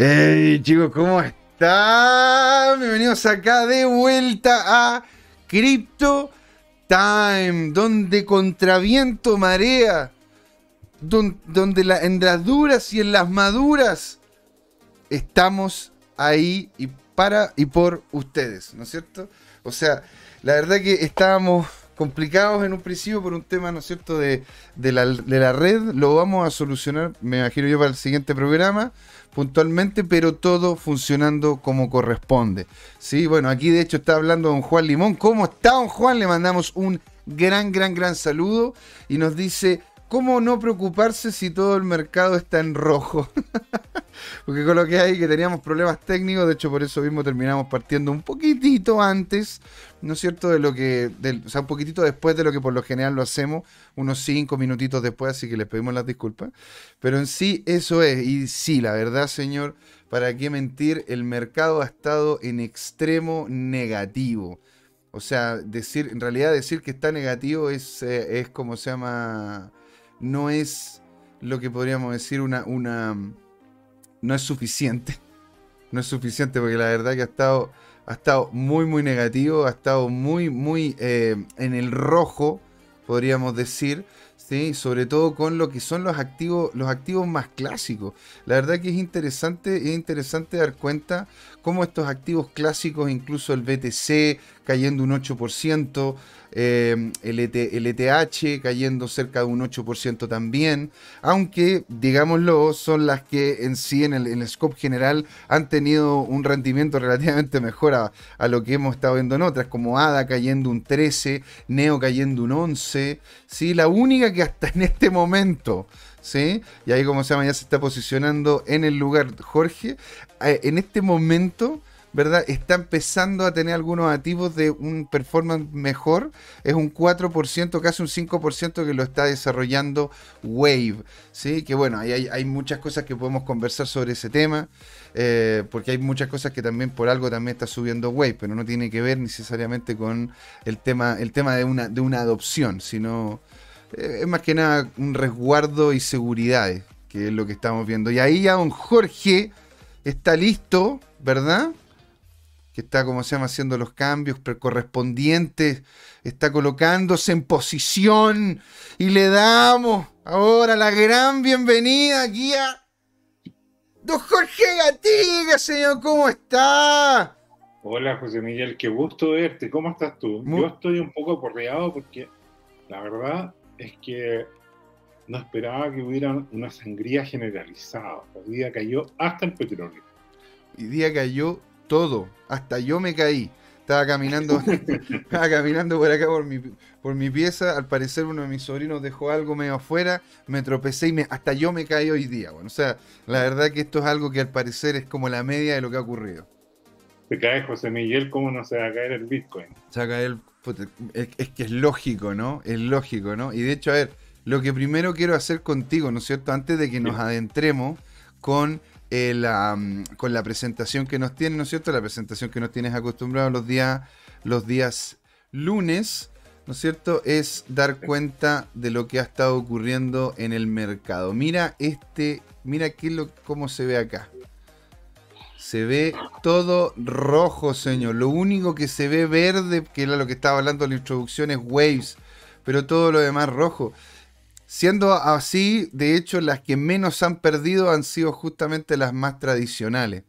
Hey chicos, ¿cómo están? Bienvenidos acá de vuelta a Crypto Time, donde contra viento marea, donde, en las duras y en las maduras estamos ahí y para y por ustedes, ¿no es cierto? O sea, la verdad que estábamos complicados en un principio por un tema, ¿no es cierto?, de, la, de la red. Lo vamos a solucionar, me imagino yo, para el siguiente programa puntualmente, pero todo funcionando como corresponde. Sí, bueno, aquí de hecho está hablando don Juan Limón. ¿Cómo está don Juan? Le mandamos un gran, gran, gran saludo y nos dice, ¿cómo no preocuparse si todo el mercado está en rojo? Porque con lo que hay, que teníamos problemas técnicos, de hecho por eso mismo terminamos partiendo un poquitito antes, ¿no es cierto? De lo que, o sea, un poquitito después de lo que por lo general lo hacemos, unos cinco minutitos después, así que les pedimos las disculpas. Pero en sí eso es, y sí, la verdad, señor, para qué mentir, el mercado ha estado en extremo negativo. O sea, decir, en realidad decir que está negativo es, eh, es como se llama, no es lo que podríamos decir una, una no es suficiente. No es suficiente porque la verdad que ha estado, ha estado muy, muy negativo, ha estado muy, muy eh, en el rojo, podríamos decir. ¿sí? sobre todo con lo que son los activos, los activos más clásicos. La verdad que es interesante, es interesante dar cuenta cómo estos activos clásicos, incluso el BTC cayendo un 8%, eh, el, ETH e cayendo cerca de un 8% también, aunque, digámoslo, son las que en sí, en el, scope general, han tenido un rendimiento relativamente mejor a, lo que hemos estado viendo en otras, como ADA cayendo un 13, NEO cayendo un 11, ¿sí? la única que hasta en este momento... ¿Sí? Y ahí como se llama ya se está posicionando en el lugar Jorge. Eh, en este momento ¿verdad? Está empezando a tener algunos activos de un performance mejor. Es un 4%, casi un 5% que lo está desarrollando Wave. ¿sí? Que bueno, hay, muchas cosas que podemos conversar sobre ese tema. Eh, porque hay muchas cosas que también por algo también está subiendo Wave, pero no tiene que ver necesariamente con el tema, el tema de, una, de una adopción, sino eh, es más que nada un resguardo y seguridad, que es lo que estamos viendo. Y ahí ya don Jorge está listo, ¿verdad? Que está, como se llama, haciendo los cambios correspondientes, está colocándose en posición y le damos ahora la gran bienvenida aquí a Don Jorge Gatiga, señor, ¿cómo está? Hola José Miguel, qué gusto verte, ¿cómo estás tú? Yo estoy un poco aporreado porque la verdad es que no esperaba que hubiera una sangría generalizada. Hoy día cayó hasta el petróleo. Hoy día cayó todo. Hasta yo me caí. Estaba caminando, estaba caminando por acá por mi, por mi pieza. Al parecer uno de mis sobrinos dejó algo medio afuera. Me tropecé y me, hasta yo me caí hoy día. Bueno, o sea, la verdad que esto es algo que al parecer es como la media de lo que ha ocurrido. Se cae José Miguel, ¿cómo no se va a caer el Bitcoin? Se va a caer es, es que es lógico, ¿no? Es lógico, ¿no? Y de hecho, a ver, lo que primero quiero hacer contigo, ¿no es cierto? Antes de que nos adentremos con con la presentación que nos tiene, ¿no es cierto? La presentación que nos tienes acostumbrado los días, los días lunes, ¿no es cierto? Es dar cuenta de lo que ha estado ocurriendo en el mercado. Mira este, mira qué lo, cómo se ve acá. Se ve todo rojo, señor. Lo único que se ve verde, que era lo que estaba hablando en la introducción, es Waves. Pero todo lo demás rojo. Siendo así, de hecho, las que menos han perdido han sido justamente las más tradicionales.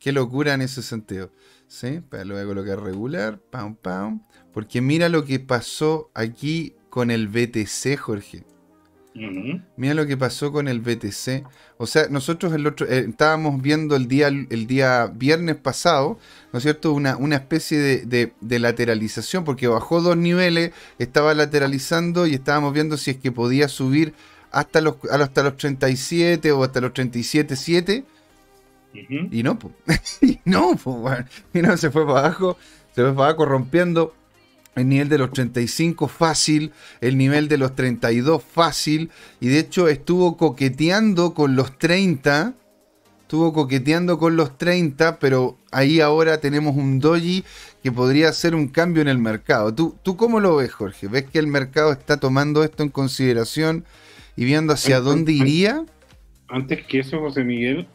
Qué locura en ese sentido. ¿Sí? Lo voy a colocar regular. Pam, pam. Porque mira lo que pasó aquí con el BTC, Jorge. Mira lo que pasó con el BTC. O sea, nosotros el otro, eh, estábamos viendo el día, el día viernes pasado, ¿no es cierto? Una, una especie de, lateralización, porque bajó dos niveles, estaba lateralizando y estábamos viendo si es que podía subir hasta los, hasta los 37 o hasta los 37.7. Y no, y no, pues, y no, se fue para abajo, se fue para abajo rompiendo el nivel de los 35 fácil, el nivel de los 32 fácil, y de hecho estuvo coqueteando con los 30, estuvo coqueteando con los 30, pero ahí ahora tenemos un doji que podría ser un cambio en el mercado. ¿Tú, ¿Tú cómo lo ves, Jorge? ¿Ves que el mercado está tomando esto en consideración y viendo hacia dónde iría? Antes que eso, José Miguel,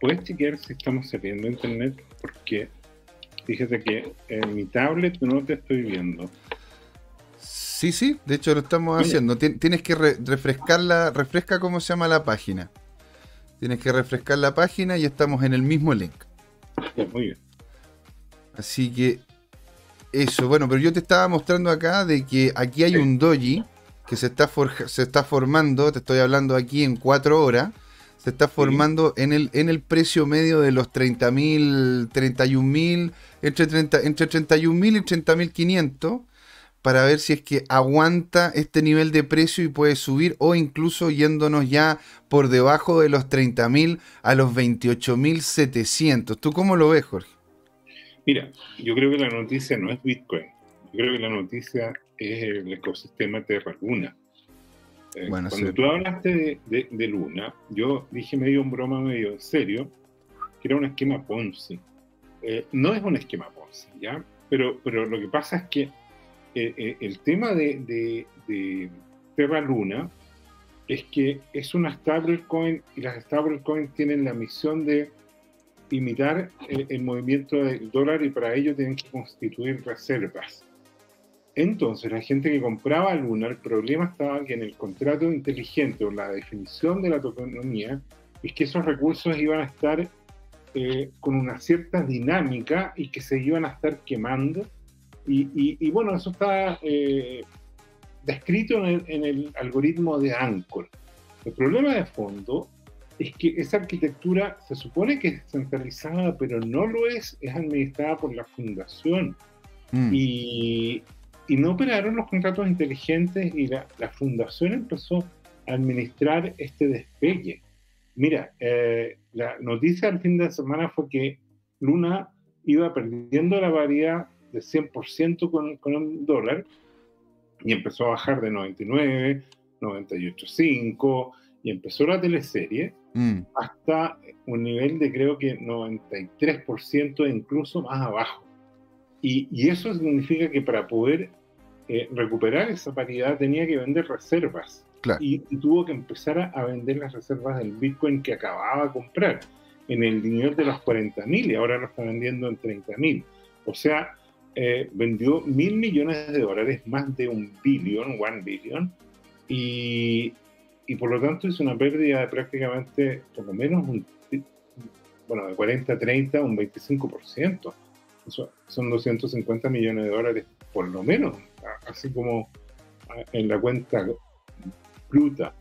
¿puedes chequear si estamos saliendo a internet? Porque fíjate que en mi tablet no te estoy viendo. Sí, sí, de hecho lo estamos haciendo. Tienes que refrescarla, refresca cómo se llama la página. Tienes que refrescar la página y estamos en el mismo link. muy bien. Así que eso, bueno, pero yo te estaba mostrando acá de que aquí hay un doji que se está, se está formando, te estoy hablando aquí en cuatro horas, se está formando en, el, en el precio medio de los 30.000, 31.000, entre, 30, entre 31.000 y 30.500 para ver si es que aguanta este nivel de precio y puede subir o incluso yéndonos ya por debajo de los 30.000 a los 28.700. ¿Tú cómo lo ves, Jorge? Mira, yo creo que la noticia no es Bitcoin. Yo creo que la noticia es el ecosistema Terra Luna. Eh, cuando tú hablaste de, Luna, yo dije medio en broma, medio en serio, que era un esquema Ponzi. Eh, no es un esquema Ponzi, ¿ya? Pero, pero lo que pasa es que eh, el tema de, Terra Luna es que es una stablecoin y las stablecoins tienen la misión de imitar el, movimiento del dólar y para ello tienen que constituir reservas. Entonces, la gente que compraba Luna, el problema estaba que en el contrato inteligente o la definición de la tokenomía es que esos recursos iban a estar eh, con una cierta dinámica y que se iban a estar quemando y, bueno, eso está eh, descrito en el, algoritmo de Anchor. El problema de fondo es que esa arquitectura se supone que es centralizada, pero no lo es, es administrada por la fundación. Mm. Y, no operaron los contratos inteligentes y la, fundación empezó a administrar este despegue. Mira, eh, la noticia al fin de semana fue que Luna iba perdiendo la variedad de 100% con, con un dólar y empezó a bajar de 99, 98.5 y empezó la teleserie mm. hasta un nivel de creo que 93% incluso más abajo. Y, y, eso significa que para poder eh, recuperar esa paridad tenía que vender reservas. Y, tuvo que empezar a, vender las reservas del Bitcoin que acababa de comprar en el nivel de los 40.000 y ahora lo está vendiendo en 30.000. O sea, eh, vendió mil millones de dólares, más de un billón, one billion, y, y, por lo tanto es una pérdida de prácticamente, por lo menos, un, bueno, de 40, 30, un 25%. Eso, son 250 millones de dólares, por lo menos, así como en la cuenta bruta.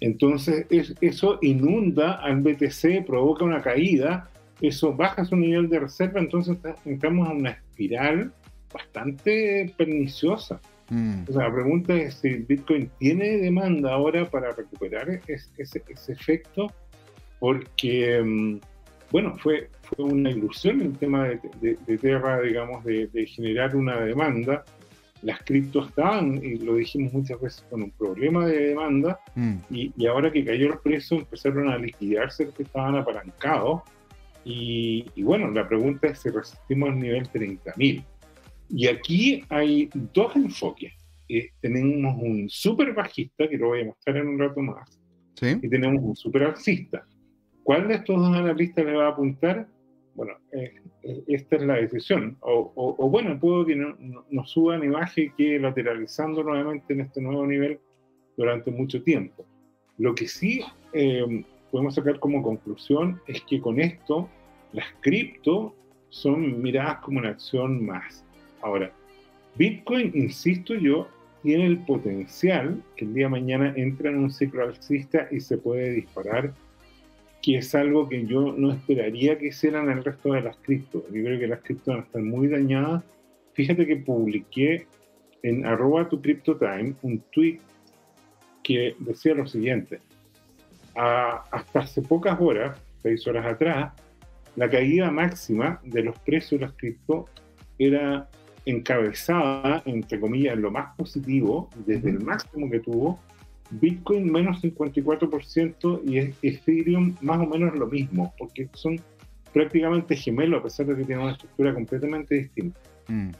Entonces, es, eso inunda al BTC, provoca una caída eso baja su nivel de reserva, entonces entramos a una espiral bastante perniciosa. Mm. O sea, la pregunta es si Bitcoin tiene demanda ahora para recuperar ese, efecto, porque, mm, bueno, fue, fue una ilusión el tema de, de, Terra, digamos, de, generar una demanda. Las criptos estaban, y lo dijimos muchas veces, con un problema de demanda, mm. y, y, ahora que cayó el precio empezaron a liquidarse que estaban apalancados y, bueno, la pregunta es si resistimos al nivel 30.000. Y aquí hay dos enfoques. Eh, tenemos un super bajista, que lo voy a mostrar en un rato más, y tenemos un super alcista. ¿Cuál de estos dos analistas le va a apuntar? Bueno, eh, eh, esta es la decisión. O, bueno, puedo que no, no, suba ni baje y quede lateralizando nuevamente en este nuevo nivel durante mucho tiempo. Lo que sí podemos sacar como conclusión es que con esto las cripto son miradas como una acción más. Ahora, Bitcoin, insisto yo, tiene el potencial que el día de mañana entra en un ciclo alcista y se puede disparar, que es algo que yo no esperaría que hicieran el resto de las cripto. Yo creo que las cripto van a estar muy dañadas. Fíjate que publiqué en arroba tu time un tweet que decía lo siguiente hasta hace pocas horas, seis horas atrás, la caída máxima de los precios de las cripto era encabezada, entre comillas, en lo más positivo, desde el máximo que tuvo, Bitcoin menos 54% y Ethereum más o menos lo mismo, porque son prácticamente gemelos a pesar de que tienen una estructura completamente distinta. Mm.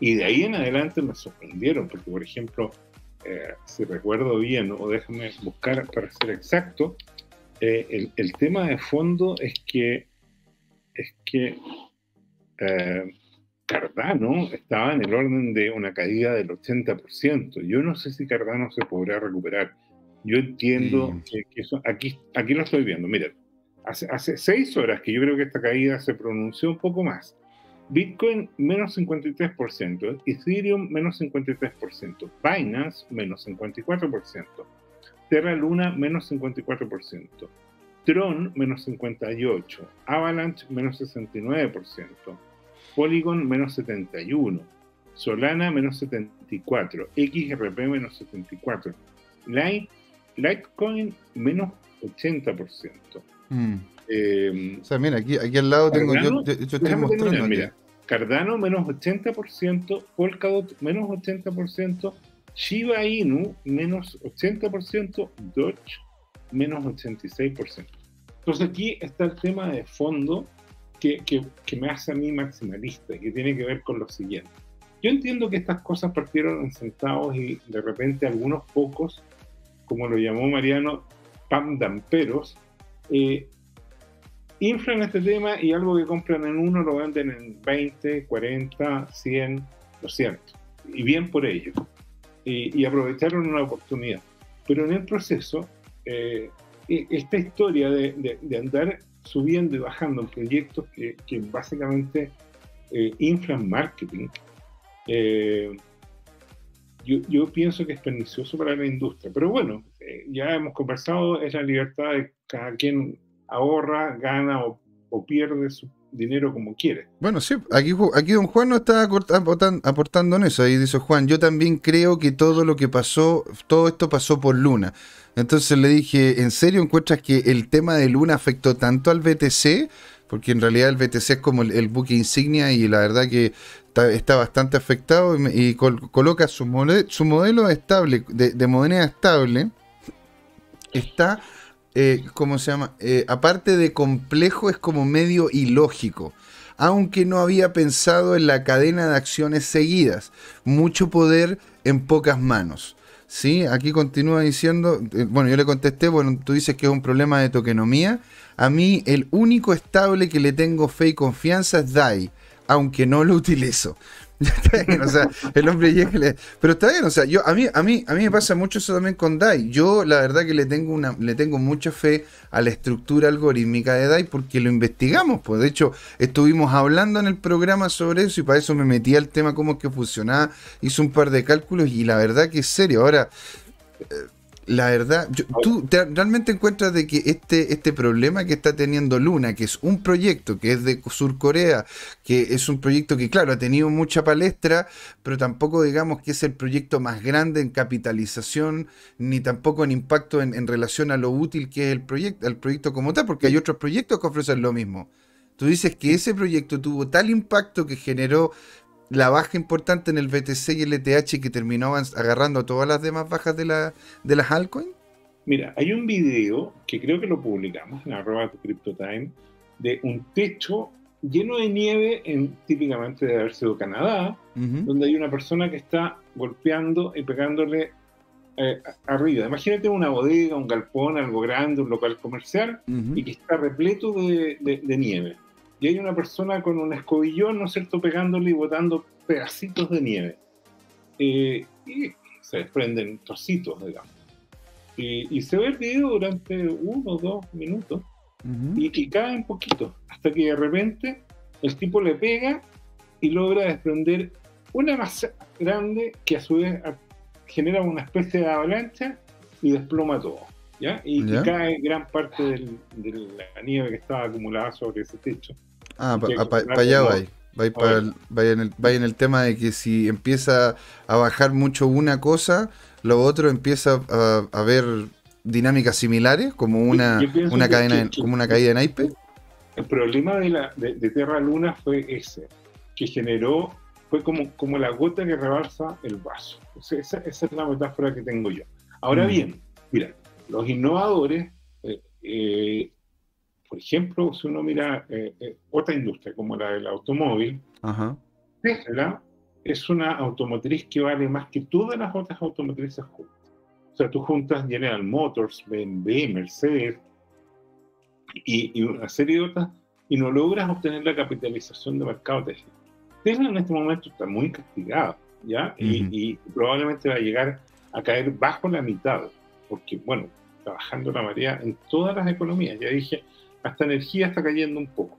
Y de ahí en adelante me sorprendieron, porque por ejemplo, eh, si recuerdo bien, o déjame buscar para ser exacto, Eh, el, tema de fondo es que, es que eh, Cardano estaba en el orden de una caída del 80%. Yo no sé si Cardano se podrá recuperar. Yo entiendo que, eso, aquí, aquí lo estoy viendo. Mira, hace, hace seis horas que yo creo que esta caída se pronunció un poco más. Bitcoin menos 53%, Ethereum menos 53%, Binance menos 54%, Terra Luna menos 54%, Tron menos 58%, Avalanche menos 69%, Polygon menos 71%, Solana menos 74%, XRP menos 74%, Litecoin menos 80%. Mm. Eh, o sea, mira, aquí, aquí al lado tengo, yo, yo, estoy mostrando. mira, Cardano menos 80%, Polkadot menos 80%, Shiba Inu menos 80%, Doge menos 86%. Entonces aquí está el tema de fondo que, que, me hace a mí maximalista, que tiene que ver con lo siguiente. Yo entiendo que estas cosas partieron en centavos y de repente algunos pocos, como lo llamó Mariano, pamdamperos, eh, inflan este tema y algo que compran en uno lo venden en 20, 40, 100, 200. Y bien por ello. Y, aprovecharon una oportunidad. Pero en el proceso, eh, esta historia de, andar subiendo y bajando proyectos que, básicamente eh, inflan marketing, eh, yo, yo, pienso que es pernicioso para la industria. Pero bueno, ya hemos conversado, es la libertad de cada quien ahorra, gana o, pierde su dinero como quiere. Bueno, sí, aquí, aquí don Juan no está aportando, en eso. Ahí dice Juan, yo también creo que todo lo que pasó, todo esto pasó por Luna. Entonces le dije, ¿en serio encuentras que el tema de Luna afectó tanto al BTC? Porque en realidad el BTC es como el, buque insignia y la verdad que está, bastante afectado y, coloca su, su modelo estable, de moneda estable, está eh, ¿cómo se llama? Eh, aparte de complejo, es como medio ilógico. Aunque no había pensado en la cadena de acciones seguidas. Mucho poder en pocas manos. ¿Sí? Aquí continúa diciendo, eh, bueno, yo le contesté, bueno, tú dices que es un problema de tokenomía. A mí el único estable que le tengo fe y confianza es DAI, aunque no lo utilizo. Está bien, o sea, el hombre llega Pero está bien, o sea, yo, a, mí, a, mí, a mí me pasa mucho eso también con DAI. Yo la verdad que le tengo, una, le tengo mucha fe a la estructura algorítmica de DAI porque lo investigamos. Pues de hecho, estuvimos hablando en el programa sobre eso y para eso me metí al tema cómo es que funcionaba. Hice un par de cálculos y la verdad que es serio. Ahora... Eh, la verdad, ¿tú realmente encuentras de que este, este problema que está teniendo Luna, que es un proyecto que es de Surcorea, que es un proyecto que, claro, ha tenido mucha palestra, pero tampoco digamos que es el proyecto más grande en capitalización, ni tampoco en impacto en, relación a lo útil que es el proyecto, el proyecto como tal, porque hay otros proyectos que ofrecen lo mismo. Tú dices que ese proyecto tuvo tal impacto que generó la baja importante en el BTC y el ETH que terminó agarrando todas las demás bajas de, la, de las altcoins? Mira, hay un video que creo que lo publicamos en arroba CryptoTime de un techo lleno de nieve, en, típicamente de haber sido Canadá, donde hay una persona que está golpeando y pegándole eh, arriba. Imagínate una bodega, un galpón, algo grande, un local comercial, y que está repleto de, de nieve y hay una persona con un escobillón, ¿no es cierto?, pegándole y botando pedacitos de nieve. Eh, y se desprenden trocitos, digamos. Y, se ve el video durante uno o dos minutos y, y cae un poquito, hasta que de repente el tipo le pega y logra desprender una masa grande que a su vez genera una especie de avalancha y desploma todo. ¿Ya? Y, cae gran parte de la nieve que estaba acumulada sobre ese techo. Ah, para allá va. Va, en el, en el tema de que si empieza a bajar mucho una cosa, lo otro empieza a, a ver dinámicas similares, como una, una cadena, como una caída en naipe. El problema de, la, de, Terra Luna fue ese, que generó, fue como, como la gota que rebalsa el vaso. esa, esa, es la metáfora que tengo yo. Ahora mm. bien, mira, los innovadores eh, eh, por ejemplo, si uno mira eh, eh, otra industria como la del automóvil, Tesla es una automotriz que vale más que todas las otras automotrices juntas. O sea, tú juntas General Motors, BMW, Mercedes, y, una serie de otras, y no logras obtener la capitalización de mercado Tesla. Tesla en este momento está muy castigado, ¿ya? y, probablemente va a llegar a caer bajo la mitad, porque, bueno, está bajando la marea en todas las economías. Ya dije, hasta energía está cayendo un poco,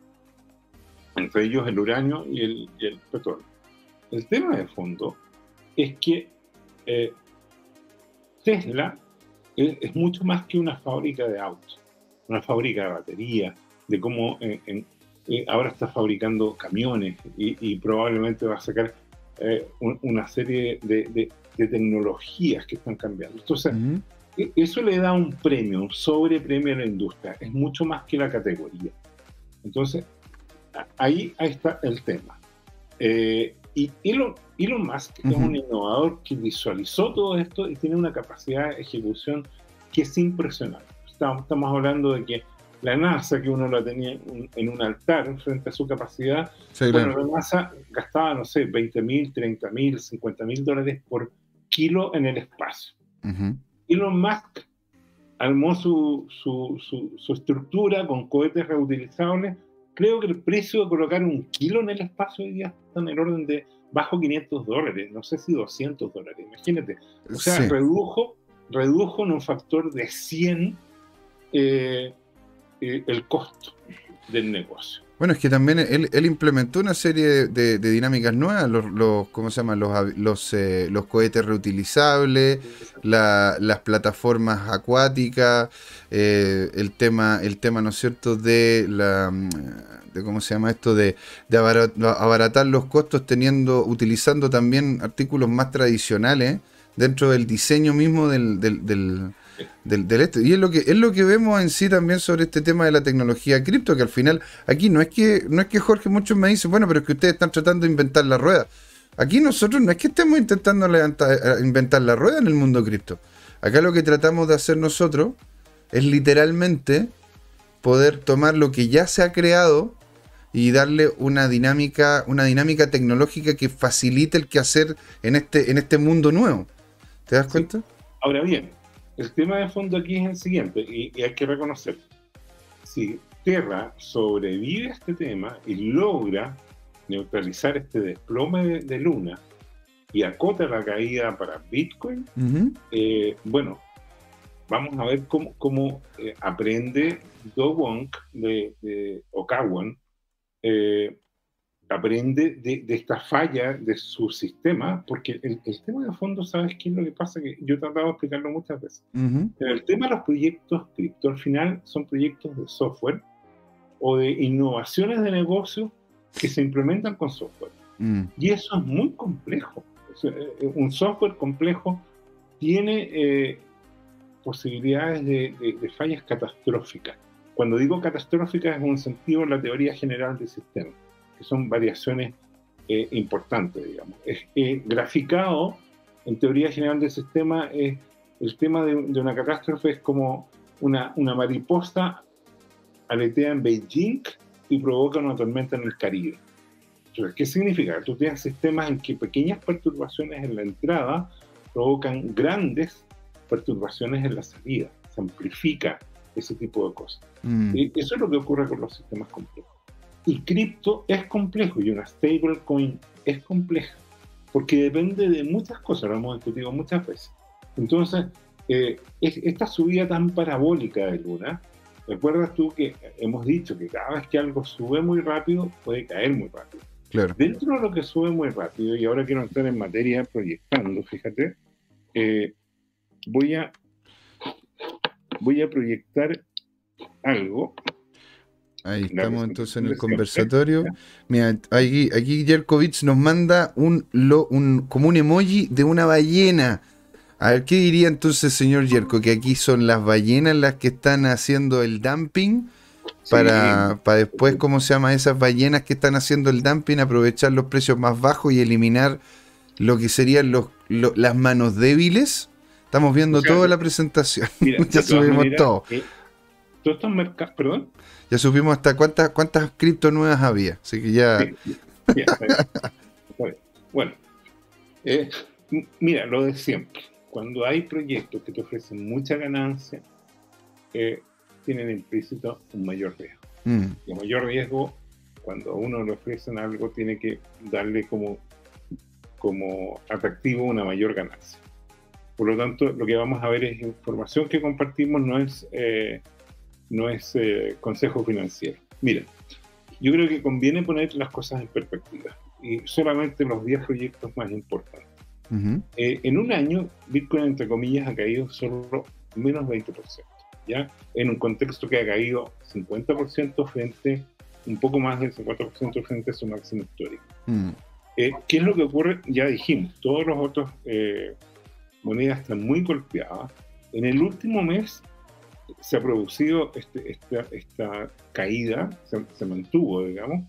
entre ellos el uranio y el, petróleo. El tema de fondo es que eh, Tesla es, mucho más que una fábrica de autos, una fábrica de baterías, de cómo eh, eh, ahora está fabricando camiones y, probablemente va a sacar una serie de, tecnologías que están cambiando. Entonces, eso le da un premio, un sobrepremio a la industria. Es mucho más que la categoría. Entonces, ahí, ahí está el tema. Y Elon, Elon Musk es un innovador que visualizó todo esto y tiene una capacidad de ejecución que es impresionante. Estamos, estamos hablando de que la NASA, que uno la tenía en un altar frente a su capacidad, bueno, la NASA gastaba, no sé, 20 mil, 30 mil, 50 mil dólares por kilo en el espacio. Elon Musk armó su, su, su, su, estructura con cohetes reutilizables creo que el precio de colocar un kilo en el espacio hoy día está en el orden de bajo 500 dólares, no sé si 200 dólares, imagínate. O sea, redujo, redujo en un factor de 100 eh, eh, el costo del negocio. Bueno, es que también él, implementó una serie de, dinámicas nuevas, los, ¿cómo se llama? Los, los, eh, los cohetes reutilizables, las plataformas acuáticas, eh, el tema, el tema, ¿no es cierto?, de la de cómo se llama esto, de, de abaratar los costos teniendo, utilizando también artículos más tradicionales dentro del diseño mismo del, del del, este. Y es lo que es lo que vemos en sí también sobre este tema de la tecnología cripto, que al final, aquí no es que, no es que Jorge muchos me dicen, bueno, pero es que ustedes están tratando de inventar la rueda. Aquí nosotros no es que estemos intentando levantar, eh, inventar la rueda en el mundo cripto. Acá lo que tratamos de hacer nosotros es literalmente poder tomar lo que ya se ha creado y darle una dinámica, una dinámica tecnológica que facilite el quehacer en este, en este mundo nuevo. ¿Te das cuenta? Ahora bien, el tema de fondo aquí es el siguiente, y, hay que reconocer, si Terra sobrevive a este tema y logra neutralizar este desplome de, Luna y acota la caída para Bitcoin, eh, bueno, vamos a ver cómo, eh, aprende Do Wong de, de Okawan eh, aprende de, esta falla de su sistema, porque el, tema de fondo, ¿sabes qué es lo que pasa? Que yo he tratado de explicarlo muchas veces. Pero el tema de los proyectos cripto al final son proyectos de software o de innovaciones de negocio que se implementan con software. Mm. Y eso es muy complejo. Eh, un software complejo tiene eh, posibilidades de, de fallas catastróficas. Cuando digo catastróficas es un sentido en la teoría general del sistema que son variaciones eh, importantes, digamos. Es, graficado, en teoría general del sistema, es, el tema de, una catástrofe es como una, una mariposa aletea en Beijing y provoca una tormenta en el Caribe. Entonces, ¿qué significa? Tú tienes sistemas en que pequeñas perturbaciones en la entrada provocan grandes perturbaciones en la salida. Se amplifica ese tipo de cosas. Mm. Y eso es lo que ocurre con los sistemas complejos. Y cripto es complejo y una stablecoin es compleja, porque depende de muchas cosas, lo hemos discutido muchas veces. Entonces, eh, esta subida tan parabólica de Luna, recuerdas tú que hemos dicho que cada vez que algo sube muy rápido, puede caer muy rápido. Claro. Dentro de lo que sube muy rápido, y ahora quiero entrar en materia proyectando, fíjate, eh, voy, a, voy a proyectar algo Ahí estamos entonces en el conversatorio. Mira, aquí, aquí Jerkovich nos manda un, un, como un emoji de una ballena. A ver, ¿qué diría entonces, señor Jerko? Que aquí son las ballenas las que están haciendo el dumping para, para después, ¿cómo se llama? Esas ballenas que están haciendo el dumping, aprovechar los precios más bajos y eliminar lo que serían los, las manos débiles. Estamos viendo toda la presentación. ya subimos todo. Eh, todos estos mercados, perdón ya supimos hasta cuántas cuántas cripto nuevas había. Así que ya. Bueno, eh, mira, lo de siempre. Cuando hay proyectos que te ofrecen mucha ganancia, eh, tienen implícito un mayor riesgo. Mm. Y el mayor riesgo, cuando a uno le ofrecen algo, tiene que darle como, como atractivo una mayor ganancia. Por lo tanto, lo que vamos a ver es información que compartimos, no es, eh, no es eh, consejo financiero. Mira, yo creo que conviene poner las cosas en perspectiva y solamente los 10 proyectos más importantes. Eh, en un año, Bitcoin, entre comillas, ha caído solo menos 20%, ¿ya? En un contexto que ha caído 50% frente, un poco más del 50% frente a su máximo histórico. Mm. Eh, ¿Qué es lo que ocurre? Ya dijimos, todos los otros eh, monedas están muy golpeadas. En el último mes se ha producido este, esta, caída, se, mantuvo, digamos,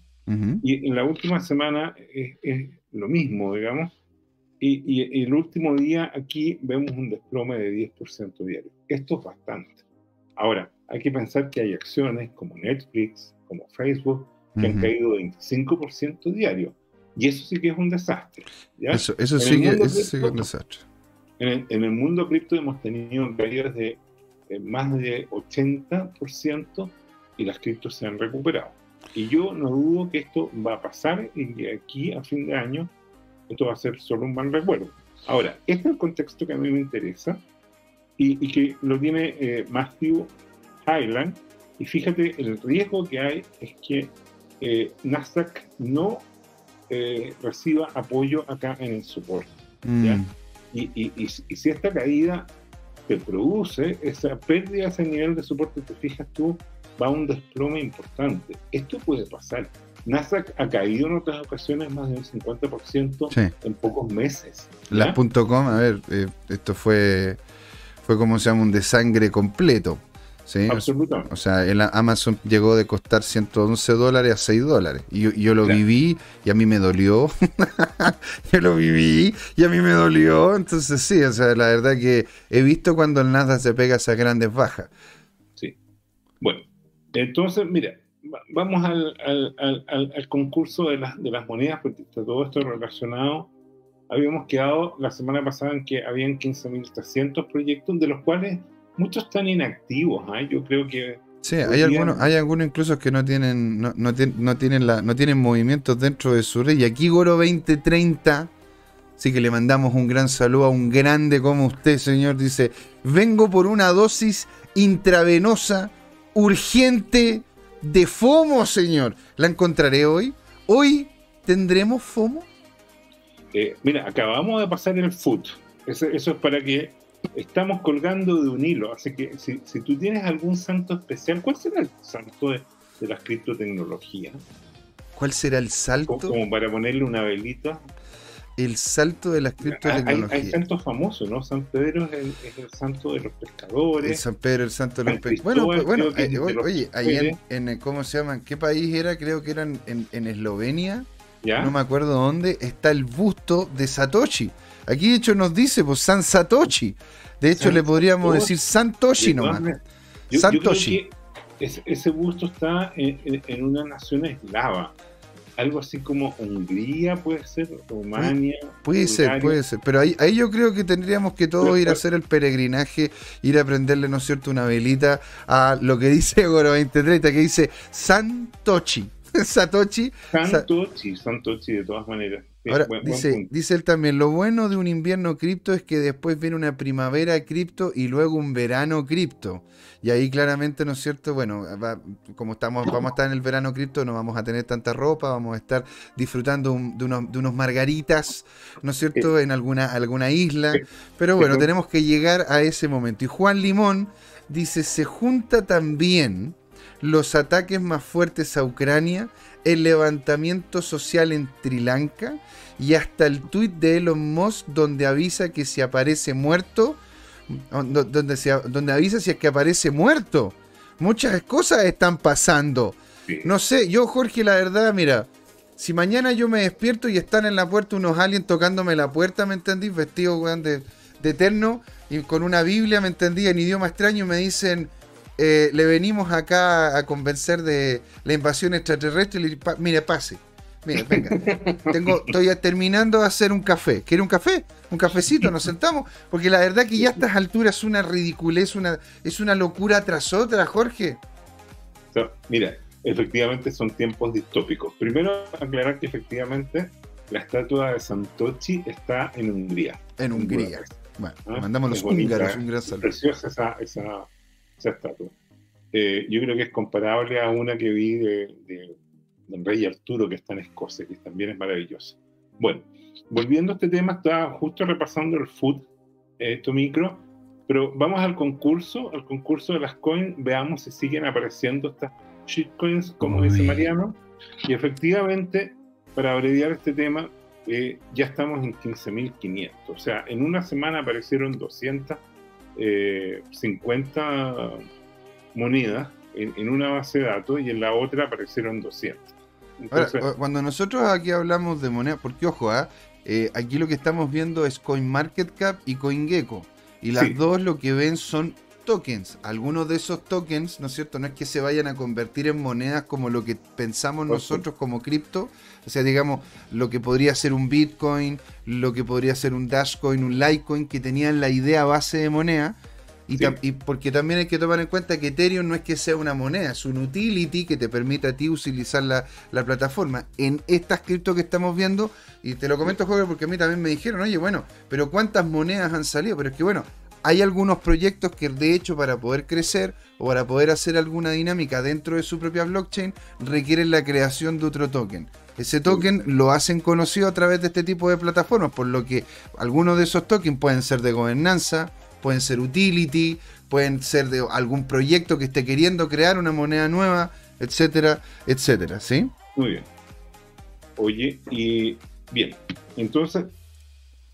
y en la última semana es, lo mismo, digamos, y, el último día aquí vemos un desplome de 10% diario. Esto es bastante. Ahora, hay que pensar que hay acciones como Netflix, como Facebook, que han caído 25% diario. Y eso sí que es un desastre. Eso, sí, que, es un desastre. En el, mundo cripto hemos tenido caídas de más de 80% y las criptos se han recuperado. Y yo no dudo que esto va a pasar y que aquí a fin de año esto va a ser solo un mal recuerdo. Ahora, este es el contexto que a mí me interesa y, que lo tiene eh, Matthew Highland. Y fíjate, el riesgo que hay es que eh, Nasdaq no eh, reciba apoyo acá en el soporte. Mm. Y, y, si esta caída te produce esa pérdida, ese nivel de soporte, te fijas tú, va a un desplome importante. Esto puede pasar. Nasdaq ha caído en otras ocasiones más del 50% en pocos meses. Las .com, a ver, eh, esto fue, fue como se llama un desangre completo. ¿Sí? Absolutamente. O sea, el Amazon llegó de costar 111 dólares a 6 dólares. Y yo, lo viví y a mí me dolió. yo lo viví y a mí me dolió. Entonces sí, o sea, la verdad que he visto cuando el Nasdaq se pega esas grandes bajas. Sí. Bueno, entonces, mira, vamos al, concurso de, de las monedas, porque está todo esto relacionado. Habíamos quedado la semana pasada en que habían 15.300 proyectos, de los cuales muchos están inactivos. ¿ah? Yo creo que... Sí, hay algunos, hay algunos incluso que no tienen, no, no, tienen la, no tienen movimientos dentro de su red. Y aquí Goro 2030, sí que le mandamos un gran saludo a un grande como usted, señor. Dice, vengo por una dosis intravenosa, urgente, de FOMO, señor. ¿La encontraré hoy? ¿Hoy tendremos FOMO? Eh, mira, acabamos de pasar el foot. Eso, es para que estamos colgando de un hilo. Así que si, tú tienes algún santo especial, ¿cuál será el santo de, de las criptotecnologías? ¿Cuál será el salto? Como para ponerle una velita el salto de las criptotecnologías. Hay, hay, santos famosos, ¿no? San Pedro es el, santo de los pescadores. El San Pedro, el santo de los pescadores. Bueno, pues, bueno eh, oye, ahí en, ¿cómo se llama? ¿Qué país era? Creo que eran en, en Eslovenia. ¿Ya? No me acuerdo dónde. Está el busto de Satoshi. Aquí, de hecho, nos dice, pues, San Satoshi. De hecho, le podríamos decir Santoshi nomás. Santoshi. ese, busto está en, en una nación eslava algo así como Hungría, puede ser, Rumania. Puede ser, puede ser. Pero ahí, ahí yo creo que tendríamos que todos ir a hacer el peregrinaje, ir a prenderle, ¿no es cierto?, una velita a lo que dice Goro 2030, que dice Santochi. Satoshi. Santochi, Santochi, de todas maneras. Ahora, dice, dice él también, lo bueno de un invierno cripto es que después viene una primavera cripto y luego un verano cripto. Y ahí claramente, ¿no es cierto? Bueno, como estamos, vamos a estar en el verano cripto, no vamos a tener tanta ropa, vamos a estar disfrutando de, unos, margaritas, ¿no es cierto?, en alguna, alguna isla. Pero bueno, tenemos que llegar a ese momento. Y Juan Limón dice, se junta también los ataques más fuertes a Ucrania, el levantamiento social en Sri Lanka y hasta el tuit de Elon Musk donde avisa que si aparece muerto, donde, se, donde avisa si es que aparece muerto. Muchas cosas están pasando. No sé, yo Jorge, la verdad, mira, si mañana yo me despierto y están en la puerta unos aliens tocándome la puerta, ¿me entendí? Vestidos de, de eterno y con una Biblia, ¿me entendí? En idioma extraño me dicen, eh, le venimos acá a convencer de la invasión extraterrestre. mire, pase. Mira, venga. Tengo, estoy terminando de hacer un café. ¿Quiere un café? Un cafecito, nos sentamos. Porque la verdad que ya a estas alturas es una ridiculez, una, es una locura tras otra, Jorge. mira, efectivamente son tiempos distópicos. Primero, aclarar que efectivamente la estatua de Santochi está en Hungría. En Hungría. Bueno, ¿Ah? mandamos los húngaros un gran saludo. Preciosa esa, esa, estatua. Eh, yo creo que es comparable a una que vi de del rey Arturo, que está en Escocia, que también es maravilloso. Bueno, volviendo a este tema, estaba justo repasando el food, esto micro, pero vamos al concurso, al concurso de las coins, veamos si siguen apareciendo estas shitcoins, como dice Mariano, y efectivamente, para abreviar este tema, eh, ya estamos en 15.500, o sea, en una semana aparecieron 250 eh, monedas en, en, una base de datos y en la otra aparecieron 200. Ahora, cuando nosotros aquí hablamos de moneda, porque ojo, ¿ah? eh, aquí lo que estamos viendo es CoinMarketCap y CoinGecko. Y las dos lo que ven son tokens. Algunos de esos tokens, ¿no es cierto? No es que se vayan a convertir en monedas como lo que pensamos nosotros como cripto. O sea, digamos, lo que podría ser un Bitcoin, lo que podría ser un Dashcoin, un Litecoin, que tenían la idea base de moneda y, porque también hay que tomar en cuenta que Ethereum no es que sea una moneda, es un utility que te permite a ti utilizar la, plataforma. En estas cripto que estamos viendo, y te lo comento, Jorge, porque a mí también me dijeron, oye, bueno, pero ¿cuántas monedas han salido? Pero es que, bueno, hay algunos proyectos que de hecho para poder crecer o para poder hacer alguna dinámica dentro de su propia blockchain requieren la creación de otro token. Ese token lo hacen conocido a través de este tipo de plataformas, por lo que algunos de esos tokens pueden ser de gobernanza, pueden ser utility, pueden ser de algún proyecto que esté queriendo crear una moneda nueva, etcétera, etcétera, ¿sí? Muy bien. Oye, y bien, entonces,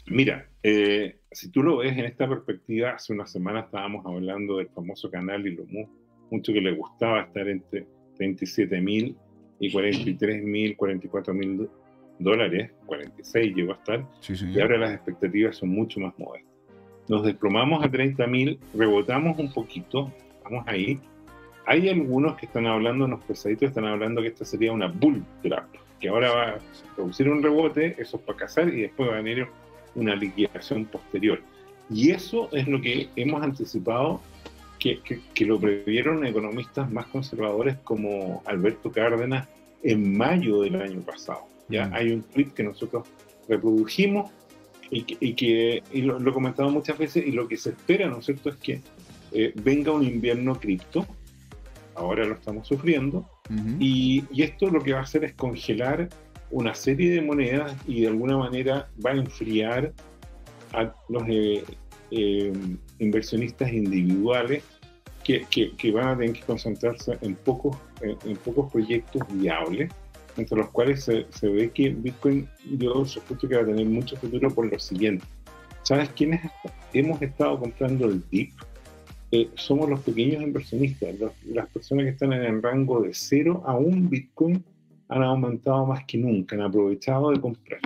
mira, eh, si tú lo ves en esta perspectiva, hace una semana estábamos hablando del famoso canal y lo mucho que le gustaba estar entre 37 mil y 43 mil, 44 mil dólares, 46 llegó a estar, y ahora las expectativas son mucho más modestas nos desplomamos a 30.000, rebotamos un poquito, vamos ahí. Hay algunos que están hablando, unos pesaditos están hablando que esta sería una bull trap, que ahora va a producir un rebote, eso es para cazar y después va a venir una liquidación posterior. Y eso es lo que hemos anticipado, que, que, lo previeron economistas más conservadores como Alberto Cárdenas en mayo del año pasado. Ya mm. hay un tweet que nosotros reprodujimos y que, y lo, he comentado muchas veces, y lo que se espera, ¿no es cierto?, es que eh, venga un invierno cripto, ahora lo estamos sufriendo, y, y, esto lo que va a hacer es congelar una serie de monedas y de alguna manera va a enfriar a los eh, eh, inversionistas individuales que, que, que, van a tener que concentrarse en pocos, en pocos proyectos viables entre los cuales se, se ve que Bitcoin, yo sospecho que va a tener mucho futuro por lo siguiente. ¿Sabes quiénes hemos estado comprando el DIP? Eh, somos los pequeños inversionistas. las personas que están en el rango de 0 a 1 Bitcoin han aumentado más que nunca, han aprovechado de comprar.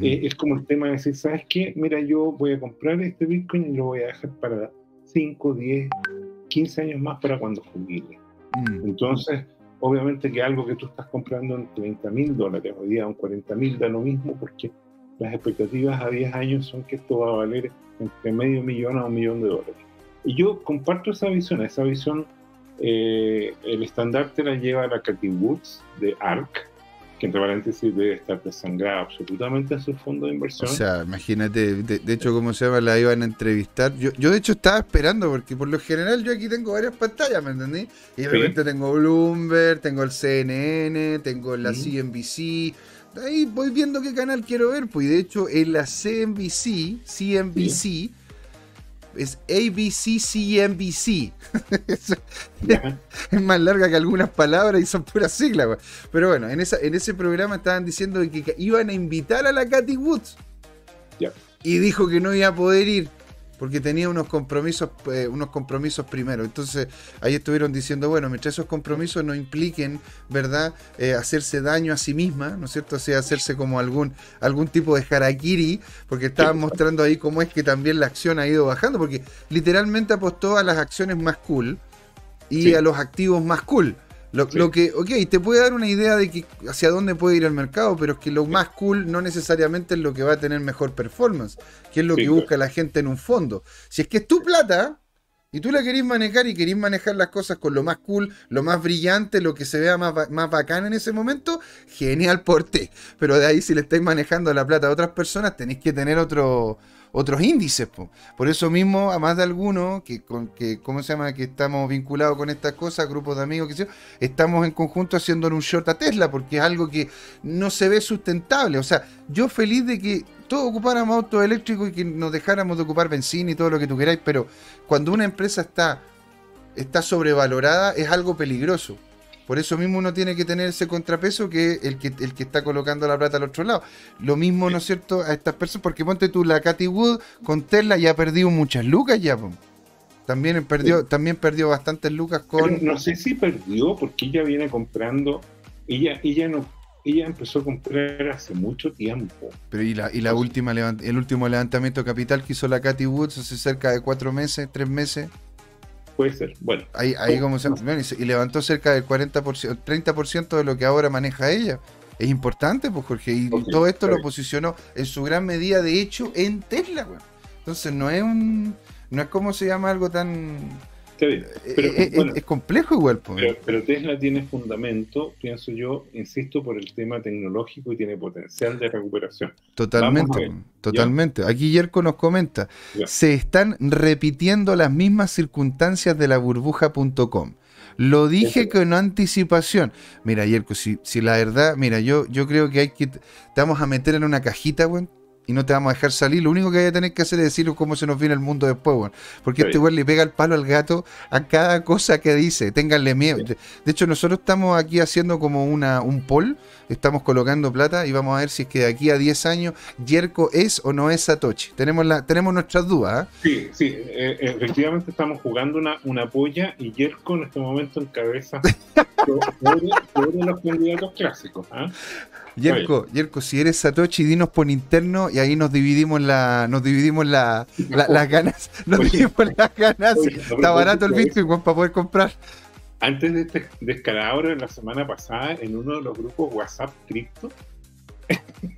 Eh, es como el tema de decir, ¿sabes qué? Mira, yo voy a comprar este Bitcoin y lo voy a dejar para 5, 10, 15 años más para cuando jubile. Entonces, obviamente que algo que tú estás comprando en 30 mil dólares, hoy día en 40 mil da lo mismo porque las expectativas a 10 años son que esto va a valer entre medio millón a un millón de dólares. Y yo comparto esa visión, esa visión, eh, el estandarte la lleva la Cathy Woods de ARC, que entre paréntesis debe estar desangrada absolutamente en su fondo de inversión. O sea, imagínate, de, hecho, ¿cómo se llama? La iban a entrevistar. Yo, yo de hecho estaba esperando, porque por lo general yo aquí tengo varias pantallas, ¿me entendí? Y de repente tengo Bloomberg, tengo el CNN, tengo la CNBC. Ahí voy viendo qué canal quiero ver, pues de hecho en la CNBC, CNBC, es ABCCNBC. es más larga que algunas palabras y son puras siglas. Pero bueno, en, esa, en ese programa estaban diciendo que iban a invitar a la Katy Woods. Y dijo que no iba a poder ir porque tenía unos compromisos, eh, unos compromisos primero. Entonces ahí estuvieron diciendo, bueno, mientras esos compromisos no impliquen, ¿verdad?, eh, hacerse daño a sí misma, ¿no es cierto? O sea, hacerse como algún, algún tipo de harakiri, porque estaban mostrando ahí cómo es que también la acción ha ido bajando, porque literalmente apostó a las acciones más cool y a los activos más cool. Lo, que, ok, te puede dar una idea de que hacia dónde puede ir el mercado, pero es que lo más cool no necesariamente es lo que va a tener mejor performance, que es lo que busca la gente en un fondo. Si es que es tu plata, y tú la querés manejar y querés manejar las cosas con lo más cool, lo más brillante, lo que se vea más, más bacán en ese momento, genial por ti. Pero de ahí si le estáis manejando la plata a otras personas, tenéis que tener otro, otros índices. Por eso mismo, a más de algunos, que, con, que, ¿cómo se llama? Que estamos vinculados con estas cosas, grupos de amigos, que estamos en conjunto haciendo un short a Tesla, porque es algo que no se ve sustentable. O sea, yo feliz de que todos ocupáramos autos eléctricos y que nos dejáramos de ocupar benzina y todo lo que tú queráis, pero cuando una empresa está, está sobrevalorada es algo peligroso. Por eso mismo uno tiene que tener ese contrapeso que el que, el que está colocando la plata al otro lado. Lo mismo, ¿no es cierto?, a estas personas, porque ponte tú, la Cathy Wood con Tesla ya ha perdido muchas lucas ya, También perdió, también perdió bastantes lucas con. no sé si perdió, porque ella viene comprando. Ella, ella no ella empezó a comprar hace mucho tiempo. Pero y la, y la última el último levantamiento de capital que hizo la Cathy Woods hace cerca de cuatro meses, tres meses. Puede ser, bueno. Ahí, ahí como se, y levantó cerca del 40%, 30% de lo que ahora maneja ella. Es importante, pues Jorge, y, todo esto lo posicionó en su gran medida, de hecho, en Tesla, Entonces no es un, no es como se llama algo tan eh, eh, eh, es, complejo igual. Pero, Tesla tiene fundamento, pienso yo, insisto, por el tema tecnológico y tiene potencial de recuperación. Totalmente, totalmente. Aquí Yerko nos comenta, se están repitiendo las mismas circunstancias de la burbuja.com. Lo dije con anticipación. Mira, Yerko, si, si la verdad, mira, yo, yo creo que hay que, te vamos a meter en una cajita, güey, y no te vamos a dejar salir. Lo único que hay a tener que hacer es decir cómo se nos viene el mundo después. Porque este weón le pega el palo al gato a cada cosa que dice. Ténganle miedo. De, hecho, nosotros estamos aquí haciendo como una, un poll. Estamos colocando plata y vamos a ver si es que de aquí a 10 años Yerko es o no es Satoshi. Tenemos, la, tenemos nuestras dudas. ¿ah? Sí, sí. Eh, efectivamente estamos jugando una, una polla y Yerko en este momento encabeza sobre, los candidatos clásicos. ¿ah? Yerko, Yerko, si eres Satoshi, dinos por interno y ahí nos dividimos la, nos dividimos la, las ganas, nos dividimos las ganas. Está barato el Bitcoin para poder comprar. Antes de este descalabro, la semana pasada, en uno de los grupos WhatsApp Crypto,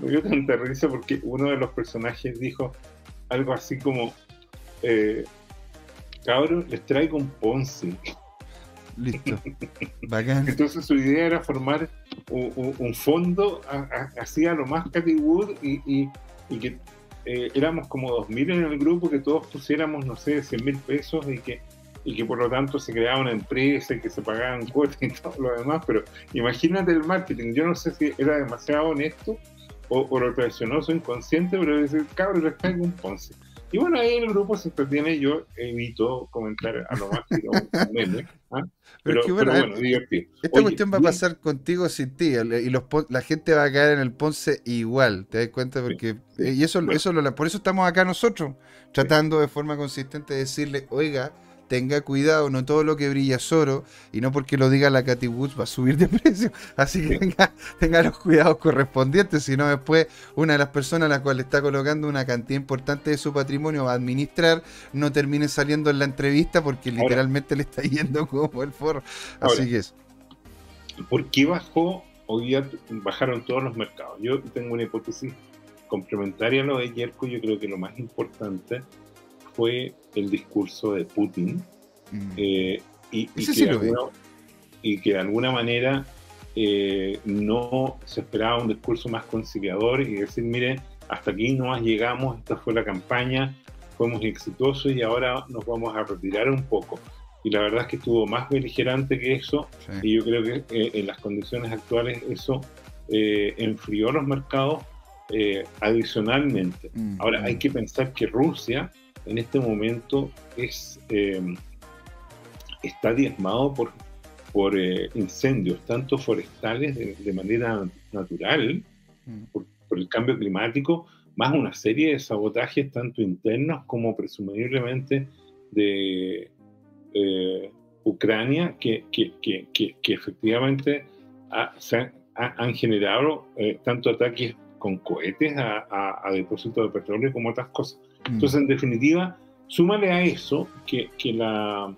me dio tanta risa porque uno de los personajes dijo algo así como, eh, cabrón, les traigo un Ponzi. Listo. Bacán. Entonces su idea era formar un, fondo así a lo más Cathy Wood y, que eh, éramos como 2.000 en el grupo, que todos pusiéramos, no sé, 100 mil pesos y que, y que por lo tanto se creaba una empresa y que se pagaban cuotas y todo lo demás. Pero imagínate el marketing. Yo no sé si era demasiado honesto o, o lo traicionoso inconsciente, pero decir, cabrón, les traigo un Ponce. Y bueno, ahí el grupo se entretiene, yo evito comentar a lo más un meme, ¿ah? pero, bueno, eh, divertido. Esta cuestión va a pasar contigo sin ti, y los, la gente va a caer en el Ponce igual, ¿te das cuenta? Porque, eh, y eso, eso lo, por eso estamos acá nosotros, tratando de forma consistente de decirle, oiga, tenga cuidado, no todo lo que brilla es oro, y no porque lo diga la Cathy Woods va a subir de precio. Así que tenga, los cuidados correspondientes, sino después una de las personas a la cual le está colocando una cantidad importante de su patrimonio a administrar no termine saliendo en la entrevista porque literalmente le está yendo como el forro. Así que es. ¿Por qué bajó? Hoy día bajaron todos los mercados. Yo tengo una hipótesis complementaria a lo de Yerko. Yo creo que lo más importante fue el discurso de Putin mm. eh, y, que de alguna, manera eh, no se esperaba un discurso más conciliador y decir, mire, hasta aquí no llegamos, esta fue la campaña, fuimos exitosos y ahora nos vamos a retirar un poco. Y la verdad es que estuvo más beligerante que eso y yo creo que eh, en las condiciones actuales eso enfrió los mercados adicionalmente. Mm, ahora hay mm. que pensar que Rusia en este momento es, eh, está diezmado por, por eh, incendios, tanto forestales de, manera natural, mm. por, el cambio climático, más una serie de sabotajes tanto internos como presumiblemente de eh, Ucrania, que, que, que, que, efectivamente se han, generado tanto ataques con cohetes a, a depósitos de petróleo como otras cosas. Mm. Entonces, en definitiva, súmale a eso que, que, la,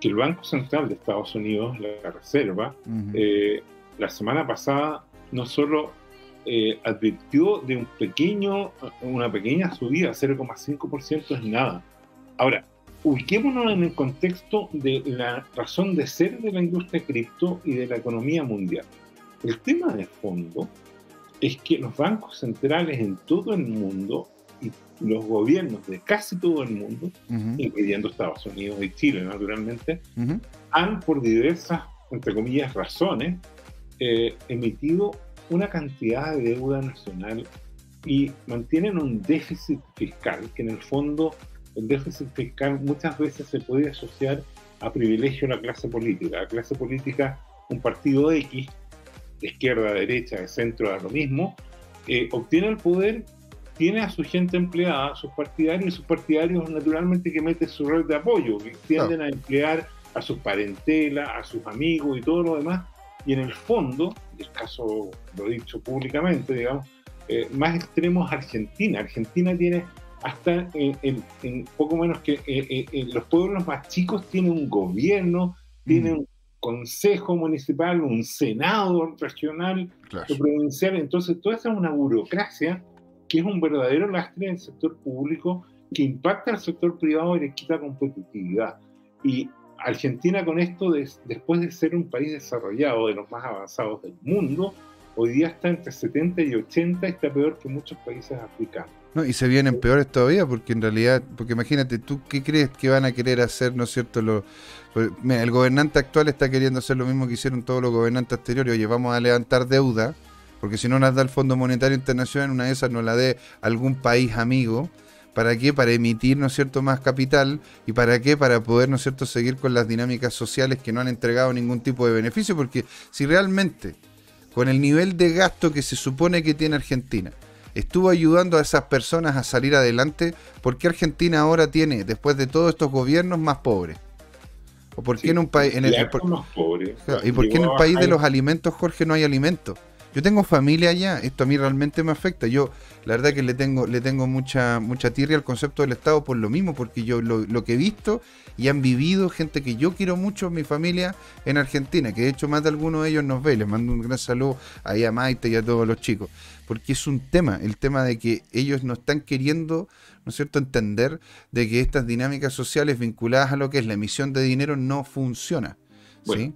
que el Banco Central de Estados Unidos, la Reserva, eh, la semana pasada no solo eh, advirtió de un pequeño, una pequeña subida, 0,5% es nada. Ahora, ubiquémonos en el contexto de la razón de ser de la industria cripto y de la economía mundial. El tema de fondo es que los bancos centrales en todo el mundo y los gobiernos de casi todo el mundo, incluyendo Estados Unidos y Chile, naturalmente, han por diversas, entre comillas, razones, eh, emitido una cantidad de deuda nacional y mantienen un déficit fiscal, que en el fondo el déficit fiscal muchas veces se puede asociar a privilegio de la clase política. La clase política, un partido X, de izquierda, de derecha, de centro, da lo mismo, eh, obtiene el poder, tiene a su gente empleada, a sus partidarios, y sus partidarios naturalmente que meten su red de apoyo, que tienden a emplear a sus parentelas, a sus amigos y todo lo demás, y en el fondo, el caso lo he dicho públicamente, digamos, eh, más extremos Argentina. Argentina tiene hasta en, poco menos que eh, eh, los pueblos más chicos tienen un gobierno, tienen mm. un consejo municipal, un senado regional, provincial. Entonces, toda esa es una burocracia que es un verdadero lastre en el sector público que impacta al sector privado y le quita competitividad. Y Argentina con esto, después de ser un país desarrollado, de los más avanzados del mundo, hoy día está entre 70 y 80, está peor que muchos países africanos. No, y se vienen peores todavía, porque en realidad, porque imagínate, ¿tú qué crees que van a querer hacer, no es cierto? Lo, pues, el gobernante actual está queriendo hacer lo mismo que hicieron todos los gobernantes anteriores, oye, vamos a levantar deuda, porque si no nos da el Fondo Monetario Internacional, una de esas nos la dé algún país amigo, ¿Para qué? Para emitir, ¿no es cierto?, más capital. ¿Y para qué? Para poder, ¿no es cierto?, seguir con las dinámicas sociales que no han entregado ningún tipo de beneficio. Porque si realmente, con el nivel de gasto que se supone que tiene Argentina, estuvo ayudando a esas personas a salir adelante, ¿por qué Argentina ahora tiene, después de todos estos gobiernos, más pobres? ¿O por qué en un país... En el, ¿Y por qué en el país de los alimentos, Jorge, no hay alimentos? Yo tengo familia allá, esto a mí realmente me afecta. Yo, la verdad que le tengo, le tengo mucha, mucha tirria al concepto del Estado por lo mismo, porque yo lo, que he visto y han vivido gente que yo quiero mucho, mi familia en Argentina, que de hecho más de algunos de ellos nos ve. Les mando un gran saludo ahí a Maite y a todos los chicos, porque es un tema, el tema de que ellos no están queriendo, ¿no es cierto?, entender de que estas dinámicas sociales vinculadas a lo que es la emisión de dinero no funciona.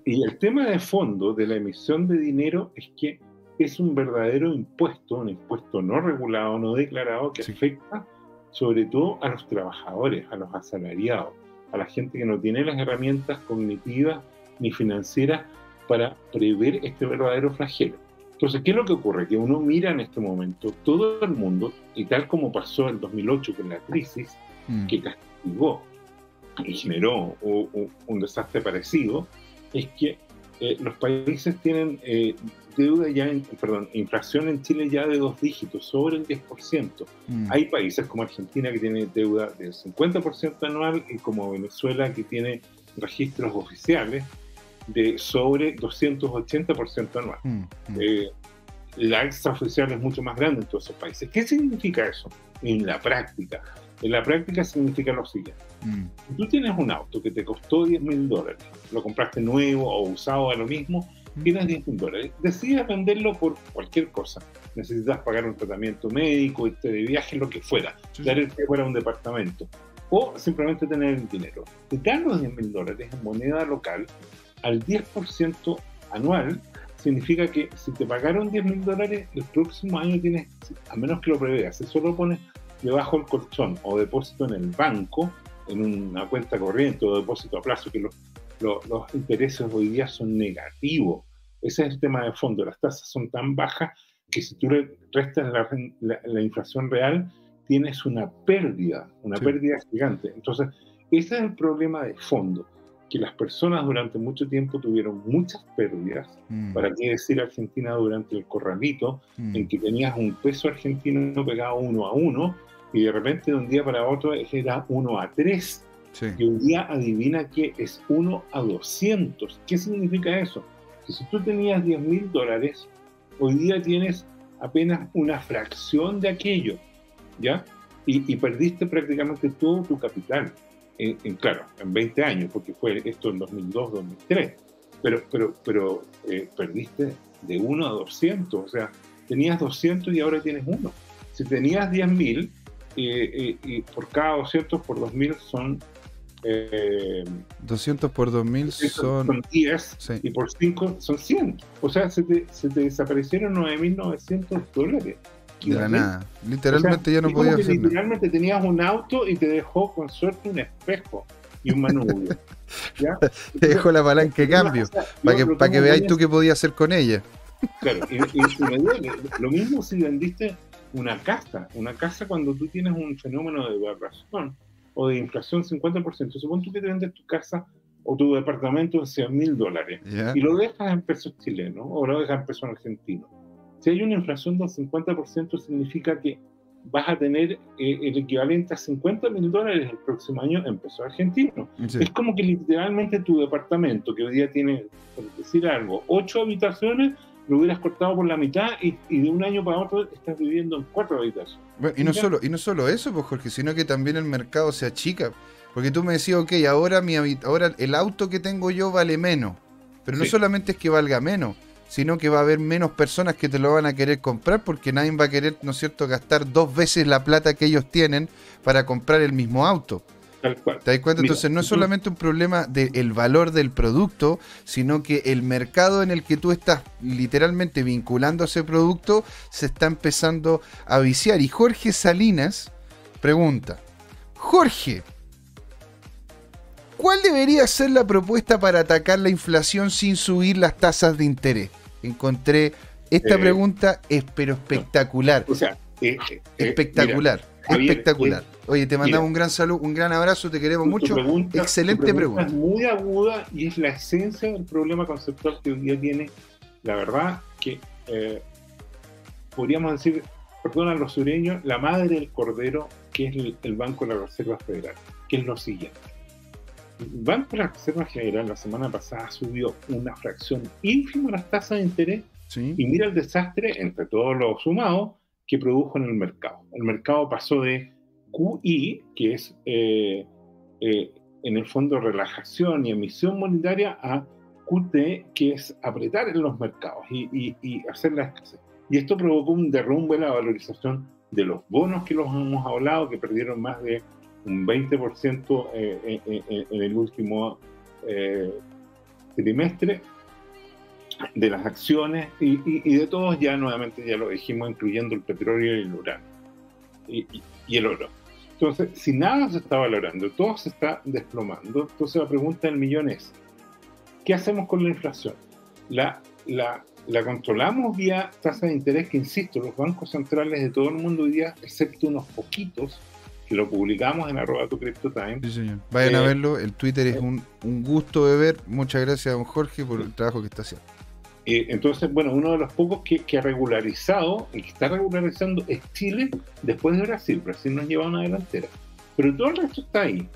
Y el tema de fondo de la emisión de dinero es que es un verdadero impuesto, un impuesto no regulado, no declarado, que afecta sobre todo a los trabajadores, a los asalariados, a la gente que no tiene las herramientas cognitivas ni financieras para prever este verdadero flagelo. Entonces, ¿qué es lo que ocurre? Que uno mira en este momento todo el mundo, y tal como pasó en 2008 con la crisis, mm. que castigó y generó un, desastre parecido, es que eh, los países tienen eh, deuda ya, en, perdón, inflación en Chile ya de dos dígitos, sobre el 10%. Mm. Hay países como Argentina que tiene deuda del 50% anual y como Venezuela que tiene registros oficiales de sobre 280% anual. Mm, mm. Eh, la extraoficial es mucho más grande en todos esos países. ¿Qué significa eso en la práctica? En la práctica significa lo siguiente. Si tú tienes un auto que te costó 10 mil dólares, lo compraste nuevo o usado a lo mismo, tienes 10 mil dólares, decides venderlo por cualquier cosa. Necesitas pagar un tratamiento médico, irte de viaje, lo que fuera, dar el que fuera un departamento, o simplemente tener el dinero. Te dan los 10 mil dólares en moneda local al 10% anual, significa que si te pagaron 10 mil dólares, el próximo año tienes, a menos que lo preveas, si solo pones debajo el colchón o depósito en el banco, en una cuenta corriente o depósito a plazo, que los, los intereses hoy día son negativos. Ese es el tema de fondo. Las tasas son tan bajas que si tú restas la, inflación real, tienes una pérdida, una pérdida gigante. Entonces, ese es el problema de fondo, que las personas durante mucho tiempo tuvieron muchas pérdidas. Mm. ¿Para qué decir Argentina durante el corralito, mm. en que tenías un peso argentino pegado uno a uno, y de repente de un día para otro era uno a tres. Y un día adivina que es uno a 200. ¿Qué significa eso? Si tú tenías 10 mil dólares, hoy día tienes apenas una fracción de aquello, ¿ya? Y, perdiste prácticamente todo tu capital. en, claro, en 20 años, porque fue esto en 2002, 2003, pero, pero, pero eh, perdiste de 1 a 200, o sea, tenías 200 y ahora tienes 1. Si tenías 10.000, y por cada 200 por 2.000 son... 200 por 2.000 son... son 10 y por 5 son 100. O sea, se te, se te desaparecieron 9.900 dólares. De la nada. Literalmente ya no podía hacer Literalmente tenías un auto y te dejó con suerte un espejo y un manubrio. te dejó la palanca de cambio. para que, para que veáis tú qué podías hacer con ella. Claro, y, me duele. Lo mismo si vendiste una casa. Una casa cuando tú tienes un fenómeno de barrazón o de inflación 50%. Supón tú que te vendes tu casa o tu departamento en 100 mil dólares y lo dejas en pesos chilenos o lo dejas en pesos argentinos si hay una inflación del 50%, significa que vas a tener eh, el equivalente a 50 mil dólares el próximo año en pesos argentinos. Es como que literalmente tu departamento, que hoy día tiene, por decir algo, ocho habitaciones, lo hubieras cortado por la mitad y, de un año para otro estás viviendo en cuatro habitaciones. y, no solo, y no solo eso, pues Jorge, sino que también el mercado se achica. Porque tú me decías, ok, ahora, mi, ahora el auto que tengo yo vale menos. Pero no solamente es que valga menos, sino que va a haber menos personas que te lo van a querer comprar porque nadie va a querer, ¿no es cierto?, gastar dos veces la plata que ellos tienen para comprar el mismo auto. Tal cual. ¿Te das cuenta? Entonces no es solamente un problema del valor del producto, sino que el mercado en el que tú estás literalmente vinculando a ese producto se está empezando a viciar. Y Jorge Salinas pregunta, Jorge, ¿cuál debería ser la propuesta para atacar la inflación sin subir las tasas de interés? encontré esta eh, pregunta, es pero espectacular. O sea, eh, eh, espectacular, espectacular. Oye, te mandamos un gran saludo, un gran abrazo, te queremos mucho. Excelente pregunta, Es muy aguda y es la esencia del problema conceptual que hoy día tiene. La verdad que podríamos decir, perdón a los sureños, la madre del cordero, que es el Banco de la Reserva Federal, que es lo siguiente Banco de la Reserva General la semana pasada subió una fracción ínfima las tasas de interés y mira el desastre entre todos los sumados que produjo en el mercado. El mercado pasó de QI, que es eh, eh, en el fondo relajación y emisión monetaria, a QT, que es apretar en los mercados y, hacer la escasez. Y esto provocó un derrumbe en la valorización de los bonos que los hemos hablado, que perdieron más de un 20% eh, en el último trimestre de las acciones y, de todos ya nuevamente ya lo dijimos incluyendo el petróleo y el uranio y, el oro entonces si nada se está valorando todo se está desplomando entonces la pregunta del millón es ¿qué hacemos con la inflación? la, la, la controlamos vía tasa de interés que insisto los bancos centrales de todo el mundo hoy día excepto unos poquitos que lo publicamos en arroba tu time. Sí, señor. Vayan a eh, verlo, el Twitter es un, gusto de ver. Muchas gracias, don Jorge, por el trabajo que está haciendo. Eh, entonces, bueno, uno de los pocos que, ha regularizado y que está regularizando es Chile después de Brasil. Brasil nos lleva a una delantera. Pero todo el resto está ahí.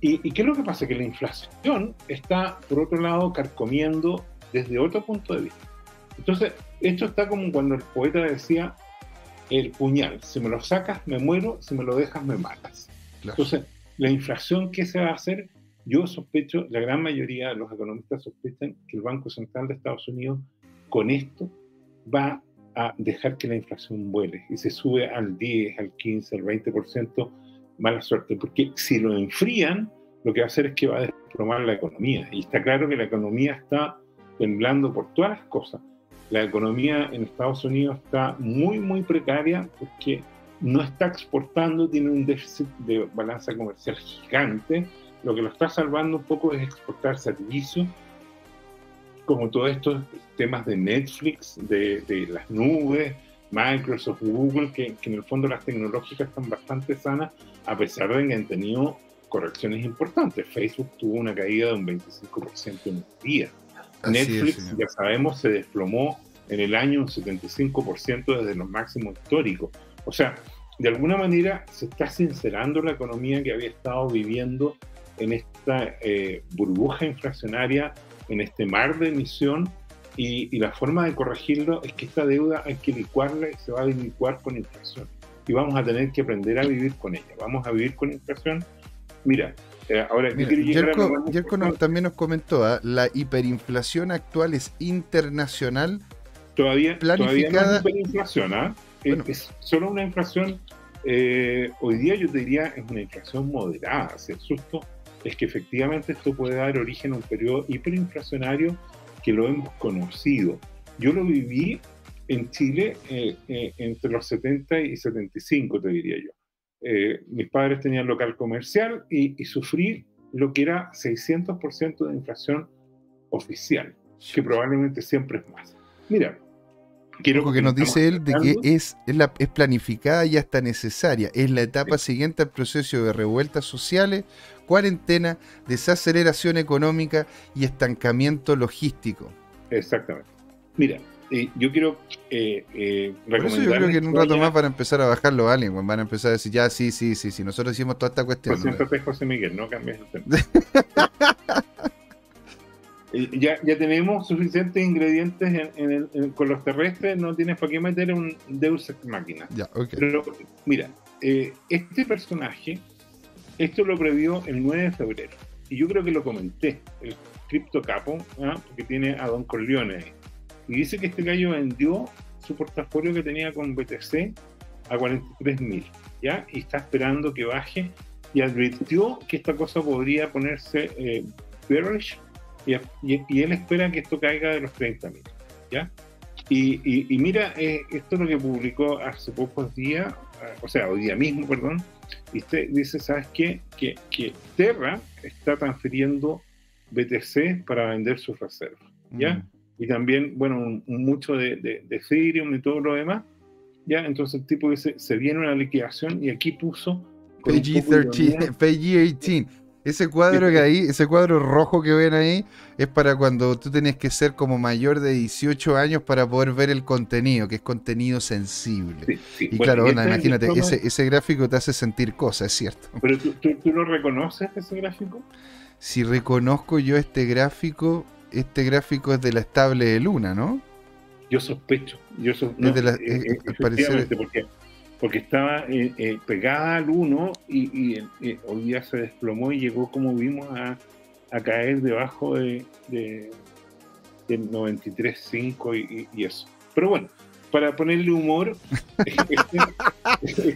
¿Y, qué es lo que pasa? Que la inflación está, por otro lado, carcomiendo desde otro punto de vista. Entonces, esto está como cuando el poeta decía, el puñal. Si me lo sacas, me muero. Si me lo dejas, me matas. Entonces, la inflación, ¿qué se va a hacer? Yo sospecho, la gran mayoría de los economistas sospechan que el Banco Central de Estados Unidos con esto va a dejar que la inflación vuele y se sube al 10, al 15, al 20%, mala suerte, porque si lo enfrían, lo que va a hacer es que va a desplomar la economía. Y está claro que la economía está temblando por todas las cosas la economía en Estados Unidos está muy, muy precaria porque no está exportando, tiene un déficit de balanza comercial gigante. Lo que lo está salvando un poco es exportar servicios, como todos estos temas de Netflix, de, las nubes, Microsoft, Google, que, en el fondo las tecnológicas están bastante sanas, a pesar de que han tenido correcciones importantes. Facebook tuvo una caída de un 25% en un día. Netflix, ya sabemos, se desplomó en el año un 75% desde los máximos históricos. O sea, de alguna manera se está sincerando la economía que había estado viviendo en esta eh, burbuja inflacionaria, en este mar de emisión, y, la forma de corregirlo es que esta deuda hay que licuarla y se va a licuar con inflación. Y vamos a tener que aprender a vivir con ella. Vamos a vivir con inflación. Mira, Eh, ahora, Yerko, también nos comentó, ¿ah? la hiperinflación actual es internacional. Todavía, planificada. no es hiperinflación, ¿ah? es, solo una inflación, eh, hoy día yo te diría, es una inflación moderada. el susto es que efectivamente esto puede dar origen a un periodo hiperinflacionario que lo hemos conocido. Yo lo viví en Chile eh, entre los 70 y 75, te diría yo. Eh, mis padres tenían local comercial y, sufrí lo que era 600% de inflación oficial, que probablemente siempre es más. Mira, quiero Lo que nos dice él de que es, es, la, es, planificada y hasta necesaria. Es la etapa siguiente al proceso de revueltas sociales, cuarentena, desaceleración económica y estancamiento logístico. Exactamente. Mira, yo quiero eh, eh, Por eso yo creo que en un rato más van a empezar a bajar los aliens, van a empezar a decir, ya, sí, sí, sí, sí, nosotros hicimos toda esta cuestión. Por José Miguel, no cambies el tema. ya, ya tenemos suficientes ingredientes en, con los terrestres, no tienes para qué meter un Deus Ex Máquina. Ya, okay. Pero mira, eh, este personaje, esto lo previó el 9 de febrero, y yo creo que lo comenté, el Crypto Capo, ¿ah? porque tiene a Don Corleone ahí y dice que este gallo vendió su portafolio que tenía con BTC a 43 mil, ¿ya? Y está esperando que baje y advirtió que esta cosa podría ponerse eh, bearish y, él espera que esto caiga de los 30 mil, ¿ya? Y, mira, eh, esto es lo que publicó hace pocos días, o sea, hoy día mismo, perdón, y usted dice, ¿sabes qué? Que, que Terra está transfiriendo BTC para vender sus reservas, ¿ya? Mm y también, bueno, mucho de, de, de, Ethereum y todo lo demás. Ya, entonces el tipo dice, se viene una liquidación y aquí puso... PG-13, PG-18. Ese cuadro que ahí, ese cuadro rojo que ven ahí, es para cuando tú tenés que ser como mayor de 18 años para poder ver el contenido, que es contenido sensible. Y claro, este imagínate, ese, ese, gráfico te hace sentir cosas, es cierto. ¿Pero tú, tú, tú lo reconoces, ese gráfico? Si reconozco yo este gráfico, este gráfico es de la estable de Luna, ¿no? Yo sospecho. Yo sospecho. Eh, eh, eh, porque, porque estaba pegada al 1 y, hoy día se desplomó y llegó, como vimos, a, caer debajo de, del 93.5 y, y, eso. Pero bueno, para ponerle humor, este,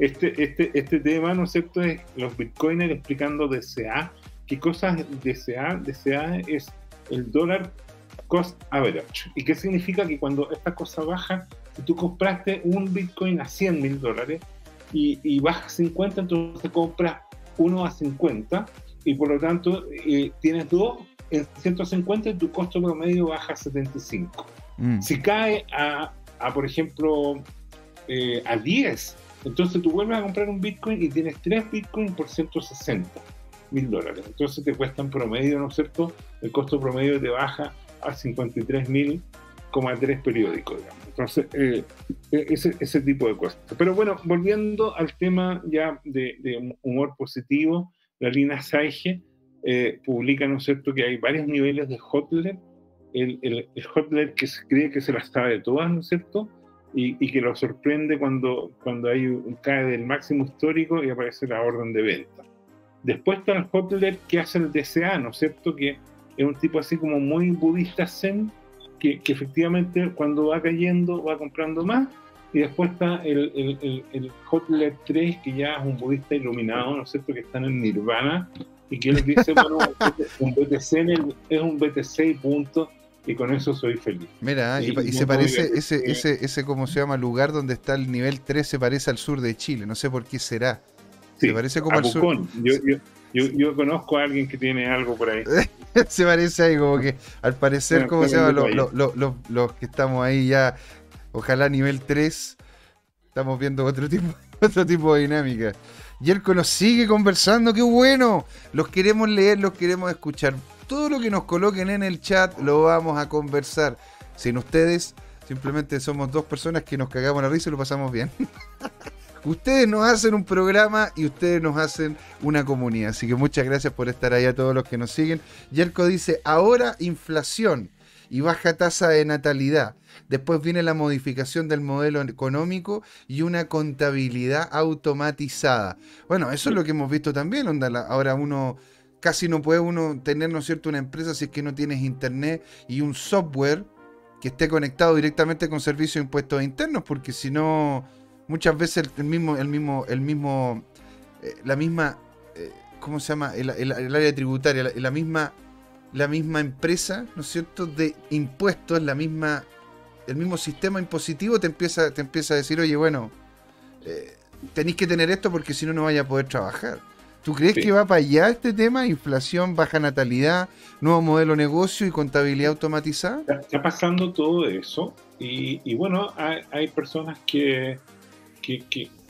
este, este, este, tema, ¿no es cierto?, es los bitcoiners explicando DCA. ¿Qué cosas DCA? DCA es el dólar cost average. ¿Y qué significa? Que cuando esta cosa baja, si tú compraste un Bitcoin a 100 mil dólares y, y baja 50, entonces compras uno a 50 y por lo tanto eh, tienes dos en 150 y tu costo promedio baja a 75. Mm. Si cae a, a por ejemplo, eh, a 10, entonces tú vuelves a comprar un Bitcoin y tienes 3 Bitcoin por 160 mil dólares. Entonces te cuesta en promedio, ¿no es cierto? El costo promedio te baja a 53 mil, tres periódicos, digamos. Entonces, eh, e-, ese, ese, tipo de cosas. Pero bueno, volviendo al tema ya de, humor positivo, la Lina Saige eh, publica, ¿no es cierto?, que hay varios niveles de Hotler. El, el, Hotler que se cree que se las sabe todas, ¿no es cierto? Y, y, que lo sorprende cuando, cuando hay un, cae del máximo histórico y aparece la orden de venta. Después está el Hotler que hace el DCA, ¿no es cierto? Que es un tipo así como muy budista zen, que, efectivamente cuando va cayendo va comprando más. Y después está el, el, el, Hotler 3, que ya es un budista iluminado, ¿no es cierto? Que está en el nirvana y que él dice, bueno, un BTC es un BTC y punto y con eso soy feliz. Mira, y, se parece, ese, ese, ese, ¿cómo se llama? Lugar donde está el nivel 3 se parece al sur de Chile, no sé por qué será. Sí, parece como Yo, yo, yo, yo, conozco a alguien que tiene algo por ahí. se parece ahí, como que al parecer, ¿cómo se llama? Los, que estamos ahí ya, ojalá nivel 3, estamos viendo otro tipo, otro tipo de dinámica. Y él nos sigue conversando, qué bueno. Los queremos leer, los queremos escuchar. Todo lo que nos coloquen en el chat lo vamos a conversar. Sin ustedes, simplemente somos dos personas que nos cagamos la risa y lo pasamos bien. Ustedes nos hacen un programa y ustedes nos hacen una comunidad. Así que muchas gracias por estar ahí a todos los que nos siguen. Yerko dice, ahora inflación y baja tasa de natalidad. Después viene la modificación del modelo económico y una contabilidad automatizada. Bueno, eso es lo que hemos visto también. Ahora uno casi no puede uno tener, ¿no es cierto?, una empresa si es que no tienes internet y un software que esté conectado directamente con servicios de impuestos internos, porque si no, muchas veces el, mismo, el mismo, el mismo, eh, la misma, eh, ¿cómo se llama? El, área tributaria, la, misma, la misma empresa, ¿no es cierto?, de impuestos, la misma, el mismo sistema impositivo te empieza, te empieza a decir, oye, bueno, eh, tenéis que tener esto porque si no, no vaya a poder trabajar. ¿Tú crees que va para allá este tema? Inflación, baja natalidad, nuevo modelo de negocio y contabilidad automatizada. Está, pasando todo eso y, bueno, hay, personas que,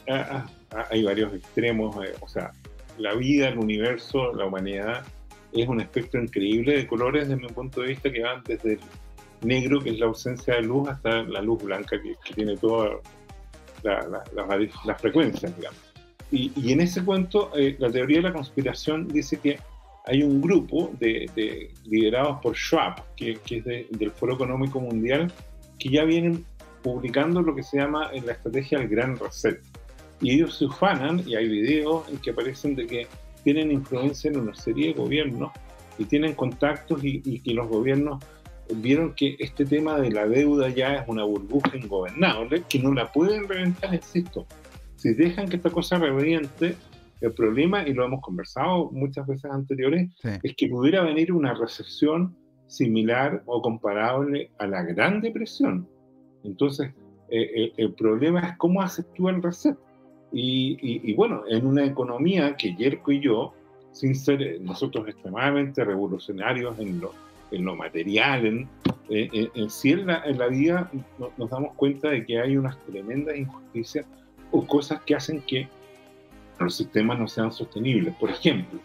ah, ah, hay varios extremos, eh, o sea, la vida, el universo, la humanidad es un espectro increíble de colores desde mi punto de vista que van desde el negro, que es la ausencia de luz, hasta la luz blanca que, tiene todas las frecuencias, digamos. Y, en ese cuento, eh, la teoría de la conspiración dice que hay un grupo de, liderados por Schwab, que, es del Foro Económico Mundial, que ya vienen publicando lo que se llama la estrategia del Gran Reset. Y ellos se ufanan, y hay videos en que aparecen de que tienen influencia en una serie de gobiernos y tienen contactos y, y que los gobiernos vieron que este tema de la deuda ya es una burbuja ingobernable que no la pueden reventar, insisto si dejan que esta cosa reviente, el problema, y lo hemos conversado muchas veces anteriores, es que pudiera venir una recesión similar o comparable a la Gran Depresión. Entonces, eh, eh, el problema es cómo haces tú el reset. Y, bueno, en una economía que Yerko y yo, sin ser eh, nosotros extremadamente revolucionarios en lo, en lo material, en, en, sí en la, en la vida, nos damos cuenta de que hay unas tremendas injusticias o cosas que hacen que los sistemas no sean sostenibles. Por ejemplo,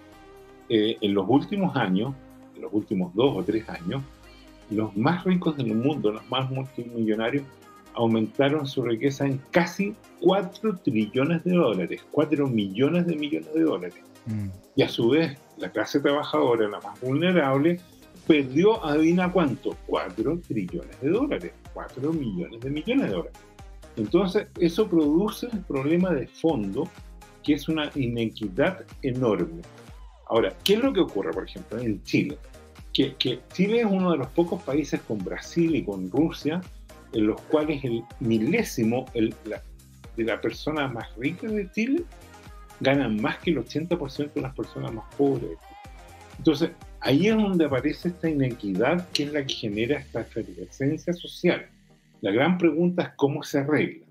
eh, en los últimos años, en los últimos dos o tres años, los más ricos del mundo, los más multimillonarios, aumentaron su riqueza en casi 4 trillones de dólares, 4 millones de millones de dólares. Mm. Y a su vez, la clase trabajadora, la más vulnerable, perdió, adivina cuánto, 4 trillones de dólares, 4 millones de millones de dólares. Entonces, eso produce un problema de fondo que es una inequidad enorme. Ahora, ¿qué es lo que ocurre, por ejemplo, en Chile? Que, Chile es uno de los pocos países con Brasil y con Rusia en los cuales el milésimo de la persona más rica de Chile gana más que el 80% de las personas más pobres. Entonces, ahí es donde aparece esta inequidad que es la que genera esta efervescencia social. La gran pregunta es cómo se arregla.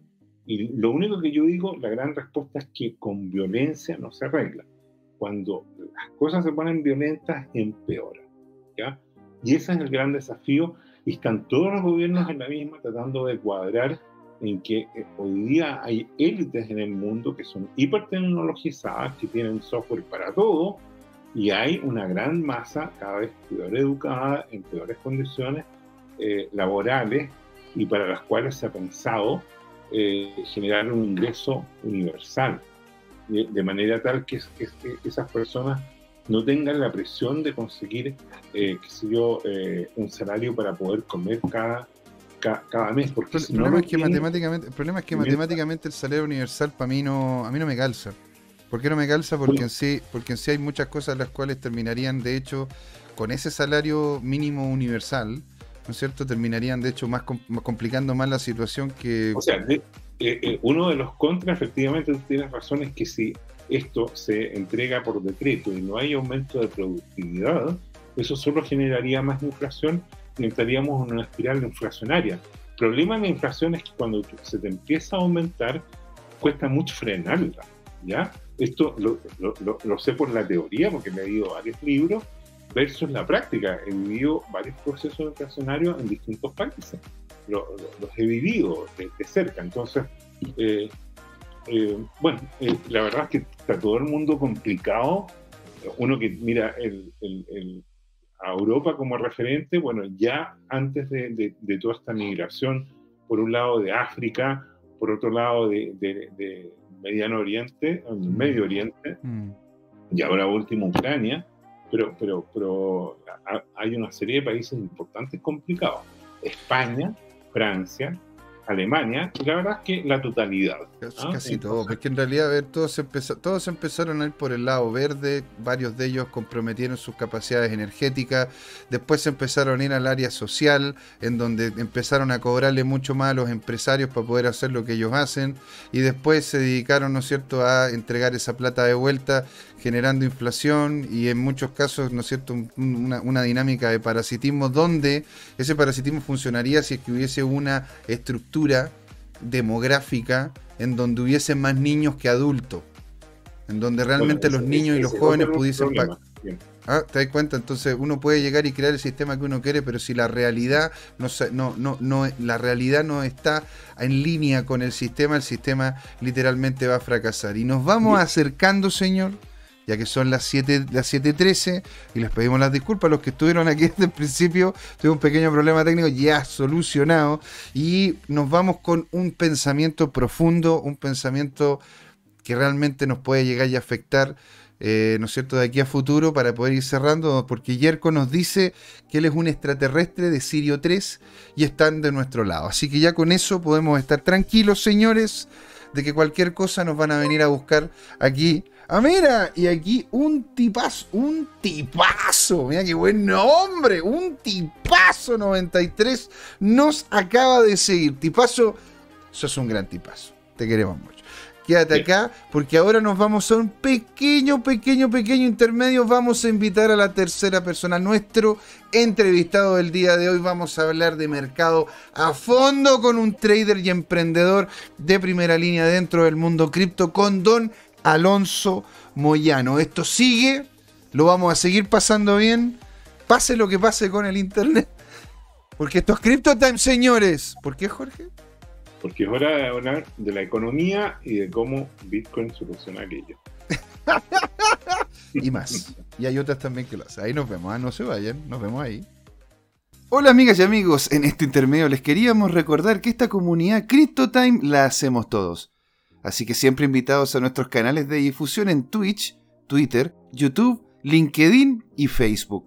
Y lo único que yo digo, la gran respuesta es que con violencia no se arregla. Cuando las cosas se ponen violentas, empeoran. Y ese es el gran desafío. Y están todos los gobiernos en la misma tratando de cuadrar en que eh, hoy día hay élites en el mundo que son hipertecnologizadas, que tienen software para todo, y hay una gran masa cada vez peor educada, en peores condiciones eh, laborales, y para las cuales se ha pensado eh, generar un ingreso universal, de, manera tal que, esas personas no tengan la presión de conseguir, eh, qué sé yo, eh, un salario para poder comer cada, cada, mes. Porque el, problema es que matemáticamente, el problema es que matemáticamente el salario universal para mí no, a mí no me calza. ¿Por qué no me calza? Porque en sí, porque en sí hay muchas cosas las cuales terminarían, de hecho, con ese salario mínimo universal, ¿no es cierto? Terminarían, de hecho, más, complicando más la situación que... O sea, eh, eh, uno de los contras, efectivamente, tú tienes razón, es que si esto se entrega por decreto y no hay aumento de productividad, eso solo generaría más inflación y entraríamos en una espiral inflacionaria. El problema de la inflación es que cuando se te empieza a aumentar, cuesta mucho frenarla, ¿ya? Esto lo, lo sé por la teoría, porque he leído varios libros, versus la práctica. He vivido varios procesos inflacionarios en distintos países. Los, he vivido de, cerca. Entonces, eh, eh, bueno, eh, la verdad es que está todo el mundo complicado. Uno que mira a Europa como referente, bueno, ya antes de, toda esta migración, por un lado de África, por otro lado de, Mediano Oriente, Medio Oriente, mm. y ahora último Ucrania, pero, pero, pero hay una serie de países importantes complicados. España, Francia, Alemania, y la verdad es que la totalidad. Casi, todo, porque en realidad, a ver, todos, todos empezaron a ir por el lado verde, varios de ellos comprometieron sus capacidades energéticas, después empezaron a ir al área social, en donde empezaron a cobrarle mucho más a los empresarios para poder hacer lo que ellos hacen, y después se dedicaron, ¿no es cierto?, a entregar esa plata de vuelta, generando inflación y en muchos casos, ¿no es cierto?, una, una dinámica de parasitismo, donde ese parasitismo funcionaría si es que hubiese una estructura demográfica en donde hubiese más niños que adultos, en donde realmente los niños y los jóvenes pudiesen... Ah, ¿Te das cuenta? Entonces uno puede llegar y crear el sistema que uno quiere, pero si la realidad no, no, no, no, la realidad no está en línea con el sistema, el sistema literalmente va a fracasar. Y nos vamos acercando, señor, ya que son las 7 las 7.13 y les pedimos las disculpas a los que estuvieron aquí desde el principio. Tuve un pequeño problema técnico ya solucionado y nos vamos con un pensamiento profundo, un pensamiento que realmente nos puede llegar y afectar. Eh, ¿no es cierto?, de aquí a futuro para poder ir cerrando, porque Yerko nos dice que él es un extraterrestre de Sirio 3 y están de nuestro lado. Así que ya con eso podemos estar tranquilos, señores, de que cualquier cosa nos van a venir a buscar aquí Ah, mira, y aquí un tipazo, un tipazo, mira qué buen nombre, un tipazo 93 nos acaba de seguir. Tipazo, sos un gran tipazo, te queremos mucho. Quédate acá porque ahora nos vamos a un pequeño, pequeño, pequeño intermedio. Vamos a invitar a la tercera persona, nuestro entrevistado del día de hoy. Vamos a hablar de mercado a fondo con un trader y emprendedor de primera línea dentro del mundo cripto con Don Alonso Moyano. Esto sigue, lo vamos a seguir pasando bien, pase lo que pase con el Internet. Porque esto es Crypto Time, señores. ¿Por qué, Jorge? Porque es hora de hablar de la economía y de cómo Bitcoin soluciona aquello. y más. Y hay otras también que lo hacen. Ahí nos vemos, ¿ah? no se vayan, nos vemos ahí. Hola amigas y amigos, en este intermedio les queríamos recordar que esta comunidad CryptoTime la hacemos todos. Así que siempre invitados a nuestros canales de difusión en Twitch, Twitter, YouTube, LinkedIn y Facebook.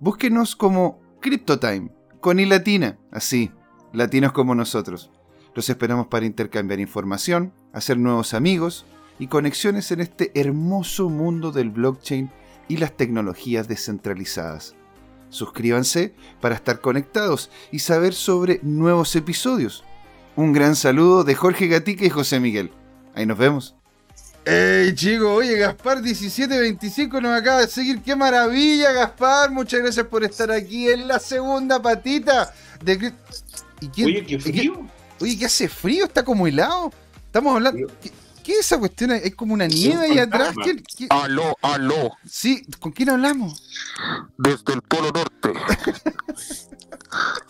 Búsquenos como CryptoTime, con latina, así, latinos como nosotros. Los esperamos para intercambiar información, hacer nuevos amigos y conexiones en este hermoso mundo del blockchain y las tecnologías descentralizadas. Suscríbanse para estar conectados y saber sobre nuevos episodios. Un gran saludo de Jorge Gatica y José Miguel. Ahí nos vemos. Hey chicos, oye Gaspar 1725 nos acaba de seguir. ¡Qué maravilla, Gaspar! Muchas gracias por estar aquí en la segunda patita de Oye, qué frío. Oye, ¿qué hace frío? Está como helado. Estamos hablando. ¿Qué, es esa cuestión? Es como una nieve ahí atrás. Aló, aló. Sí, ¿con quién hablamos? Desde el Polo Norte.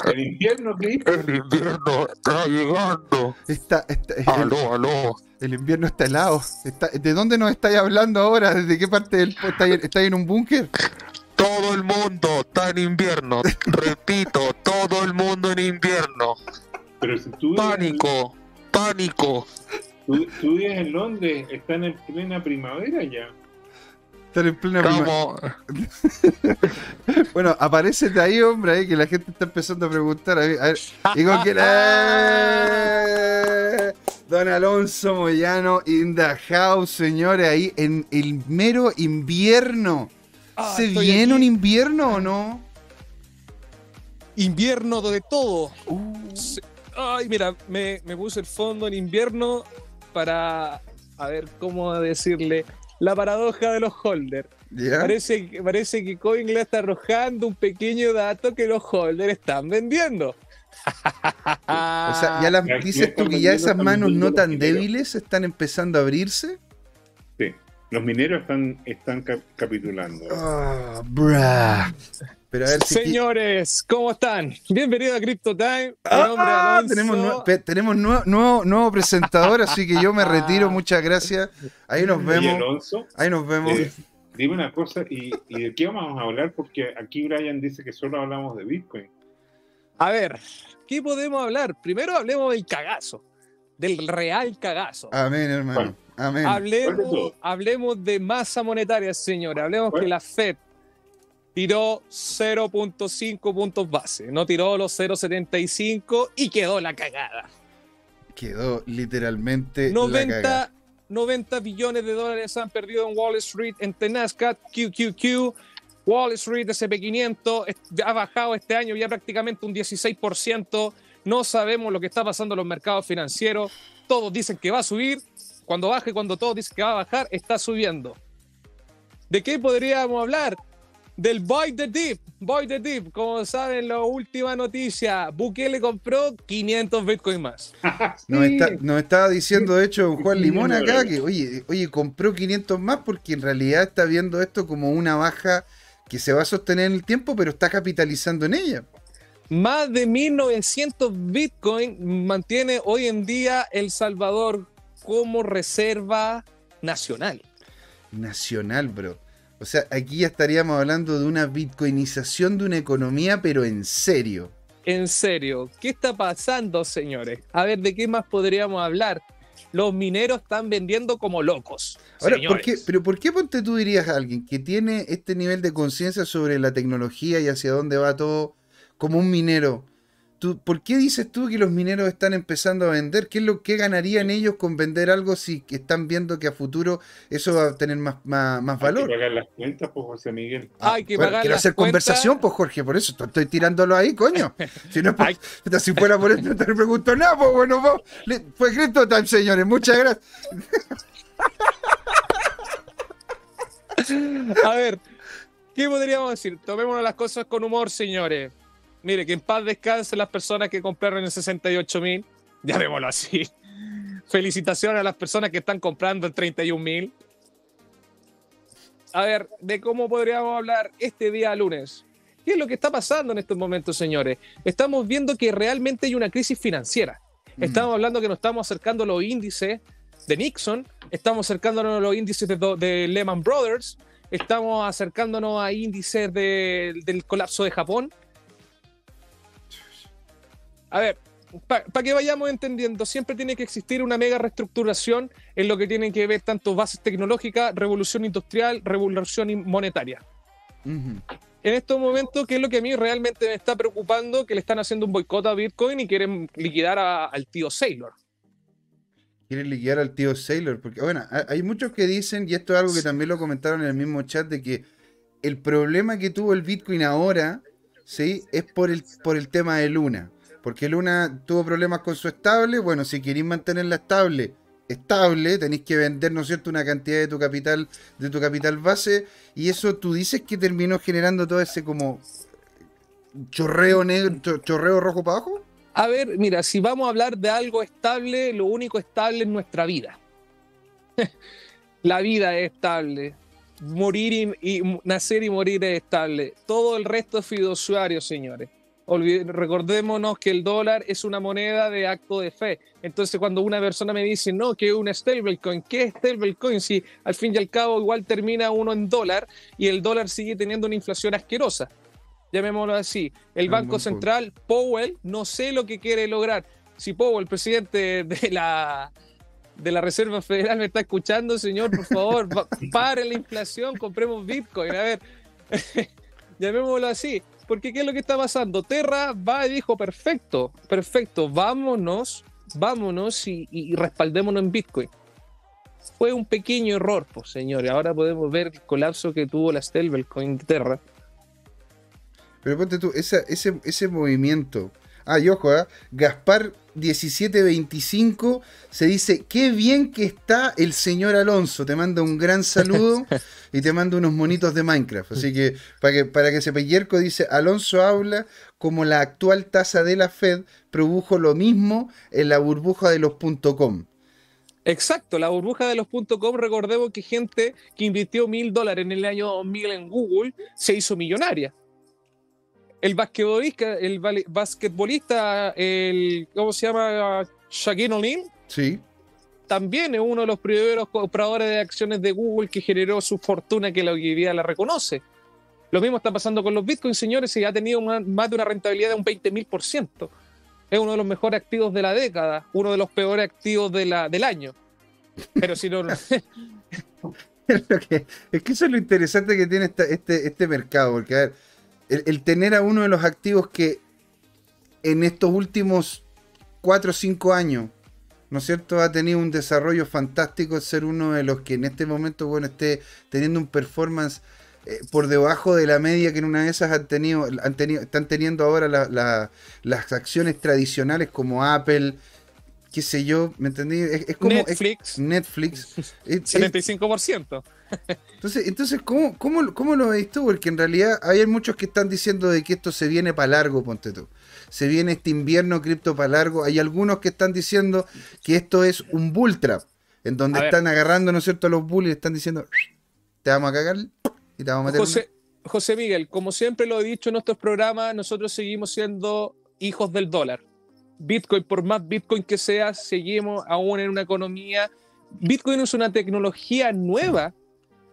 El invierno, ¿qué? El invierno está llegando. Está, aló, el, aló. El invierno está helado. ¿De dónde nos estáis hablando ahora? ¿Desde qué parte del estáis, estáis en un búnker? Todo el mundo está en invierno. Repito, todo el mundo en invierno. Pero si tú pánico, pánico. Tú, tú vives en Londres, están en plena primavera ya. Están en plena primavera. bueno, aparece de ahí, hombre, que la gente está empezando a preguntar. A ver, ¿y con quién Don Alonso Moyano in the house, señores, ahí en el mero invierno. Ah, ¿Se viene un invierno o no? Invierno de todo. Uh. Ay, mira, me, me puse el fondo en invierno para, a ver cómo decirle, la paradoja de los holders. Parece, parece que Coin le está arrojando un pequeño dato que los holders están vendiendo. o sea, ya las, dices tú que ya esas manos no tan débiles están empezando a abrirse. Sí, los mineros están, están capitulando. Ah, Señores, ¿cómo están? Bienvenido a Crypto Time. Ah, tenemos, tenemos nuevo, nuevo, presentador, así que yo me retiro. Muchas gracias. Ahí nos vemos. Ahí nos vemos. Eh, dime una cosa, ¿y, de qué vamos a hablar? Porque aquí Brian dice que solo hablamos de Bitcoin. A ver, ¿qué podemos hablar? Primero hablemos del cagazo, del real cagazo. Amén, hermano. Amén. Hablemos, hablemos de masa monetaria, señores. Hablemos que la FED tiró 0.5 puntos base, no tiró los 0.75 y quedó la cagada. Quedó literalmente 90, la cagada. 90 billones de dólares han perdido en Wall Street, en Nasdaq, QQQ, Wall Street, SP500, ha bajado este año ya prácticamente un 16%. No sabemos lo que está pasando en los mercados financieros. Todos dicen que va a subir. Cuando baje, cuando todos dicen que va a bajar, está subiendo. ¿De qué podríamos hablar? Del Boy the Deep. Boy the Deep. Como saben, la última noticia. Bukele compró 500 Bitcoin más. nos, estaba diciendo, de hecho, Juan Limón acá que, oye, oye, compró 500 más porque en realidad está viendo esto como una baja que se va a sostener en el tiempo, pero está capitalizando en ella. Más de 1900 Bitcoin mantiene hoy en día El Salvador como reserva nacional. Nacional, bro. O sea, aquí ya estaríamos hablando de una bitcoinización de una economía, pero en serio. En serio, ¿qué está pasando, señores? A ver, ¿de qué más podríamos hablar? los mineros están vendiendo como locos. Ahora, ¿por qué, pero ¿por qué ponte tú dirías a alguien que tiene este nivel de conciencia sobre la tecnología y hacia dónde va todo como un minero? ¿Por qué dices tú que los mineros están empezando a vender? ¿Qué es lo que ganarían ellos con vender algo si están viendo que a futuro eso va a tener más, más, valor? Hay que pagar las cuentas, pues, José Miguel. Hay que pagar quiero hacer conversación, pues, Jorge, por eso estoy tirándolo ahí, coño. Si, no, pues, si fuera por eso, no te pregunto nada, pues bueno, pues, fue Crypto Time, señores. Muchas gracias. A ver, ¿qué podríamos decir? Tomémonos las cosas con humor, señores. Mire, que en paz descansen las personas que compraron en 68 mil. Llamémoslo así. Felicitaciones a las personas que están comprando en 31 mil. A ver, de cómo podríamos hablar este día lunes. ¿Qué es lo que está pasando en estos momentos, señores? Estamos viendo que realmente hay una crisis financiera. Estamos hablando que nos estamos acercando a los índices de Nixon, estamos acercándonos a los índices de, Lehman Brothers, estamos acercándonos a índices del colapso de Japón, a ver, para que vayamos entendiendo, siempre tiene que existir una mega reestructuración en lo que tienen que ver tanto bases tecnológicas, revolución industrial, revolución monetaria. En estos momentos, ¿qué es lo que a mí realmente me está preocupando? Que le están haciendo un boicot a Bitcoin y quieren liquidar al tío Sailor. Quieren liquidar al tío Sailor, porque bueno, hay muchos que dicen, y esto es algo que también lo comentaron en el mismo chat, de que el problema que tuvo el Bitcoin ahora, ¿sí? Es por el, por el tema de Luna. Porque Luna tuvo problemas con su estable. Bueno, si queréis mantenerla estable, estable, tenéis que vender, ¿no es cierto?, una cantidad de tu capital, de tu capital base. Y eso tú dices que terminó generando todo ese como chorreo negro, chorreo rojo para abajo. A ver, mira, si vamos a hablar de algo estable, lo único estable es nuestra vida. La vida es estable. Morir y, y, nacer y morir es estable. Todo el resto es fiduciario, señores recordémonos que el dólar es una moneda de acto de fe. Entonces, cuando una persona me dice, no, que es una stablecoin, ¿qué es stablecoin? Si al fin y al cabo igual termina uno en dólar y el dólar sigue teniendo una inflación asquerosa. Llamémoslo así. El Banco Central, Powell, no sé lo que quiere lograr. Si Powell, presidente de la, de la Reserva Federal, me está escuchando, señor, por favor, pare la inflación, compremos Bitcoin. A ver, llamémoslo así porque ¿qué es lo que está pasando? Terra va y dijo, perfecto, perfecto, vámonos, vámonos y, respaldémonos en Bitcoin. Fue un pequeño error, pues señores. Ahora podemos ver el colapso que tuvo la stablecoin de Terra. Pero ponte tú, ese, ese movimiento Ah, y ojo, ¿eh? Gaspar 1725 se dice, qué bien que está el señor Alonso. Te manda un gran saludo y te manda unos monitos de Minecraft. Así que para que, para que sepa, Yerko dice, Alonso habla como la actual tasa de la Fed produjo lo mismo en la burbuja de los .com. Exacto, la burbuja de los .com, recordemos que gente que invirtió mil dólares en el año 2000 en Google se hizo millonaria. El basquetbolista, el basquetbolista, el, ¿cómo se llama? Shaquille O'Neal. Sí. También es uno de los primeros compradores de acciones de Google que generó su fortuna que la hoy día la reconoce. Lo mismo está pasando con los bitcoins, señores, y ha tenido más de una rentabilidad de un 20.000%. Es uno de los mejores activos de la década, uno de los peores activos de la, del año. Pero si no. es que eso es lo interesante que tiene este, este mercado, porque a ver, el, tener a uno de los activos que en estos últimos 4 o 5 años, ¿no es cierto?, ha tenido un desarrollo fantástico, ser uno de los que en este momento, bueno, esté teniendo un performance eh, por debajo de la media que en una de esas han tenido, han tenido están teniendo ahora las acciones tradicionales como Apple, qué sé yo, ¿me entendí? Es, como Netflix. Netflix. 75%. Entonces, entonces ¿cómo, cómo, cómo lo veis tú? Porque en realidad hay muchos que están diciendo de que esto se viene para largo, ponte tú. Se viene este invierno cripto para largo. Hay algunos que están diciendo que esto es un bull trap, en donde están agarrando, ¿no es cierto?, a los bulls y están diciendo, te vamos a cagar y te vamos a meter. José, José Miguel, como siempre lo he dicho en nuestros programas, nosotros seguimos siendo hijos del dólar Bitcoin, por más Bitcoin que sea, seguimos aún en una economía. Bitcoin es una tecnología nueva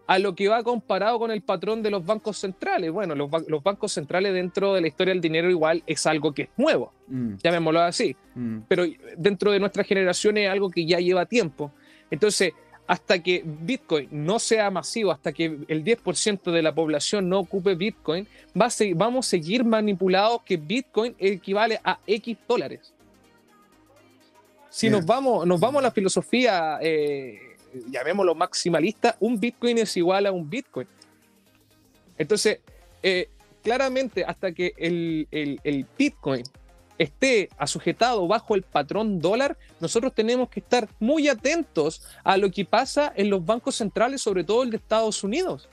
a lo que va comparado con el patrón de los bancos centrales. Bueno, los, bancos centrales dentro de la historia del dinero igual es algo que es nuevo, mm. llamémoslo así, mm. pero dentro de nuestra generación es algo que ya lleva tiempo. Entonces, hasta que Bitcoin no sea masivo, hasta que el 10% de la población no ocupe Bitcoin, vamos a seguir manipulados que Bitcoin equivale a X dólares. Si nos, vamos, nos vamos a la filosofía, eh, llamémoslo maximalista, un Bitcoin es igual a un Bitcoin. Entonces, eh, claramente, hasta que el, el Bitcoin esté asujetado bajo el patrón dólar, nosotros tenemos que estar muy atentos a lo que pasa en los bancos centrales, sobre todo el de Estados Unidos,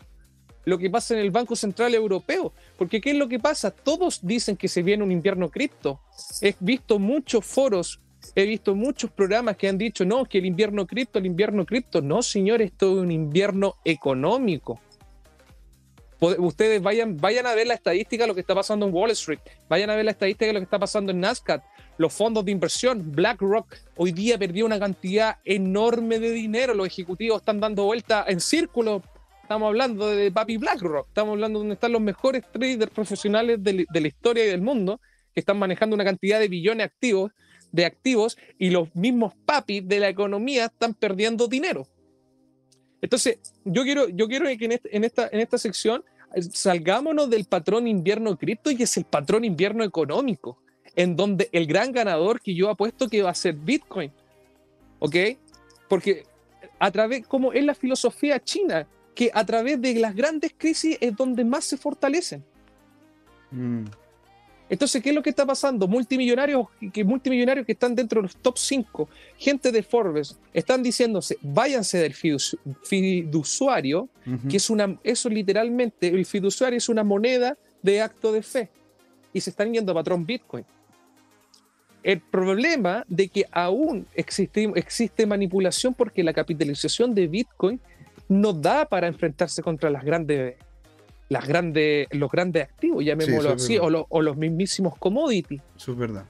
lo que pasa en el Banco Central Europeo, porque ¿qué es lo que pasa? Todos dicen que se viene un invierno cripto. He visto muchos foros, he visto muchos programas que han dicho, no, que el invierno cripto, el invierno cripto, no, señores, esto es un invierno económico. Ustedes vayan, vayan a ver la estadística de lo que está pasando en Wall Street, vayan a ver la estadística de lo que está pasando en Nasdaq, los fondos de inversión, BlackRock hoy día perdió una cantidad enorme de dinero, los ejecutivos están dando vuelta en círculo, estamos hablando de papi BlackRock, estamos hablando de donde están los mejores traders profesionales de, de la historia y del mundo, que están manejando una cantidad de billones activos, de activos y los mismos papis de la economía están perdiendo dinero. Entonces, yo quiero, yo quiero que este, en, esta, en esta sección eh, salgámonos del patrón invierno cripto y es el patrón invierno económico, en donde el gran ganador que yo apuesto que va a ser Bitcoin. ¿Ok? Porque a través, como es la filosofía china, que a través de las grandes crisis es donde más se fortalecen. Mm. Entonces, ¿qué es lo que está pasando? Multimillonarios que, multimillonarios que están dentro de los top 5, gente de Forbes, están diciéndose, váyanse del fiduciario, que es una, eso literalmente, el fiduciario es una moneda de acto de fe, y se están yendo a patrón Bitcoin. El problema de que aún existe, existe manipulación porque la capitalización de Bitcoin no da para enfrentarse contra las grandes las grandes, los grandes activos, llamémoslo así, o, o, los mismísimos commodities. Eso es verdad.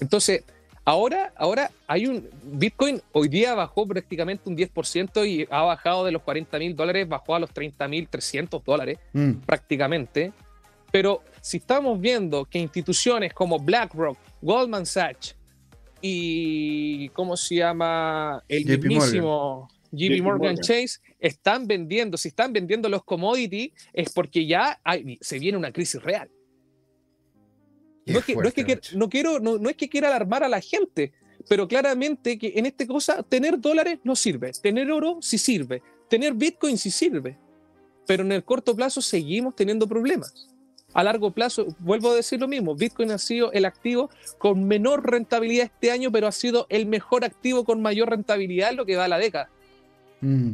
Entonces, ahora, ahora hay un Bitcoin hoy día bajó prácticamente un 10% y ha bajado de los 40 mil dólares, bajó a los 30 mil 300 dólares mm. prácticamente. Pero si estamos viendo que instituciones como BlackRock, Goldman Sachs y, ¿cómo se llama? El mismísimo JP Morgan, Chase están vendiendo, si están vendiendo los commodities, es porque ya se viene una crisis real. No es, que, no, quiero, no, es que quiera alarmar a la gente, pero claramente que en esta cosa tener dólares no sirve, tener oro sí sirve, tener Bitcoin sí sirve, pero en el corto plazo seguimos teniendo problemas. A largo plazo, vuelvo a decir lo mismo, Bitcoin ha sido el activo con menor rentabilidad este año, pero ha sido el mejor activo con mayor rentabilidad en lo que va a la década. Mm.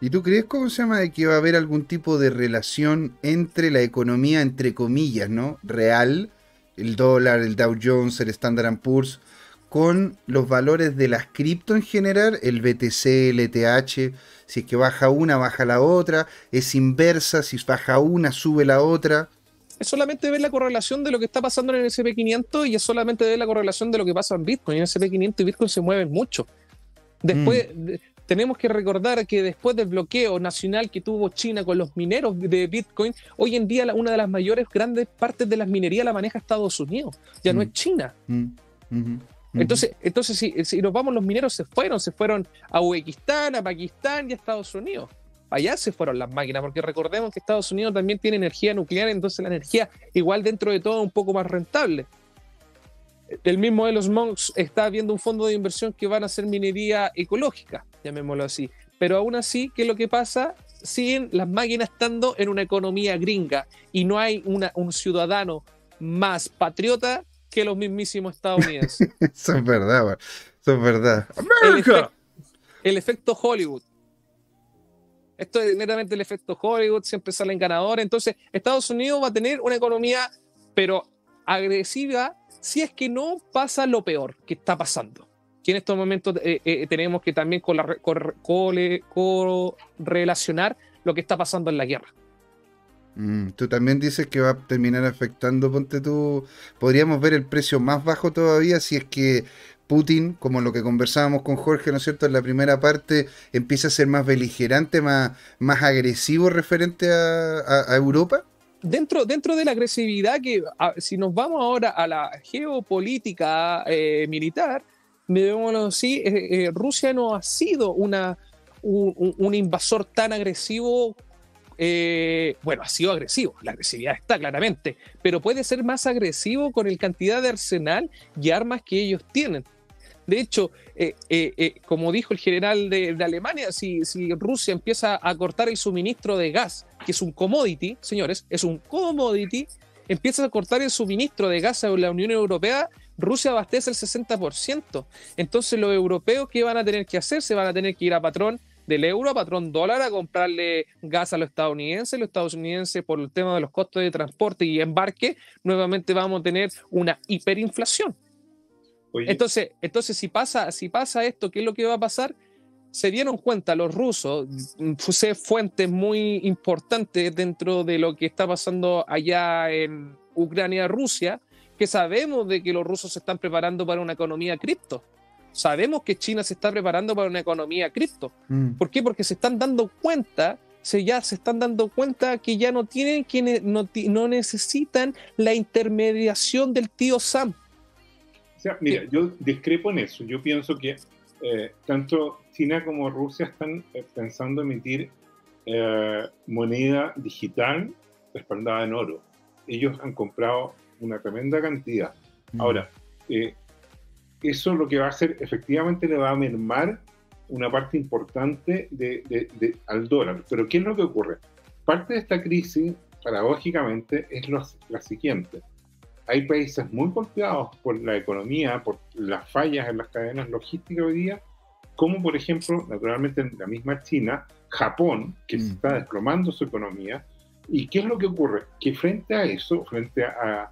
¿Y tú crees, cómo se llama, que va a haber algún tipo de relación entre la economía, entre comillas, ¿no? Real, el dólar, el Dow Jones, el Standard Poor's, con los valores de las cripto en general, el BTC, el ETH, si es que baja una, baja la otra, es inversa, si baja una, sube la otra. Es solamente ver la correlación de lo que está pasando en el SP500 y es solamente ver la correlación de lo que pasa en Bitcoin. En el SP500 y Bitcoin se mueven mucho. Después, mm tenemos que recordar que después del bloqueo nacional que tuvo China con los mineros de Bitcoin, hoy en día una de las mayores grandes partes de las minerías la maneja Estados Unidos, ya no mm. es China. Mm. Entonces, entonces si, si, nos vamos, los mineros se fueron, se fueron a Uzbekistán, a Pakistán y a Estados Unidos. Allá se fueron las máquinas, porque recordemos que Estados Unidos también tiene energía nuclear, entonces la energía, igual dentro de todo, es un poco más rentable. El mismo de los Monks está viendo un fondo de inversión que van a hacer minería ecológica, llamémoslo así. Pero aún así, ¿qué es lo que pasa? Siguen las máquinas estando en una economía gringa y no hay una, un ciudadano más patriota que los mismísimos estadounidenses. Eso es verdad, eso es verdad. El, efecto Hollywood. Esto es netamente el efecto Hollywood, siempre salen ganadores. Entonces, Estados Unidos va a tener una economía, pero agresiva, si es que no pasa lo peor que está pasando. Que en estos momentos eh, eh, tenemos que también correlacionar lo que está pasando en la guerra. Mm, tú también dices que va a terminar afectando, ponte tú, podríamos ver el precio más bajo todavía si es que Putin, como lo que conversábamos con Jorge, ¿no es cierto?, en la primera parte, empieza a ser más beligerante, más, más agresivo referente a, Europa. Dentro, dentro de la agresividad que, si nos vamos ahora a la geopolítica eh, militar, eh, eh, Rusia no ha sido una, un invasor tan agresivo eh, bueno, ha sido agresivo, la agresividad está claramente, pero puede ser más agresivo con el cantidad de arsenal y armas que ellos tienen. De hecho, como dijo el general de, Alemania, si, si, Rusia empieza a cortar el suministro de gas, que es un commodity, señores, es un commodity, empieza a cortar el suministro de gas a la Unión Europea, Rusia abastece el 60%. Entonces los europeos, ¿qué van a tener que hacer? Se van a tener que ir a patrón del euro a patrón dólar a comprarle gas a los estadounidenses. Los estadounidenses, por el tema de los costos de transporte y embarque, nuevamente vamos a tener una hiperinflación. Entonces, entonces si, pasa, si pasa esto, ¿qué es lo que va a pasar? Se dieron cuenta los rusos, puse fuentes muy importantes dentro de lo que está pasando allá en Ucrania, Rusia, que sabemos de que los rusos se están preparando para una economía cripto. Sabemos que China se está preparando para una economía cripto. Mm. ¿Por qué? Porque se están dando cuenta, se ya se están dando cuenta que ya no tienen que no, no necesitan la intermediación del tío Sam. O sea, mira, yo discrepo en eso. Yo pienso que eh, tanto China como Rusia están eh, pensando emitir eh, moneda digital respaldada en oro. Ellos han comprado una tremenda cantidad. Mm. Ahora, eso lo que va a hacer, efectivamente le va a mermar una parte importante de, al dólar. Pero ¿qué es lo que ocurre? Parte de esta crisis, paradójicamente, es la siguiente. Hay países muy golpeados por la economía, por las fallas en las cadenas logísticas hoy día, como por ejemplo, naturalmente en la misma China, Japón, que se está desplomando su economía. ¿Y qué es lo que ocurre? Que frente a eso, frente a,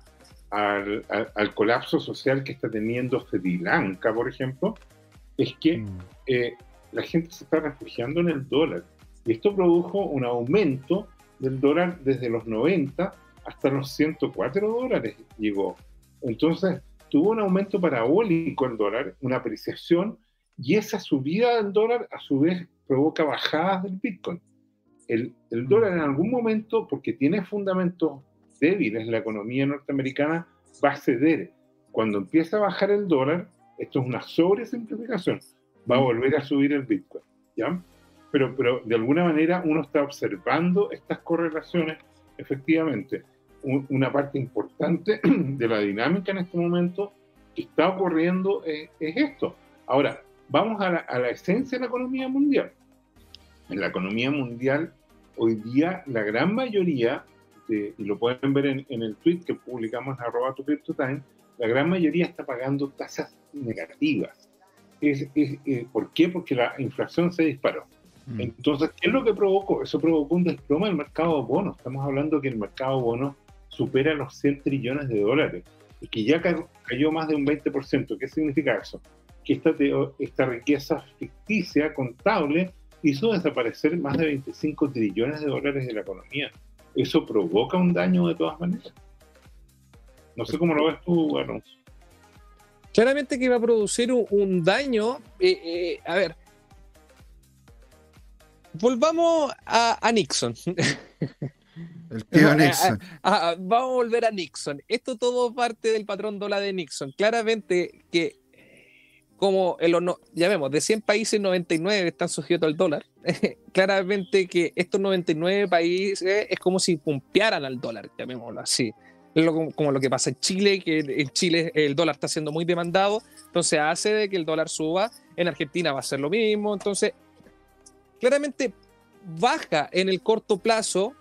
al, colapso social que está teniendo Sri Lanka, por ejemplo, es que mm. eh, la gente se está refugiando en el dólar. Y esto produjo un aumento del dólar desde los 90 hasta los 104 dólares llegó. Entonces, tuvo un aumento parabólico el dólar, una apreciación, y esa subida del dólar a su vez provoca bajadas del Bitcoin. El, el dólar en algún momento, porque tiene fundamentos débiles, la economía norteamericana va a ceder. Cuando empieza a bajar el dólar, esto es una sobresimplificación, va a volver a subir el Bitcoin, ¿ya? Pero, pero de alguna manera uno está observando estas correlaciones, efectivamente. una parte importante de la dinámica en este momento que está ocurriendo es, esto. Ahora, vamos a la, a la esencia de la economía mundial. En la economía mundial, hoy día la gran mayoría este, y lo pueden ver en, el tweet que publicamos en arroba tu time, la gran mayoría está pagando tasas negativas. Es, eh, ¿Por qué? Porque la inflación se disparó. Mm. Entonces, ¿qué es lo que provocó? Eso provocó un desplome del mercado de bonos. Estamos hablando que el mercado de bonos supera los 100 trillones de dólares y que ya cayó más de un 20%. ¿Qué significa eso? Que esta, esta riqueza ficticia, contable, hizo desaparecer más de 25 trillones de dólares de la economía eso provoca un daño de todas maneras. No sé cómo lo ves tú, Alonso. Claramente que va a producir un, daño. Eh, eh, a ver. Volvamos a, Nixon. El tío Nixon. vamos a volver a Nixon. Esto todo parte del patrón dólar de Nixon. Claramente que como el, ya vemos, de 100 países, 99 están sujetos al dólar. Claramente que estos 99 países es como si pumpearan al dólar, llamémoslo así. como lo que pasa en Chile, que en Chile el dólar está siendo muy demandado, entonces hace de que el dólar suba. En Argentina va a ser lo mismo. Entonces, claramente baja en el corto plazo,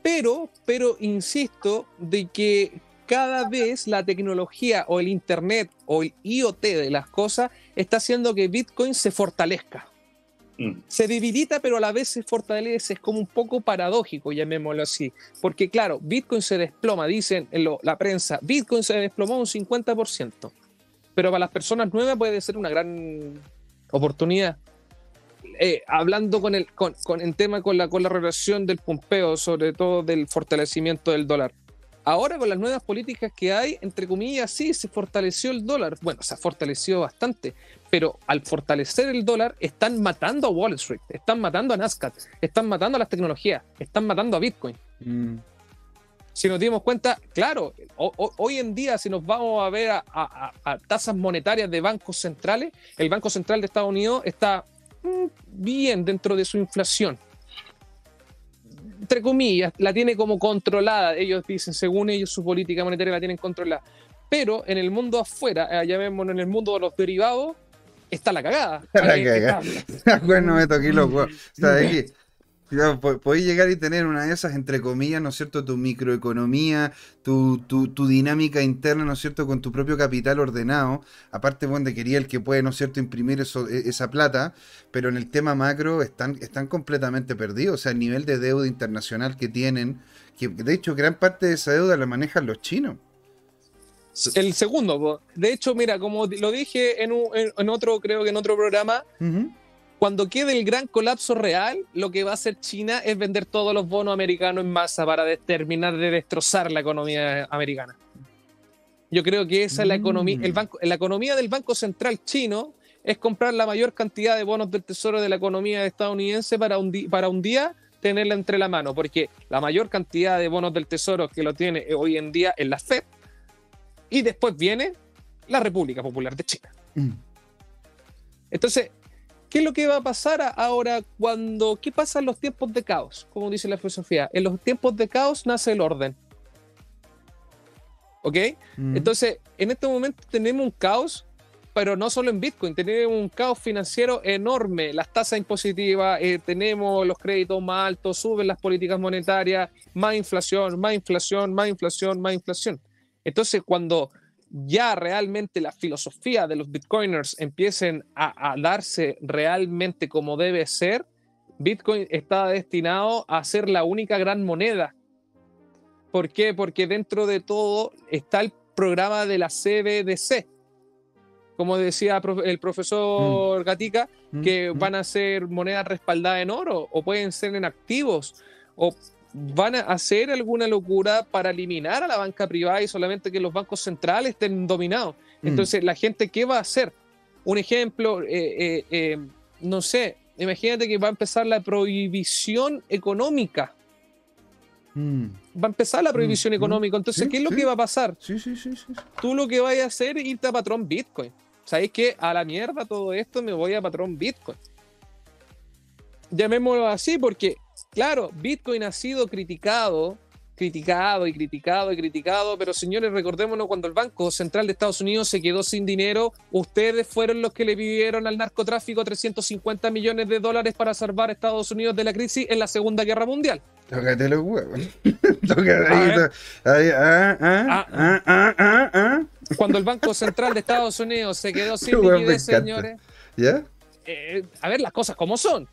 pero, pero insisto, de que cada vez la tecnología o el Internet o el IoT de las cosas está haciendo que Bitcoin se fortalezca. Mm. Se debilita, pero a la vez se fortalece. Es como un poco paradójico, llamémoslo así. Porque claro, Bitcoin se desploma, dicen en la prensa, Bitcoin se desplomó un 50%. Pero para las personas nuevas puede ser una gran oportunidad. Eh, hablando con el, con, el tema con la, con la relación del pumpeo, sobre todo del fortalecimiento del dólar. Ahora con las nuevas políticas que hay, entre comillas, sí, se fortaleció el dólar. Bueno, se ha fortalecido bastante, pero al fortalecer el dólar están matando a Wall Street, están matando a Nasdaq, están matando a las tecnologías, están matando a Bitcoin. Mm. Si nos dimos cuenta, claro, hoy en día si nos vamos a ver a, tasas monetarias de bancos centrales, el Banco Central de Estados Unidos está mm, bien dentro de su inflación entre comillas, la tiene como controlada. Ellos dicen, según ellos, su política monetaria la tienen controlada. Pero en el mundo afuera, allá vemos en el mundo de los derivados, está la cagada. La cagada. bueno, me toqué loco. Está aquí. Podéis llegar y tener una de esas, entre comillas, ¿no es cierto? Tu microeconomía, tu, tu, dinámica interna, ¿no es cierto? Con tu propio capital ordenado. Aparte, bueno, de quería el que puede, ¿no es cierto?, imprimir eso, e, esa plata. Pero en el tema macro están, están completamente perdidos. O sea, el nivel de deuda internacional que tienen, que de hecho gran parte de esa deuda la manejan los chinos. El segundo, de hecho, mira, como lo dije en, en, otro, creo que en otro programa, cuando quede el gran colapso real, lo que va a hacer China es vender todos los bonos americanos en masa para terminar de destrozar la economía americana. Yo creo que esa es la economía, el banco, la economía del Banco Central chino es comprar la mayor cantidad de bonos del tesoro de la economía estadounidense para un, para un día tenerla entre la mano, porque la mayor cantidad de bonos del tesoro que lo tiene hoy en día es la Fed y después viene la República Popular de China. Mm. Entonces, ¿Qué es lo que va a pasar ahora cuando... ¿Qué pasa en los tiempos de caos? Como dice la filosofía. En los tiempos de caos nace el orden. ¿Ok? Mm. Entonces, en este momento tenemos un caos, pero no solo en Bitcoin, tenemos un caos financiero enorme. Las tasas impositivas, eh, tenemos los créditos más altos, suben las políticas monetarias, más inflación, más inflación, más inflación, más inflación. Entonces, cuando ya realmente la filosofía de los bitcoiners empiecen a, darse realmente como debe ser, Bitcoin está destinado a ser la única gran moneda. ¿Por qué? Porque dentro de todo está el programa de la CBDC. Como decía el profesor mm. Gatica, mm, que mm. van a ser monedas respaldadas en oro o pueden ser en activos o van a hacer alguna locura para eliminar a la banca privada y solamente que los bancos centrales estén dominados. Mm. Entonces, ¿la gente qué va a hacer? Un ejemplo, eh, eh, eh, no sé, imagínate que va a empezar la prohibición económica. Mm. Va a empezar la prohibición mm. económica. Entonces, ¿qué es lo que va a pasar? Sí, sí, sí, Tú lo que vas a hacer es irte a patrón Bitcoin. ¿Sabes qué? A la mierda todo esto me voy a patrón Bitcoin. Llamémoslo así porque Claro, Bitcoin ha sido criticado, criticado y criticado y criticado, pero señores, recordémonos cuando el Banco Central de Estados Unidos se quedó sin dinero, ustedes fueron los que le pidieron al narcotráfico 350 millones de dólares para salvar a Estados Unidos de la crisis en la Segunda Guerra Mundial. Tócate los huevos. Tócate ahí. Ah, ah, ah, cuando el Banco Central de Estados Unidos se quedó sin liquidez, señores. ¿Ya? Eh, a ver, las cosas como son.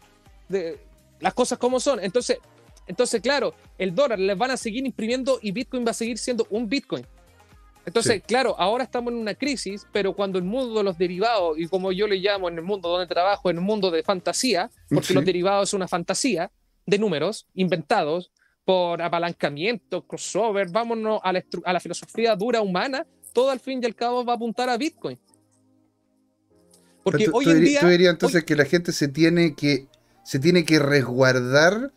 De, las cosas como son. Entonces, entonces, claro, el dólar les van a seguir imprimiendo y Bitcoin va a seguir siendo un Bitcoin. Entonces, claro, ahora estamos en una crisis, pero cuando el mundo de los derivados, y como yo le llamo en el mundo donde trabajo, en el mundo de fantasía, porque los derivados es una fantasía de números inventados por apalancamiento, crossover, vámonos a la, a la filosofía dura humana, todo al fin y al cabo va a apuntar a Bitcoin. Porque hoy en día. Tú dirías entonces que la gente se tiene que se tiene que resguardar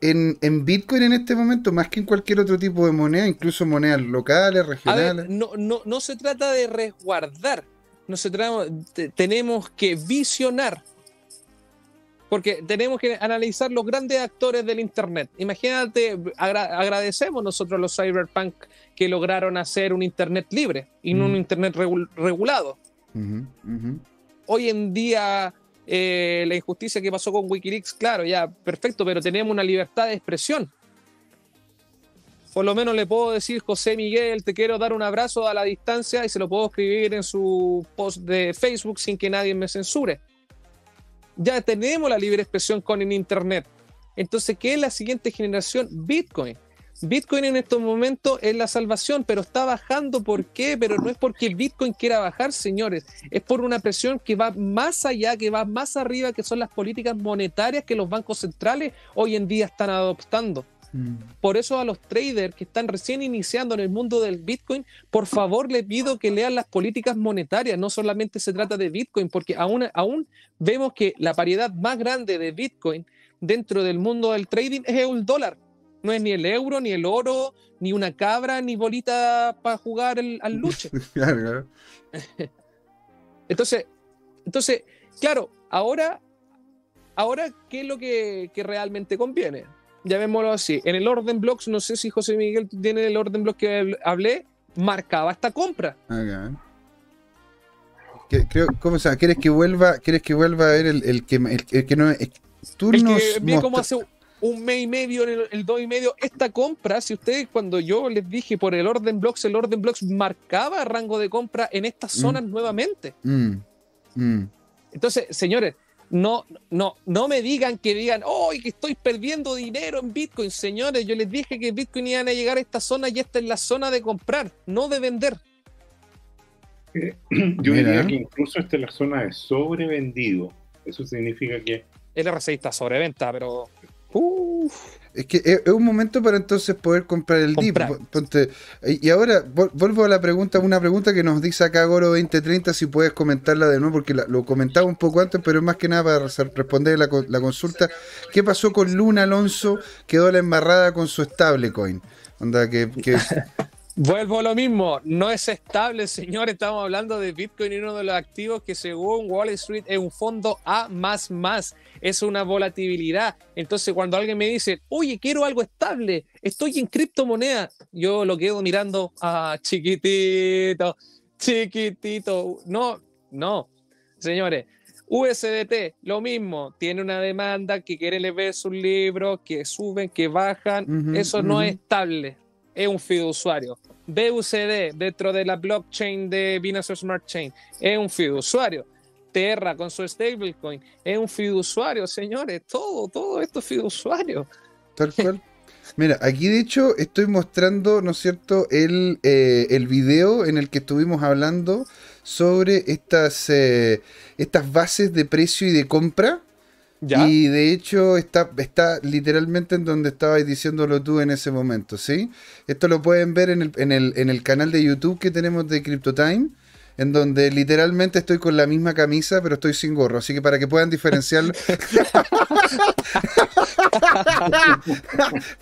en, Bitcoin en este momento más que en cualquier otro tipo de moneda, incluso monedas locales, regionales. no, no, no se trata de resguardar. nosotros tenemos que visionar porque tenemos que analizar los grandes actores del Internet. Imagínate, agradecemos nosotros a los cyberpunk que lograron hacer un Internet libre y no un Internet regulado. Hoy en día, eh, la injusticia que pasó con Wikileaks, claro, ya, perfecto, pero tenemos una libertad de expresión. Por lo menos le puedo decir, José Miguel, te quiero dar un abrazo a la distancia y se lo puedo escribir en su post de Facebook sin que nadie me censure ya tenemos la libre expresión con el Internet. Entonces, ¿qué es la siguiente generación? Bitcoin. Bitcoin en estos momentos es la salvación, pero está bajando. ¿Por qué? Pero no es porque el Bitcoin quiera bajar, señores. Es por una presión que va más allá, que va más arriba, que son las políticas monetarias que los bancos centrales hoy en día están adoptando. Mm. Por eso a los traders que están recién iniciando en el mundo del Bitcoin, por favor les pido que lean las políticas monetarias. No solamente se trata de Bitcoin, porque aún, aún vemos que la paridad más grande de Bitcoin dentro del mundo del trading es el dólar. No es ni el euro, ni el oro, ni una cabra, ni bolita para jugar al luche. entonces, entonces, claro, ahora, ahora, ¿qué es lo que, que realmente conviene? llamémoslo así, en el orden blocks, no sé si José Miguel tiene el orden block que hablé, marcaba esta compra. ¿Cómo se llama? ¿Quieres que vuelva, ¿quieres que vuelva a ver el, que, el, que no es turnos? El que hace un mes y medio, el, el dos y medio, esta compra, si ustedes cuando yo les dije por el orden blocks, el orden blocks marcaba rango de compra en estas mm. zonas nuevamente. Mm. Mm. Entonces, señores, no, no, no me digan que digan, oh, que estoy perdiendo dinero en Bitcoin. Señores, yo les dije que Bitcoin iban a llegar a esta zona y esta es la zona de comprar, no de vender. Eh, yo diría que incluso esta es la zona de sobrevendido. Eso significa que. El RSI está sobreventa, pero. Es que es, un momento para entonces poder comprar el DIP. y ahora vuelvo a la pregunta, una pregunta que nos dice acá Goro 2030, si puedes comentarla de nuevo, porque lo comentaba un poco antes, pero más que nada para responder la, la consulta. ¿Qué pasó con Luna Alonso? Quedó la embarrada con su stablecoin. Onda que, que Vuelvo a lo mismo, no es estable, señor. Estamos hablando de Bitcoin y uno de los activos que según Wall Street es un fondo A, es una volatilidad. Entonces, cuando alguien me dice, oye, quiero algo estable, estoy en criptomoneda, yo lo quedo mirando, ah, chiquitito, chiquitito. No, no, señores. USDT, lo mismo, tiene una demanda que quiere leer sus libros, que suben, que bajan, eso no es estable, es un fiduciario. BUCD, dentro de la blockchain de Binance Smart Chain, es un fiduciario. Terra con su stablecoin es un fiduciario, señores. Todo, todo esto es fiduciario. Tal cual. Mira, aquí de hecho estoy mostrando, ¿no es cierto?, el, eh, el video en el que estuvimos hablando sobre estas, eh, estas bases de precio y de compra y de hecho está, está literalmente en donde estabas diciéndolo tú en ese momento, ¿sí? Esto lo pueden ver en el, en el, en el canal de YouTube que tenemos de CryptoTime en donde literalmente estoy con la misma camisa, pero estoy sin gorro. Así que para que puedan diferenciarlo.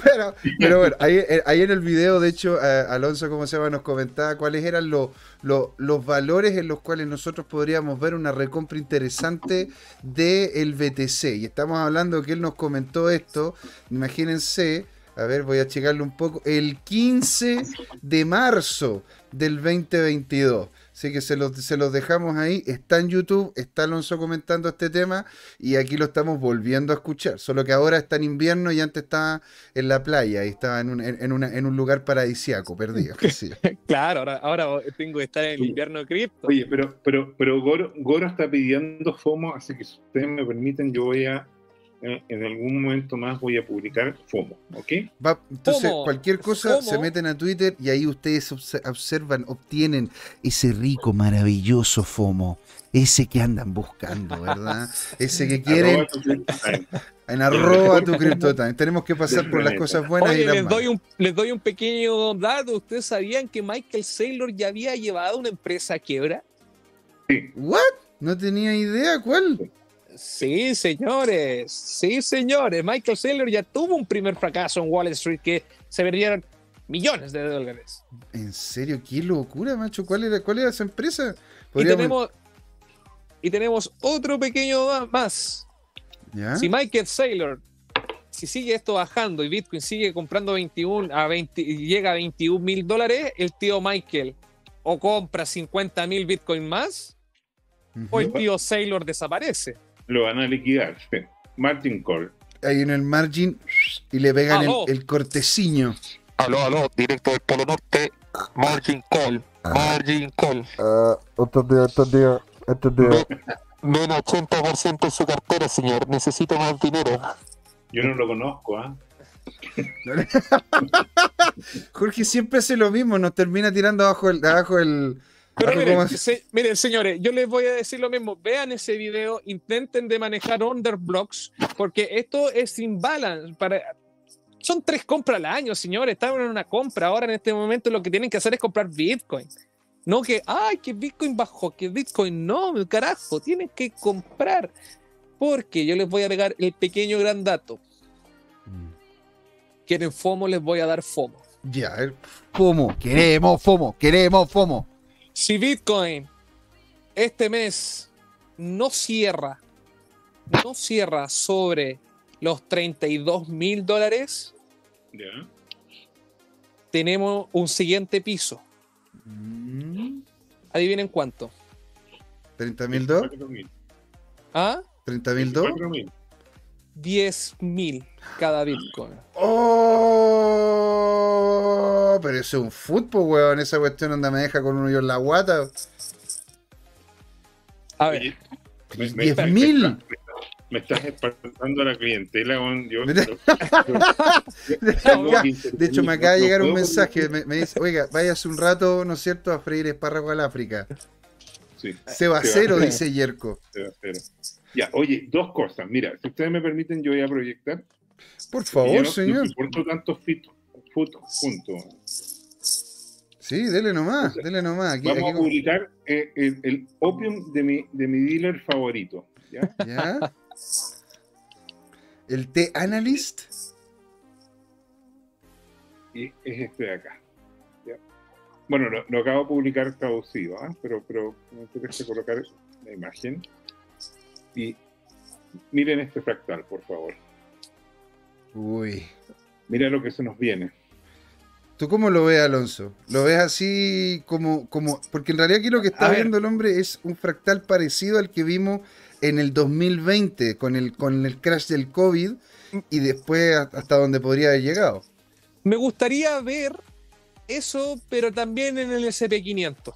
pero, pero, bueno, ahí, eh, ahí, en el video, de hecho, eh, Alonso, como se llama, nos comentaba cuáles eran los, los, valores en los cuales nosotros podríamos ver una recompra interesante del BTC. Y estamos hablando que él nos comentó esto. Imagínense. A ver, voy a checarlo un poco. El 15 de marzo del 2022. Así que se los, se los dejamos ahí. Está en YouTube, está Alonso comentando este tema y aquí lo estamos volviendo a escuchar. Solo que ahora está en invierno y antes estaba en la playa y estaba en un, en, un lugar paradisiaco, perdido. claro, ahora, ahora tengo que estar en el invierno cripto. Oye, pero, pero, pero Goro, Goro está pidiendo FOMO, así que si ustedes me permiten, yo voy a en algún momento más voy a publicar FOMO, ¿ok? entonces, cualquier cosa se meten a Twitter y ahí ustedes observan, obtienen ese rico, maravilloso FOMO, ese que andan buscando, ¿verdad? ese que quieren. en arroba tu CryptoTime. Tenemos que pasar por las cosas buenas y las les doy, un, les doy un pequeño dato. ¿Ustedes sabían que Michael Saylor ya había llevado una empresa a quiebra? Sí. ¿What? No tenía idea. ¿Cuál? Sí, señores, sí, señores. Michael Saylor ya tuvo un primer fracaso en Wall Street que se vendieron millones de dólares. ¿En serio? ¡Qué locura, macho! ¿Cuál era, cuál era esa empresa? Y tenemos, y tenemos otro pequeño más. Si Michael Saylor, si sigue esto bajando y Bitcoin sigue comprando 21 a 20 y llega a 21 mil dólares, el tío Michael o compra 50 mil Bitcoin más o el tío Saylor desaparece. Lo van a liquidar. Martin Call. Ahí en el margin y le pegan el, el, corteciño. Aló, aló, directo del Polo Norte, margin call, ah. margin call. Uh, estos días, estos días, estos días. Menos 80% en su cartera, señor. Necesito más dinero. Yo no lo conozco, ¿ah? Jorge siempre hace lo mismo, nos termina tirando abajo el. Abajo el Pero miren, señores, yo les voy a decir lo mismo. Vean ese video, intenten de manejar underblocks, porque esto es sin balance. Para, son tres compras al año, señores. Están en una compra. Ahora en este momento lo que tienen que hacer es comprar Bitcoin. No que, ay, que Bitcoin bajó, que Bitcoin no, carajo, tienen que comprar. Porque yo les voy a pegar el pequeño gran dato. Mm. Quieren FOMO, les voy a dar FOMO. Ya, FOMO, queremos FOMO, queremos FOMO. Si Bitcoin este mes no cierra, no cierra sobre los 32 mil dólares, tenemos un siguiente piso. Mm. Adivinen cuánto. ¿30 mil dos? ¿Ah? ¿30 mil dos? 10 mil cada Bitcoin. ¡Oh! Pero eso es un fútbol, weón. Esa cuestión donde me deja con uno yo en la guata. A ver. 10 mil me estás espantando a la clientela, Dios. de hecho, me acaba de llegar un mensaje. Me, dice, oiga, váyase un rato, ¿no es cierto?, a freír espárrago al África. Sí. Seba cero, dice Yerko. Seba cero. Ya, oye, dos cosas. Mira, si ustedes me permiten, yo voy a proyectar. Por favor, señor. No tantos fotos juntos. Sí, dele nomás, dele nomás. Vamos a publicar eh, el, el, opium de mi, de mi dealer favorito. ¿Ya? ¿Ya? El T-Analyst. Y es este de acá. Bueno, lo, acabo de publicar traducido, ¿ah? pero, pero me interesa colocar la imagen. Y miren este fractal, por favor. Uy. Mira lo que se nos viene. ¿Tú cómo lo ves, Alonso? ¿Lo ves así como, como... Porque en realidad aquí lo que está viendo el hombre es un fractal parecido al que vimos en el 2020 con el, con el crash del COVID y después hasta donde podría haber llegado. Me gustaría ver eso, pero también en el SP500.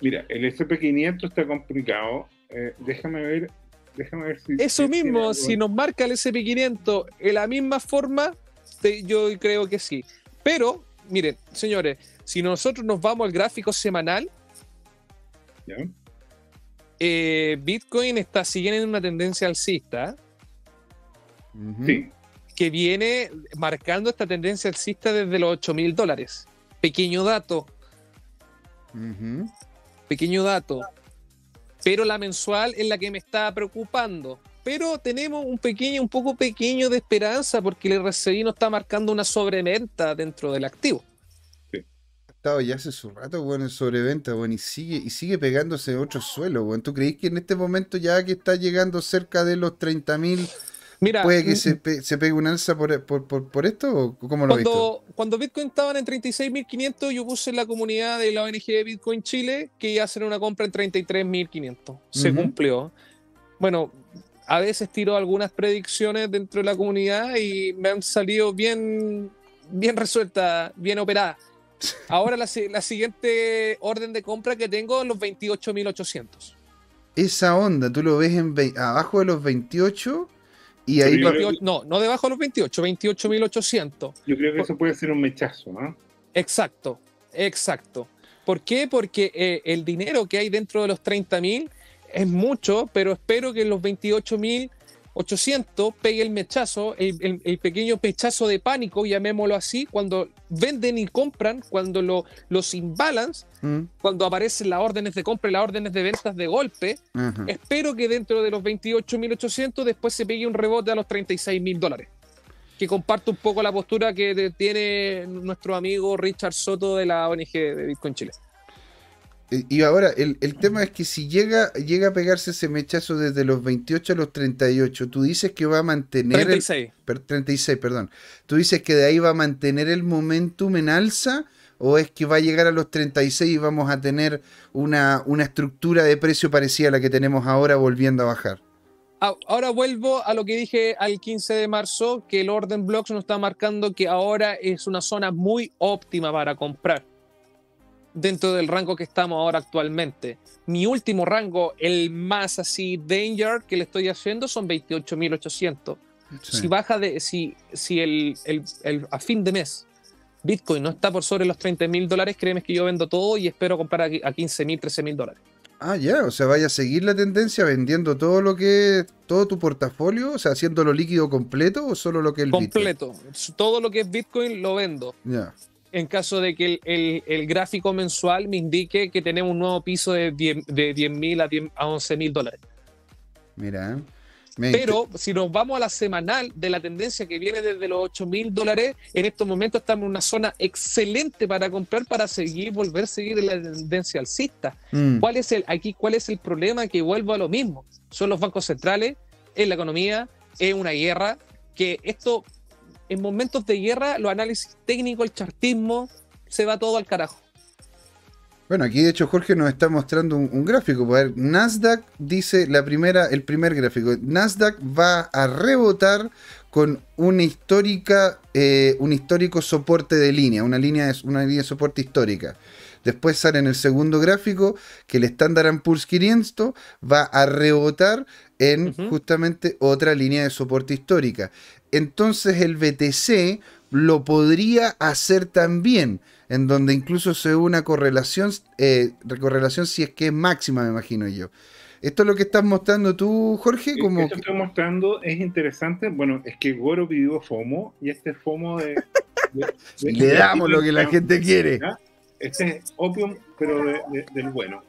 Mira, el SP500 está complicado. Eh, déjame ver. Déjame ver si. Eso mismo, si nos marca el SP500 en la misma forma, yo creo que sí. Pero, miren, señores, si nosotros nos vamos al gráfico semanal, ¿Ya? Eh, Bitcoin está siguiendo una tendencia alcista. Que viene marcando esta tendencia alcista desde los 8 mil dólares. Pequeño dato. Pequeño dato. Pero la mensual es la que me está preocupando. Pero tenemos un pequeño, un poco pequeño de esperanza porque el RSI no está marcando una sobreventa dentro del activo estado ya hace su rato, bueno, en sobreventa, bueno, y sigue, y sigue pegándose otro suelo, bueno. ¿Tú crees que en este momento ya que está llegando cerca de los 30 mil, puede que se, pegue un alza por, por, esto? ¿O cómo lo cuando, cuando Bitcoin estaban en 36.500, yo puse en la comunidad de la ONG de Bitcoin Chile que iba a hacer una compra en 33.500. Se cumplió. Bueno, a veces tiro algunas predicciones dentro de la comunidad y me han salido bien, bien resueltas, bien operadas. Ahora la, siguiente orden de compra que tengo es los 28.800. Esa onda, tú lo ves en abajo de los 28 y ahí... no, no debajo de los 28, 28.800. Yo creo que eso puede ser un mechazo, ¿no? Exacto, exacto. ¿Por qué? Porque eh, el dinero que hay dentro de los 30.000 es mucho, pero espero que los 28.000 800 pegue el mechazo, el, pequeño pechazo de pánico, llamémoslo así, cuando venden y compran, cuando lo, los imbalance, mm. cuando aparecen las órdenes de compra y las órdenes de ventas de golpe. Espero que dentro de los 28.800 después se pegue un rebote a los 36.000 dólares. Que comparto un poco la postura que tiene nuestro amigo Richard Soto de la ONG de Bitcoin Chile. Y ahora, el, tema es que si llega, llega a pegarse ese mechazo desde los 28 a los 38, tú dices que va a mantener... 36. El, 36, perdón. Tú dices que de ahí va a mantener el momentum en alza o es que va a llegar a los 36 y vamos a tener una, una estructura de precio parecida a la que tenemos ahora volviendo a bajar. Ahora vuelvo a lo que dije al 15 de marzo, que el Orden Blocks nos está marcando que ahora es una zona muy óptima para comprar dentro del rango que estamos ahora actualmente. Mi último rango, el más así danger que le estoy haciendo, son 28.800. Si baja de, si, si el, el, a fin de mes Bitcoin no está por sobre los 30 mil dólares, créeme que yo vendo todo y espero comprar a, 15 mil, 13 mil dólares. Ah, ya, o sea, vaya a seguir la tendencia vendiendo todo lo que, todo tu portafolio, o sea, haciéndolo líquido completo o solo lo que es el Completo, todo lo que es Bitcoin lo vendo. Ya en caso de que el, gráfico mensual me indique que tenemos un nuevo piso de 10 mil a, a 11 mil dólares. Mira. Pero si nos vamos a la semanal de la tendencia que viene desde los 8 mil dólares, en estos momentos estamos en una zona excelente para comprar para seguir, volver a seguir la tendencia alcista. Mm. ¿Cuál es el, aquí, ¿Cuál es el problema? Que vuelvo a lo mismo. Son los bancos centrales, es la economía, es una guerra, que esto en momentos de guerra, los análisis técnicos, el chartismo, se va todo al carajo. Bueno, aquí de hecho Jorge nos está mostrando un, gráfico. Pues, Nasdaq dice la primera, el primer gráfico. Nasdaq va a rebotar con una histórica, eh, un histórico soporte de línea, una línea, una línea de soporte histórica. Después sale en el segundo gráfico que el Standard Poor's 500 va a rebotar en justamente otra línea de soporte histórica. Entonces el BTC lo podría hacer también, en donde incluso se ve una correlación, eh, correlación si es que es máxima, me imagino yo. ¿Esto es lo que estás mostrando tú, Jorge? Como Esto que estoy mostrando es interesante. Bueno, es que Goro pidió FOMO y este FOMO de... Le damos lo que la gente quiere. Este es opium, pero del bueno.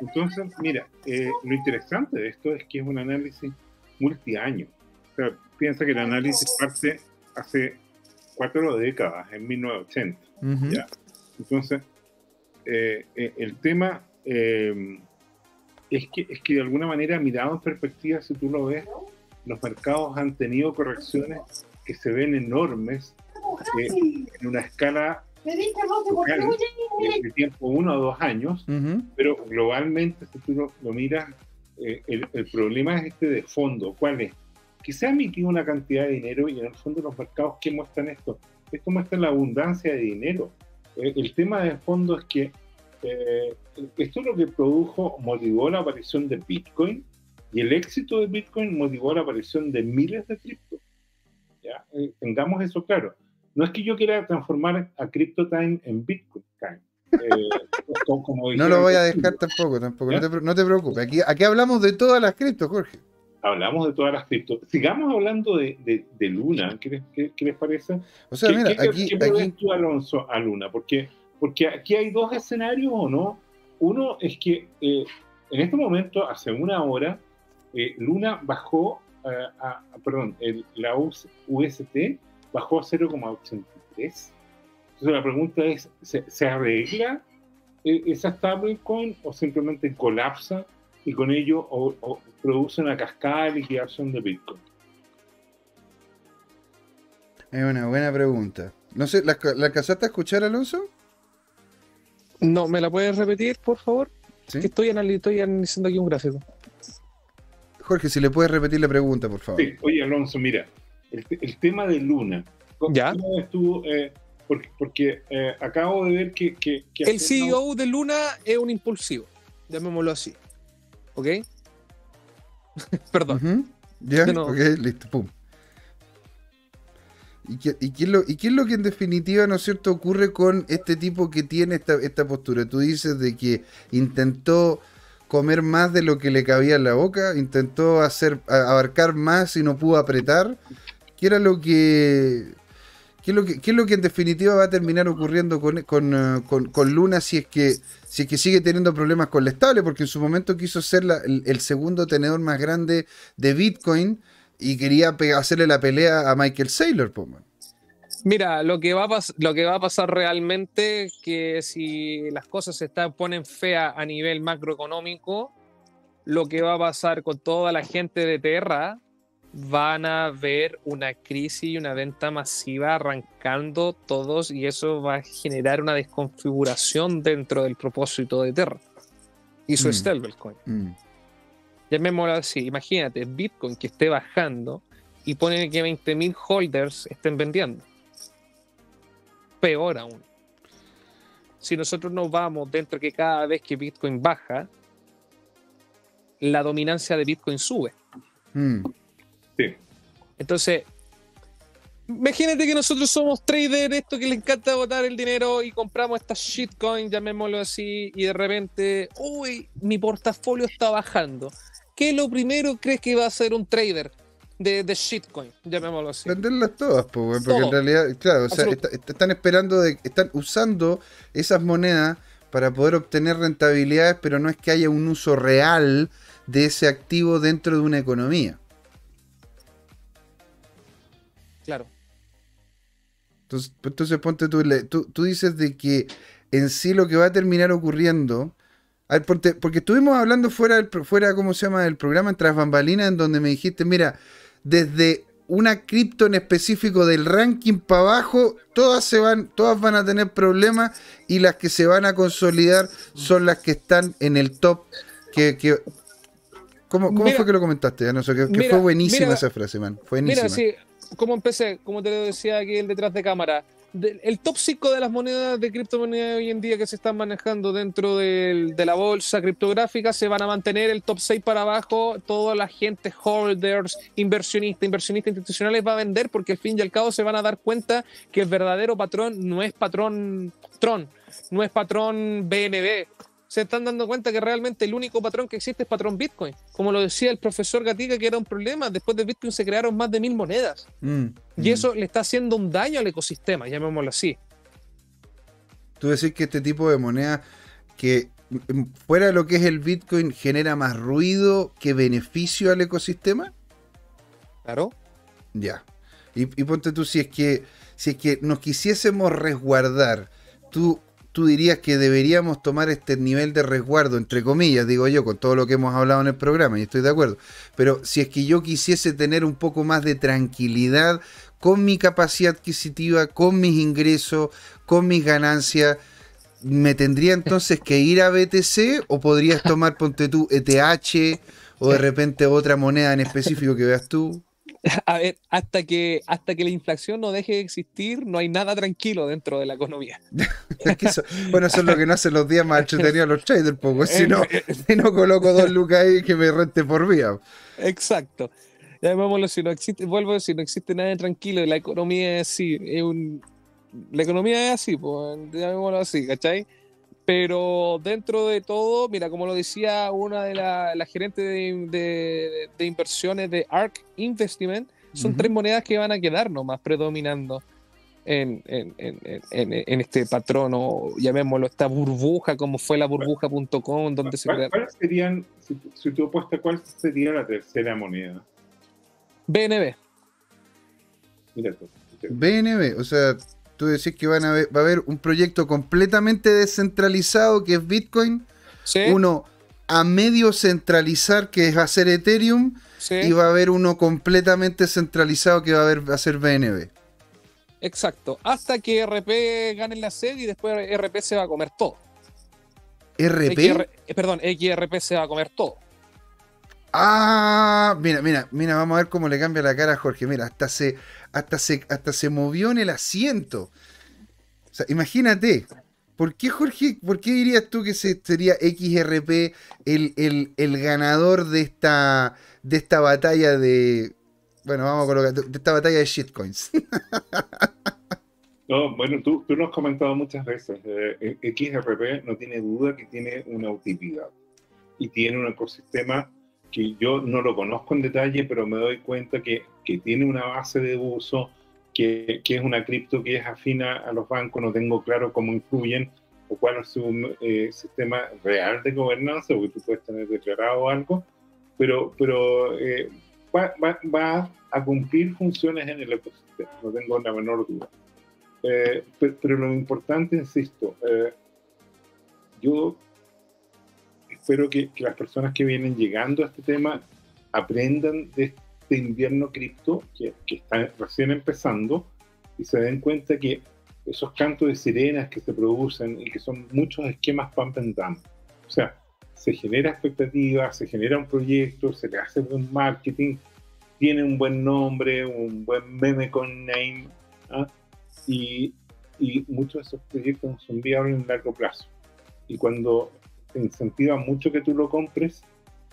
Entonces, mira, eh, lo interesante de esto es que es un análisis multiaño. O sea, piensa que el análisis parte hace cuatro décadas, en 1980. Entonces, eh, eh, el tema es, que, es que de alguna manera, mirado en perspectiva, si tú lo ves, los mercados han tenido correcciones que se ven enormes en una escala de tiempo uno o dos años, pero globalmente, si tú lo, miras, eh, el, problema es este de fondo. ¿Cuál es? Que se ha emitido una cantidad de dinero y en el fondo los mercados, ¿qué muestran esto? Esto muestra la abundancia de dinero. Eh, el tema de fondo es que eh, esto es lo que produjo, motivó la aparición de Bitcoin y el éxito de Bitcoin motivó la aparición de miles de criptos. ¿ya? tengamos eso claro no es que yo quiera transformar a CryptoTime en Bitcoin. Eh, no lo voy a dejar tampoco, tampoco. No te, preocupes. Aquí, aquí hablamos de todas las criptos, Jorge. Hablamos de todas las criptos. Sigamos hablando de, de, Luna. ¿Qué les, parece? O sea, mira, aquí, ¿qué aquí... tú, Alonso, a Luna? Porque, porque aquí hay dos escenarios, ¿o no? Uno es que eh, en este momento, hace una hora, eh, Luna bajó, a, perdón, el, la UST bajó a 0,83. Entonces la pregunta es, ¿se, arregla e, esa stablecoin o simplemente colapsa y con ello o, produce una cascada de liquidación de Bitcoin? Es una buena pregunta. No sé, ¿la, ¿la alcanzaste a escuchar, Alonso? No, ¿me la puedes repetir, por favor? ¿Sí? Que estoy, estoy analizando aquí un gráfico. Jorge, si le puedes repetir la pregunta, por favor. Sí, oye, Alonso, mira, el, tema de Luna. ¿Ya? Estuvo, eh, porque, eh, acabo de ver que... el CEO de Luna es un impulsivo, llamémoslo así. ¿Ok? Perdón. Ya, ok, listo, pum. ¿Y qué, es lo, ¿Y qué es lo que en definitiva, ¿no es cierto?, ocurre con este tipo que tiene esta, esta postura. Tú dices de que intentó comer más de lo que le cabía en la boca, intentó hacer abarcar más y no pudo apretar, ¿Qué era lo que... ¿Qué es, lo que, es lo que en definitiva va a terminar ocurriendo con, con, Luna si es, que, si es que sigue teniendo problemas con la estable? Porque en su momento quiso ser el, segundo tenedor más grande de Bitcoin y quería hacerle la pelea a Michael Saylor. Mira, lo que va a, lo que va a pasar realmente que si las cosas se ponen feas a nivel macroeconómico, lo que va a pasar con toda la gente de Terra, van a ver una crisis y una venta masiva arrancando todos y eso va a generar una desconfiguración dentro del propósito de Terra y su mm. stablecoin. Mm. Llamémoslo así, imagínate, Bitcoin que esté bajando y pone que 20.000 holders estén vendiendo. Peor aún. Si nosotros nos vamos dentro que cada vez que Bitcoin baja, la dominancia de Bitcoin sube. Mm. Entonces, imagínate que nosotros somos traders, esto que le encanta botar el dinero y compramos estas shitcoins, llamémoslo así, y de repente, uy, mi portafolio está bajando. ¿Qué es lo primero crees que va a hacer un trader? De, de, shitcoin, llamémoslo así. Venderlas todas, porque en realidad, claro, o sea, están esperando, de, están usando esas monedas para poder obtener rentabilidades, pero no es que haya un uso real de ese activo dentro de una economía. Entonces, entonces ponte tú, tú, dices de que en sí lo que va a terminar ocurriendo, porque, estuvimos hablando fuera, del, fuera, ¿cómo se llama?, del programa Tras Bambalinas, en donde me dijiste, mira, desde una cripto en específico del ranking para abajo, todas se van, todas van a tener problemas y las que se van a consolidar son las que están en el top que, ¿Cómo, fue que lo comentaste? No sé, que, fue buenísima esa frase, man. Fue buenísima. Mira, sí, como empecé, como te lo decía aquí el detrás de cámara, el top 5 de las monedas de criptomonedas hoy en día que se están manejando dentro de la bolsa criptográfica se van a mantener el top 6 para abajo. Toda la gente, holders, inversionistas, inversionistas institucionales va a vender porque al fin y al cabo se van a dar cuenta que el verdadero patrón no es patrón Tron, no es patrón BNB, se están dando cuenta que realmente el único patrón que existe es patrón Bitcoin. Como lo decía el profesor Gatica, que era un problema, después de Bitcoin se crearon más de mil monedas. Mm, y mm. eso le está haciendo un daño al ecosistema, llamémoslo así. Tú decís que este tipo de moneda que mm, fuera de lo que es el Bitcoin genera más ruido que beneficio al ecosistema? Claro. Ya. Y, y ponte tú, si es que si es que nos quisiésemos resguardar, tú tú dirías que deberíamos tomar este nivel de resguardo, entre comillas, digo yo, con todo lo que hemos hablado en el programa, y estoy de acuerdo. Pero si es que yo quisiese tener un poco más de tranquilidad con mi capacidad adquisitiva, con mis ingresos, con mis ganancias, ¿me tendría entonces que ir a BTC o podrías tomar, ponte tú, ETH o de repente otra moneda en específico que veas tú? a ver, hasta que, hasta que la inflación no deje de existir, no hay nada tranquilo dentro de la economía. bueno, eso es lo que no hacen los días más entretenidos los traders, poco. Si no, si no coloco dos lucas ahí que me rente por vía. Exacto. Llamémoslo, si no existe, vuelvo a decir, no existe nada tranquilo, la economía es así, es un, la economía es así, pues, llamémoslo así, ¿cachai? Pero dentro de todo, mira, como lo decía una de las la gerentes de, inversiones de ARK Investment, son tres monedas que van a quedar nomás predominando en, este patrón, o llamémoslo esta burbuja, como fue la burbuja.com, donde se ¿Cuáles serían, si, tú apuestas, cuál sería la tercera moneda? BNB. Mira BNB, o sea, tú decís que van a va a haber un proyecto completamente descentralizado que es Bitcoin, uno a medio centralizar que es hacer Ethereum y va a haber uno completamente centralizado que va a, haber, va a ser BNB. Exacto, hasta que RP gane la sede y después RP se va a comer todo. ¿RP? Eh, perdón, XRP se va a comer todo. Ah, mira, mira, mira, vamos a ver cómo le cambia la cara a Jorge. Mira, hasta se, hasta se, hasta se movió en el asiento. O sea, imagínate. ¿Por qué, Jorge, por qué dirías tú que sería XRP el, el, ganador de esta, de esta batalla de. Bueno, vamos a colocar. De esta batalla de shitcoins. No, bueno, tú, tú lo has comentado muchas veces. Eh, XRP no tiene duda que tiene una utilidad y tiene un ecosistema que yo no lo conozco en detalle, pero me doy cuenta que, que tiene una base de uso, que, que, es una cripto que es afina a los bancos, no tengo claro cómo influyen o cuál es su eh, sistema real de gobernanza, porque tú puedes tener declarado algo, pero, pero eh, va, va, va, a cumplir funciones en el ecosistema, no tengo la menor duda. Eh, pero, lo importante, insisto, eh, yo espero que, las personas que vienen llegando a este tema aprendan de este invierno cripto que, que está recién empezando y se den cuenta que esos cantos de sirenas que se producen y que son muchos esquemas pump and dump. O sea, se genera expectativa, se genera un proyecto, se le hace buen marketing, tiene un buen nombre, un buen meme con name, ¿ah? y, y, muchos de esos proyectos son viables en largo plazo. Y cuando te incentiva mucho que tú lo compres,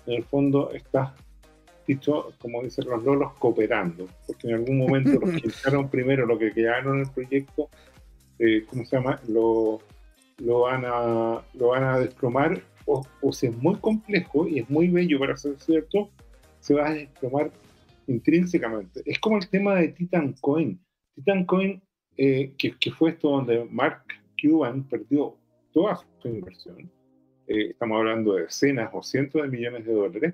en el fondo estás, dicho, como dicen los lolos, cooperando, porque en algún momento los que echaron primero lo que quedaron en el proyecto, eh, ¿cómo se llama? Lo, lo, van a, lo van a desplomar, o, o si es muy complejo y es muy bello para ser cierto, se va a desplomar intrínsecamente. Es como el tema de Titan Coin. Titan Coin, eh, que, que, fue esto donde Mark Cuban perdió toda su inversión, eh, estamos hablando de decenas o cientos de millones de dólares,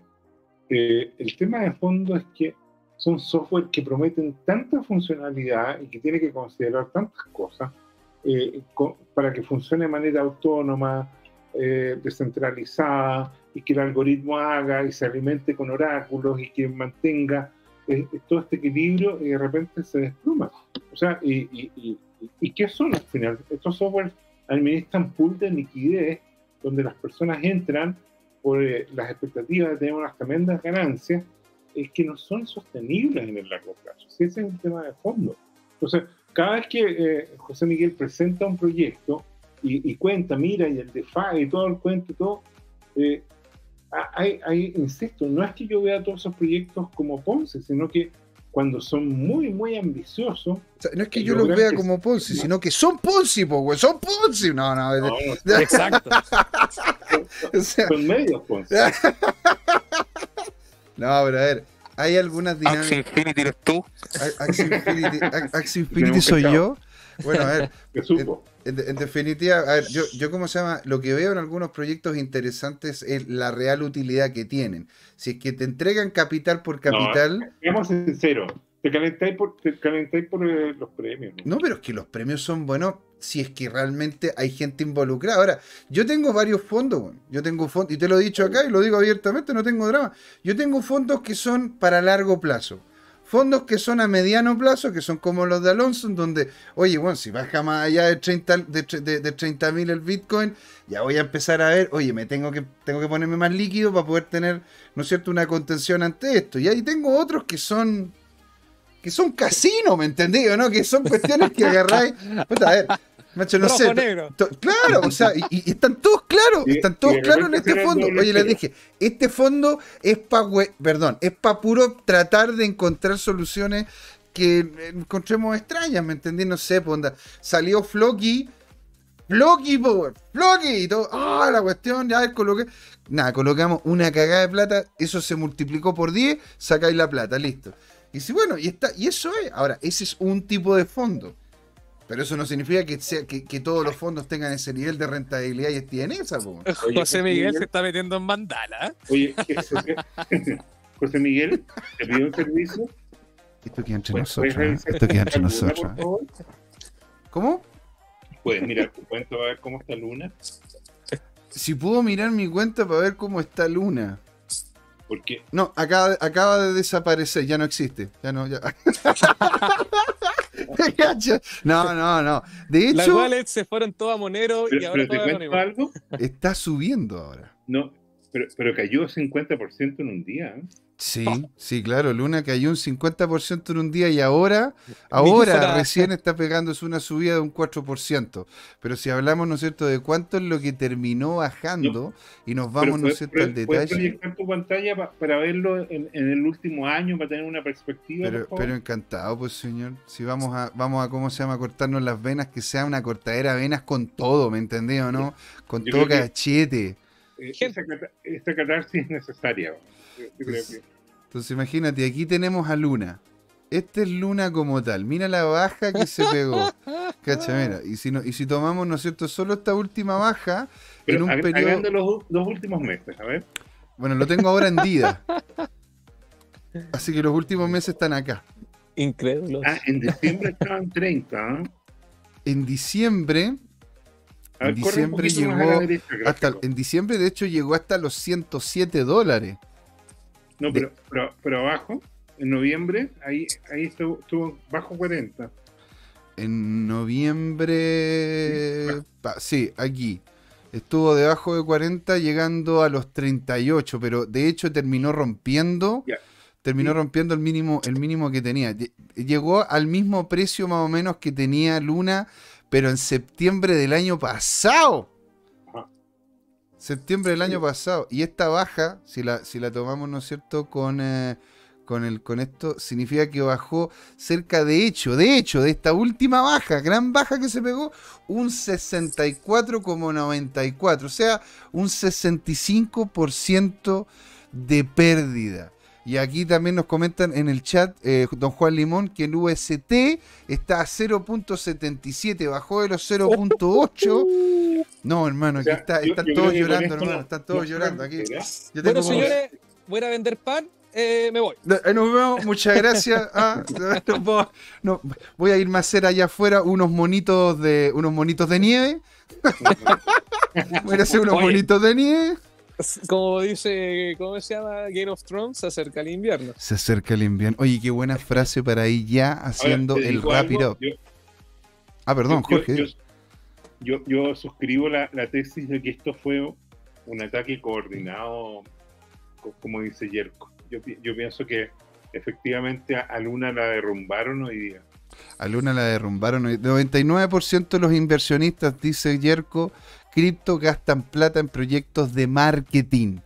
eh, el tema de fondo es que son software que prometen tanta funcionalidad y que tiene que considerar tantas cosas para que funcione de manera autónoma, descentralizada, y que el algoritmo haga y se alimente con oráculos y que mantenga todo este equilibrio y de repente se desploma. O sea, y, y, y, qué son al final? Estos softwares administran pool de liquidez donde las personas entran por eh, las expectativas de tener unas tremendas ganancias, es que no son sostenibles en el largo plazo. ese es un tema de fondo. Entonces, cada vez que eh, José Miguel presenta un proyecto y, cuenta, mira, y el DeFi y todo el cuento y todo, eh, hay, hay, insisto, no es que yo vea todos esos proyectos como Ponce, sino que cuando son muy, muy ambiciosos. no es que yo los vea como Ponce, sino que son Ponce, güey, son Ponce. No, no, no, exacto. son medios Ponce. no, pero a ver, hay algunas dinámicas. Axie Infinity eres tú. Axie Infinity, Axie Infinity soy yo. Bueno, a ver. En, definitiva, a ver, yo, yo como se llama, lo que veo en algunos proyectos interesantes es la real utilidad que tienen. Si es que te entregan capital por capital. No, seamos sinceros, te calentáis por, te por eh, los premios. ¿no? pero es que los premios son buenos si es que realmente hay gente involucrada. Ahora, yo tengo varios fondos, yo tengo fondos, y te lo he dicho acá y lo digo abiertamente, no tengo drama. Yo tengo fondos que son para largo plazo fondos que son a mediano plazo, que son como los de Alonso, donde, oye, bueno, si baja más allá de 30 de, de, mil el Bitcoin, ya voy a empezar a ver, oye, me tengo que, tengo que ponerme más líquido para poder tener, ¿no es cierto?, una contención ante esto. Y ahí tengo otros que son que son casinos, ¿me entendí? ¿no? Que son cuestiones que agarráis. a ver, Macho, no sé. Claro, o sea, y, están todos claros, están todos claros en este fondo. Oye, les dije, este fondo es para, perdón, es para puro tratar de encontrar soluciones que encontremos extrañas, ¿me entendí? No sé, pues, salió Floki, Floki, Power, Floki, y todo, ah, la cuestión, ya coloqué. Nada, colocamos una cagada de plata, eso se multiplicó por 10, sacáis la plata, listo. Y si bueno, y, está, y eso es. Ahora, ese es un tipo de fondo. Pero eso no significa que, sea, que, todos los fondos tengan ese nivel de rentabilidad y estén esa. José Miguel se está metiendo en mandala. Oye, José, Miguel, ¿te pido un servicio? Esto queda entre nosotros. ¿eh? Esto queda entre nosotros. ¿eh? ¿Cómo? Puedes mirar tu cuenta para ver cómo está Luna. Si puedo mirar mi cuenta para ver cómo está Luna. No, acaba, acaba de desaparecer, ya no existe. Ya no, ya. no, no, no. De hecho. Las wallets se fueron todas a Monero y ahora pero te algo. Está subiendo ahora. No, pero, pero cayó 50% en un día. ¿eh? Sí, sí, claro, Luna cayó un 50% en un día y ahora, ahora recién está pegándose una subida de un 4%. Pero si hablamos, ¿no es cierto?, de cuánto es lo que terminó bajando y nos vamos, ¿no es cierto?, al detalle. ¿Puedes proyectar tu pantalla para verlo en, el último año, para tener una perspectiva? Pero, pero, encantado, pues, señor. Si vamos a, vamos a, ¿cómo se llama?, cortarnos las venas, que sea una cortadera de venas con todo, ¿me entendés o no? Con todo cachete. Eh, esta catarsis es necesaria. Entonces imagínate, aquí tenemos a Luna. Esta es Luna como tal. Mira la baja que se pegó. Cacha, mira. Y si, no, y si tomamos, ¿no es cierto?, solo esta última baja en un periodo. Los, los últimos meses, a ver. Bueno, lo tengo ahora en Dida. Así que los últimos meses están acá. Increíble. Ah, en diciembre estaban 30. ¿eh? en diciembre. en diciembre llegó hasta, en diciembre de hecho llegó hasta los 107 dólares. No, pero, pero, abajo, en noviembre, ahí, ahí estuvo, bajo 40. En noviembre, sí, aquí. Estuvo debajo de 40 llegando a los 38, pero de hecho terminó rompiendo. Terminó rompiendo el mínimo, el mínimo que tenía. Llegó al mismo precio más o menos que tenía Luna, pero en septiembre del año pasado. Septiembre del año pasado. Y esta baja, si la, si la tomamos, ¿no es cierto?, con, eh, con, el, con esto, significa que bajó cerca de hecho, de hecho, de esta última baja, gran baja que se pegó, un 64,94. O sea, un 65% de pérdida. Y aquí también nos comentan en el chat, eh, don Juan Limón, que el UST está a 0.77, bajó de los 0.8. No, hermano, aquí está, están todos llorando, hermano, están todos llorando. Aquí. bueno, señores, voy a vender pan. Eh, me voy. Nos vemos, muchas gracias. Ah, no, voy a irme a hacer allá afuera unos monitos de unos monitos de nieve. voy a hacer unos monitos de nieve. Como dice, ¿cómo se llama? Game of Thrones, se acerca el invierno. Se acerca el invierno. Oye, qué buena frase para ir ya haciendo el rápido. Ah, perdón, Jorge. Yo, yo, suscribo la, tesis de que esto fue un ataque coordinado, como dice Yerko. Yo, yo pienso que efectivamente a Luna la derrumbaron hoy día. A Luna la derrumbaron. hoy 99% de los inversionistas, dice Yerko, cripto gastan plata en proyectos de marketing.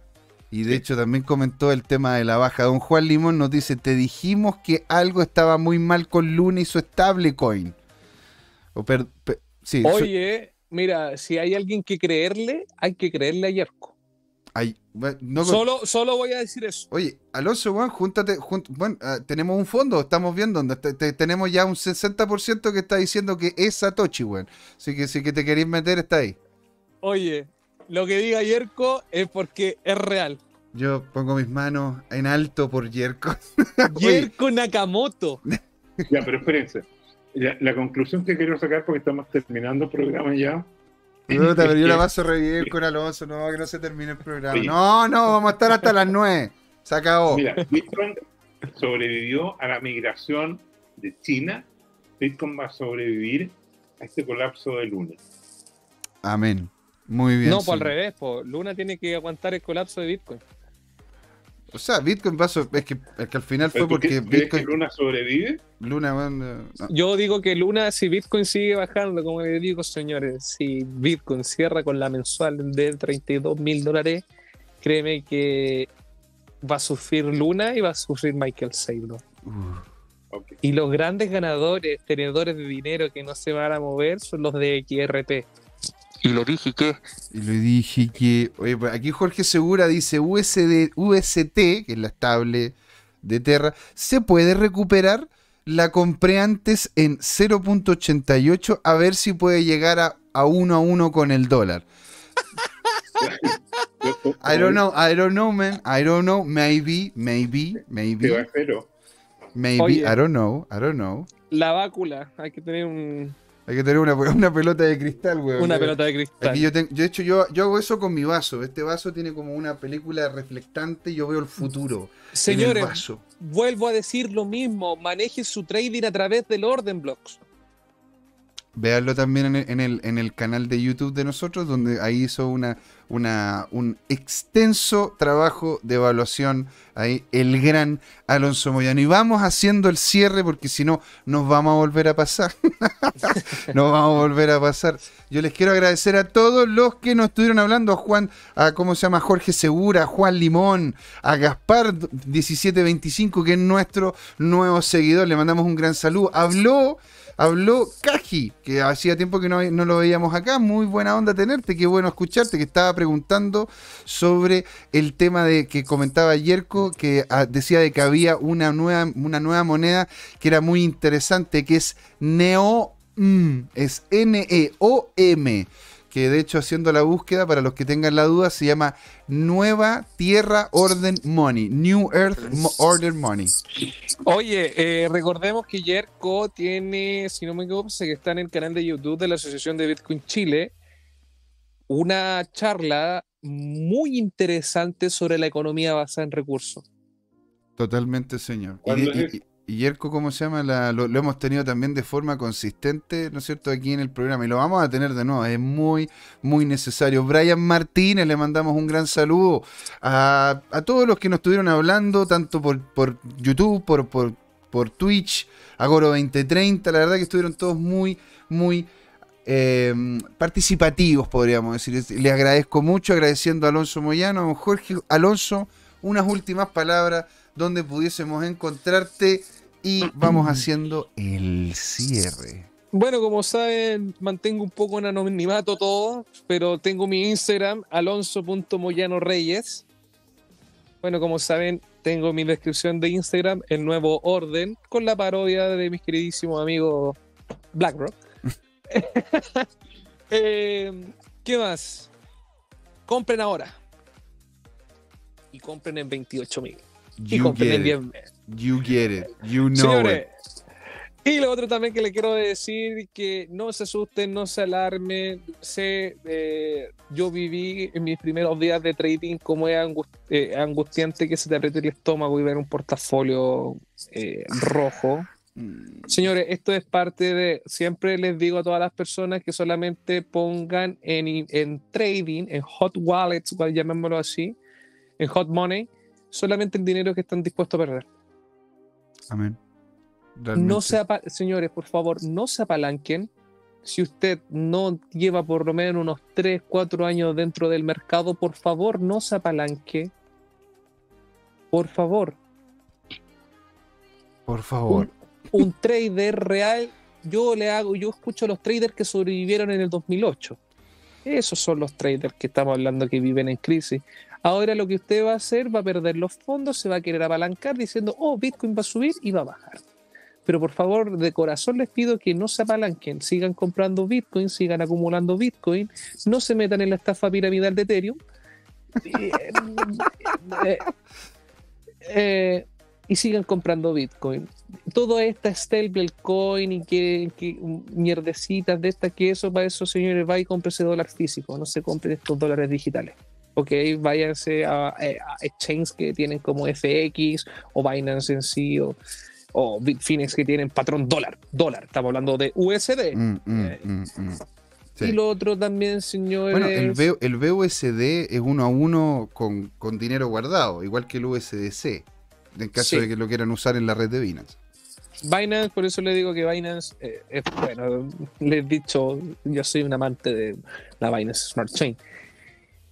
Y de hecho también comentó el tema de la baja. Don Juan Limón nos dice, te dijimos que algo estaba muy mal con Luna y su stablecoin. Oye, mira, si hay alguien que creerle, hay que creerle a Yerko. solo, solo voy a decir eso. Oye, Alonso, Juan, júntate. bueno, ah, tenemos un fondo, estamos viendo, donde tenemos ya un 60% que está diciendo que es Satoshi, weón. Así que si que te queréis meter, está ahí. Oye, lo que diga Yerko es porque es real. Yo pongo mis manos en alto por Yerko. Yerko Nakamoto. Ya, pero espérense. La, conclusión que quiero sacar, porque estamos terminando el programa ya. No, pero yo la paso revivir con Alonso, no, que no se termine el programa. no, no, vamos a estar hasta las 9. Se acabó. Mira, Bitcoin sobrevivió a la migración de China. Bitcoin va a sobrevivir a este colapso de lunes. Amén. Muy bien. No, pues al revés, pues Luna tiene que aguantar el colapso de Bitcoin. O sea, Bitcoin pasó, es que, es que al final fue porque Bitcoin. Que Luna sobrevive? Luna, Yo digo que Luna, si Bitcoin sigue bajando, como le digo, señores, si Bitcoin cierra con la mensual de 32 mil dólares, créeme que va a sufrir Luna y va a sufrir Michael Saylor. Y los grandes ganadores, tenedores de dinero que no se van a mover son los de XRP. Y lo dije que. Y lo dije que. Oye, pues, aquí Jorge Segura dice USD, UST, que es la estable de Terra, ¿se puede recuperar? La compré antes en 0.88 a ver si puede llegar a, a uno a uno con el dólar. I don't know, I don't know, man. I don't know. Maybe, maybe, maybe. Maybe, I don't know, I don't know. La vácula, hay que tener un hay que tener una, una pelota de cristal, weón. Una pelota de cristal. Aquí yo, tengo, de hecho, yo, yo hago eso con mi vaso. Este vaso tiene como una película reflectante y yo veo el futuro. Señores, vuelvo a decir lo mismo. Maneje su trading a través del orden blocks. Véanlo también en el, en el, canal de YouTube de nosotros, donde ahí hizo una, una, un extenso trabajo de evaluación ahí el gran Alonso Moyano. Y vamos haciendo el cierre porque si no nos vamos a volver a pasar. nos vamos a volver a pasar. Yo les quiero agradecer a todos los que nos estuvieron hablando, a Juan, a cómo se llama Jorge Segura, a Juan Limón, a Gaspar 1725, que es nuestro nuevo seguidor. Le mandamos un gran saludo. Habló habló Kaji, que hacía tiempo que no, lo veíamos acá. Muy buena onda tenerte, qué bueno escucharte, que estaba preguntando sobre el tema de que comentaba Yerko, que ah, decía de que había una nueva, una nueva moneda que era muy interesante, que es Neo, es N-E-O-M que de hecho haciendo la búsqueda, para los que tengan la duda, se llama Nueva Tierra Orden Money, New Earth Order Money. Oye, eh, recordemos que Yerko tiene, si no me equivoco, que está en el canal de YouTube de la Asociación de Bitcoin Chile, una charla muy interesante sobre la economía basada en recursos. Totalmente, señor. Y Yerko, ¿cómo se llama? lo, hemos tenido también de forma consistente, ¿no es cierto?, aquí en el programa. Y lo vamos a tener de nuevo. Es muy, muy necesario. Brian Martínez, le mandamos un gran saludo a, todos los que nos estuvieron hablando, tanto por, por YouTube, por, por, por Twitch, Agoro 2030. La verdad que estuvieron todos muy, muy eh, participativos, podríamos decir. Le agradezco mucho, agradeciendo a Alonso Moyano, a Jorge Alonso, unas últimas palabras donde pudiésemos encontrarte y vamos haciendo el cierre. Bueno, como saben, mantengo un poco en anonimato todo, pero tengo mi Instagram, alonso.moyanoreyes. Bueno, como saben, tengo mi descripción de Instagram, el nuevo orden, con la parodia de mis queridísimos amigos BlackRock. Eh, ¿Qué más? Compren ahora. Y compren en 28 mil. Y compren bien. You get it. You know it. Y lo otro también que le quiero decir que no se asusten, no se alarmen. Sé, eh, yo viví en mis primeros días de trading como es eh, angustiante que se te apriete el estómago y ver un portafolio eh, rojo. Mm. Señores, esto es parte de, siempre les digo a todas las personas que solamente pongan en, en trading, en hot wallets, llamémoslo así, en hot money, solamente el dinero que están dispuestos a perder. Amén. No se señores, por favor, no se apalanquen. Si usted no lleva por lo menos unos 3, 4 años dentro del mercado, por favor, no se apalanque. Por favor. Por favor. Un, trader real, yo le hago, yo escucho a los traders que sobrevivieron en el 2008. Esos son los traders que estamos hablando que viven en crisis. Ahora lo que usted va a hacer va a perder los fondos, se va a querer apalancar diciendo, oh, Bitcoin va a subir y va a bajar. Pero por favor, de corazón les pido que no se apalanquen, sigan comprando Bitcoin, sigan acumulando Bitcoin, no se metan en la estafa piramidal de Ethereum. Eh, eh, y sigan comprando Bitcoin. Todo esta stablecoin y que, que mierdecitas de estas, que eso para esos señores, va y ese dólar físico, no se compren estos dólares digitales ok, váyanse a, exchanges que tienen como FX o Binance en sí o, o Bitfinex que tienen patrón dólar, dólar, estamos hablando de USD. Mm, mm, eh, mm, y lo otro también, señores. Bueno, el, el BUSD es uno a uno con, dinero guardado, igual que el USDC, en caso de que lo quieran usar en la red de Binance. Binance, por eso le digo que Binance eh, es bueno. Les he dicho, yo soy un amante de la Binance Smart Chain.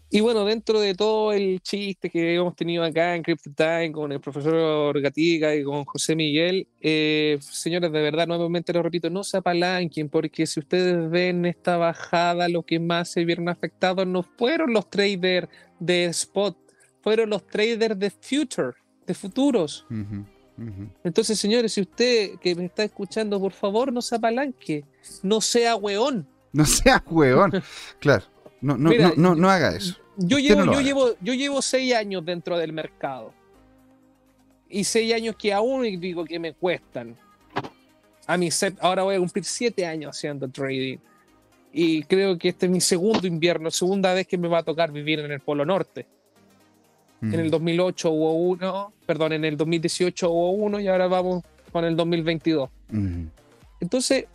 Y bueno, dentro de todo el chiste que hemos tenido acá en Crypto Time con el profesor Gatica y con José Miguel, eh, señores, de verdad, nuevamente lo repito, no se apalanquen, porque si ustedes ven esta bajada, lo que más se vieron afectados no fueron los traders de spot, fueron los traders de future, de futuros. Entonces, señores, si usted que me está escuchando, por favor, no se apalanque, no sea weón. No sea weón, claro. No, no, no, no, haga eso. Yo llevo, yo, llevo, yo llevo seis años dentro del mercado. Y seis años que aún digo que me cuestan. A mi ahora voy a cumplir siete años haciendo trading. Y creo que este es mi segundo invierno, segunda vez que me va a tocar vivir en el Polo Norte. En el 2008 mm. hubo uno, perdón, en el 2018 hubo uno y ahora vamos con el 2022. Entonces,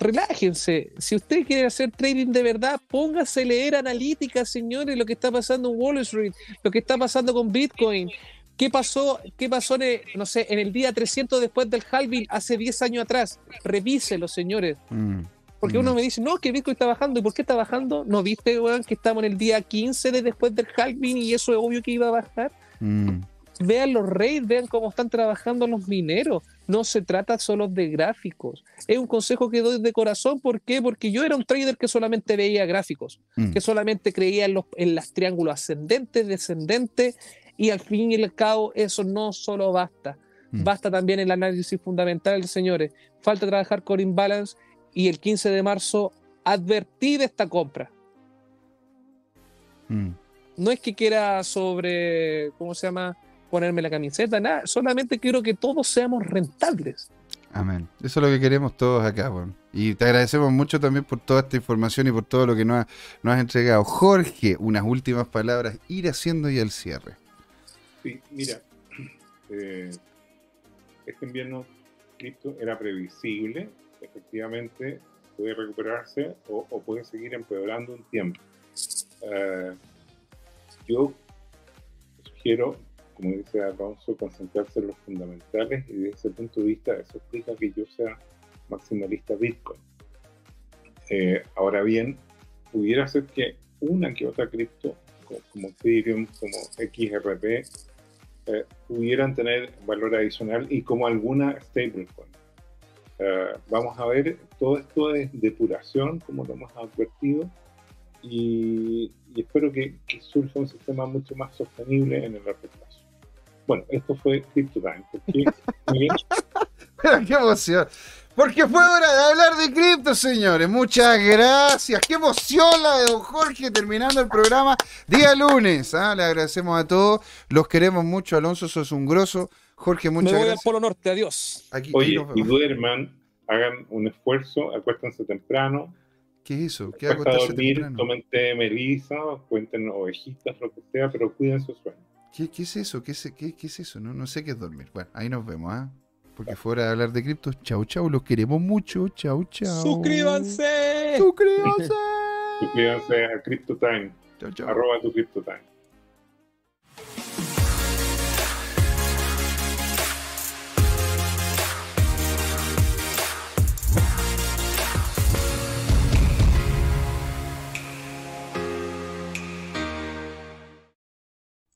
relájense. Si usted quiere hacer trading de verdad, póngase a leer analíticas, señores, lo que está pasando en Wall Street, lo que está pasando con Bitcoin. ¿Qué pasó, qué pasó en, no sé, en el día 300 después del halving hace 10 años atrás? Revíselo, señores. Mm, Porque uno mm. me dice, no, que Bitcoin está bajando. ¿Y por qué está bajando? ¿No viste, weón, que estamos en el día 15 de después del halving y eso es obvio que iba a bajar? Mm. Vean los raids, vean cómo están trabajando los mineros no se trata solo de gráficos. Es un consejo que doy de corazón. ¿Por qué? Porque yo era un trader que solamente veía gráficos, mm. que solamente creía en los, en triángulos ascendentes, descendentes, y al fin y al cabo eso no solo basta. Mm. Basta también el análisis fundamental, señores. Falta trabajar con imbalance y el 15 de marzo advertí de esta compra. Mm. No es que quiera sobre, ¿cómo se llama? Ponerme la camiseta, nada. Solamente quiero que todos seamos rentables. Amén. Eso es lo que queremos todos acá, bueno. Y te agradecemos mucho también por toda esta información y por todo lo que nos, has entregado. Jorge, unas últimas palabras, ir haciendo ya el cierre. Sí, mira, eh, este invierno cripto era previsible, efectivamente puede recuperarse o, puede seguir empeorando un tiempo. Eh, yo sugiero como dice Alonso, concentrarse en los fundamentales y desde ese punto de vista eso explica que yo sea maximalista Bitcoin. Eh, ahora bien, pudiera ser que una que otra cripto, como Ethereum, como XRP, eh, pudieran tener valor adicional y como alguna stablecoin. Eh, vamos a ver, todo esto es depuración, como lo hemos advertido, y, espero que, que, surja un sistema mucho más sostenible en el largo. Bueno, esto fue CryptoTime. Pero qué emoción. Porque fue hora de hablar de cripto, señores. Muchas gracias. Qué emoción la de don Jorge terminando el programa día lunes. ¿ah? Le agradecemos a todos. Los queremos mucho. Alonso, sos un grosso. Jorge, muchas gracias. Me voy al Polo Norte. Adiós. Oye, y duerman, hagan un esfuerzo, acuéstense temprano. ¿Qué es eso? ¿Qué dormir, temprano? Tomen té de melisa, cuenten ovejitas, lo que sea, pero cuiden su sueño. ¿Qué, es eso? ¿Qué es, qué, es eso? No, no sé qué es dormir. Bueno, ahí nos vemos, ¿ah? Porque fuera de hablar de criptos, chau, chau, los queremos mucho, chau, chau. ¡Suscríbanse! ¡Suscríbanse! Suscríbanse a CryptoTime. Chau, chau. Arroba tu CryptoTime.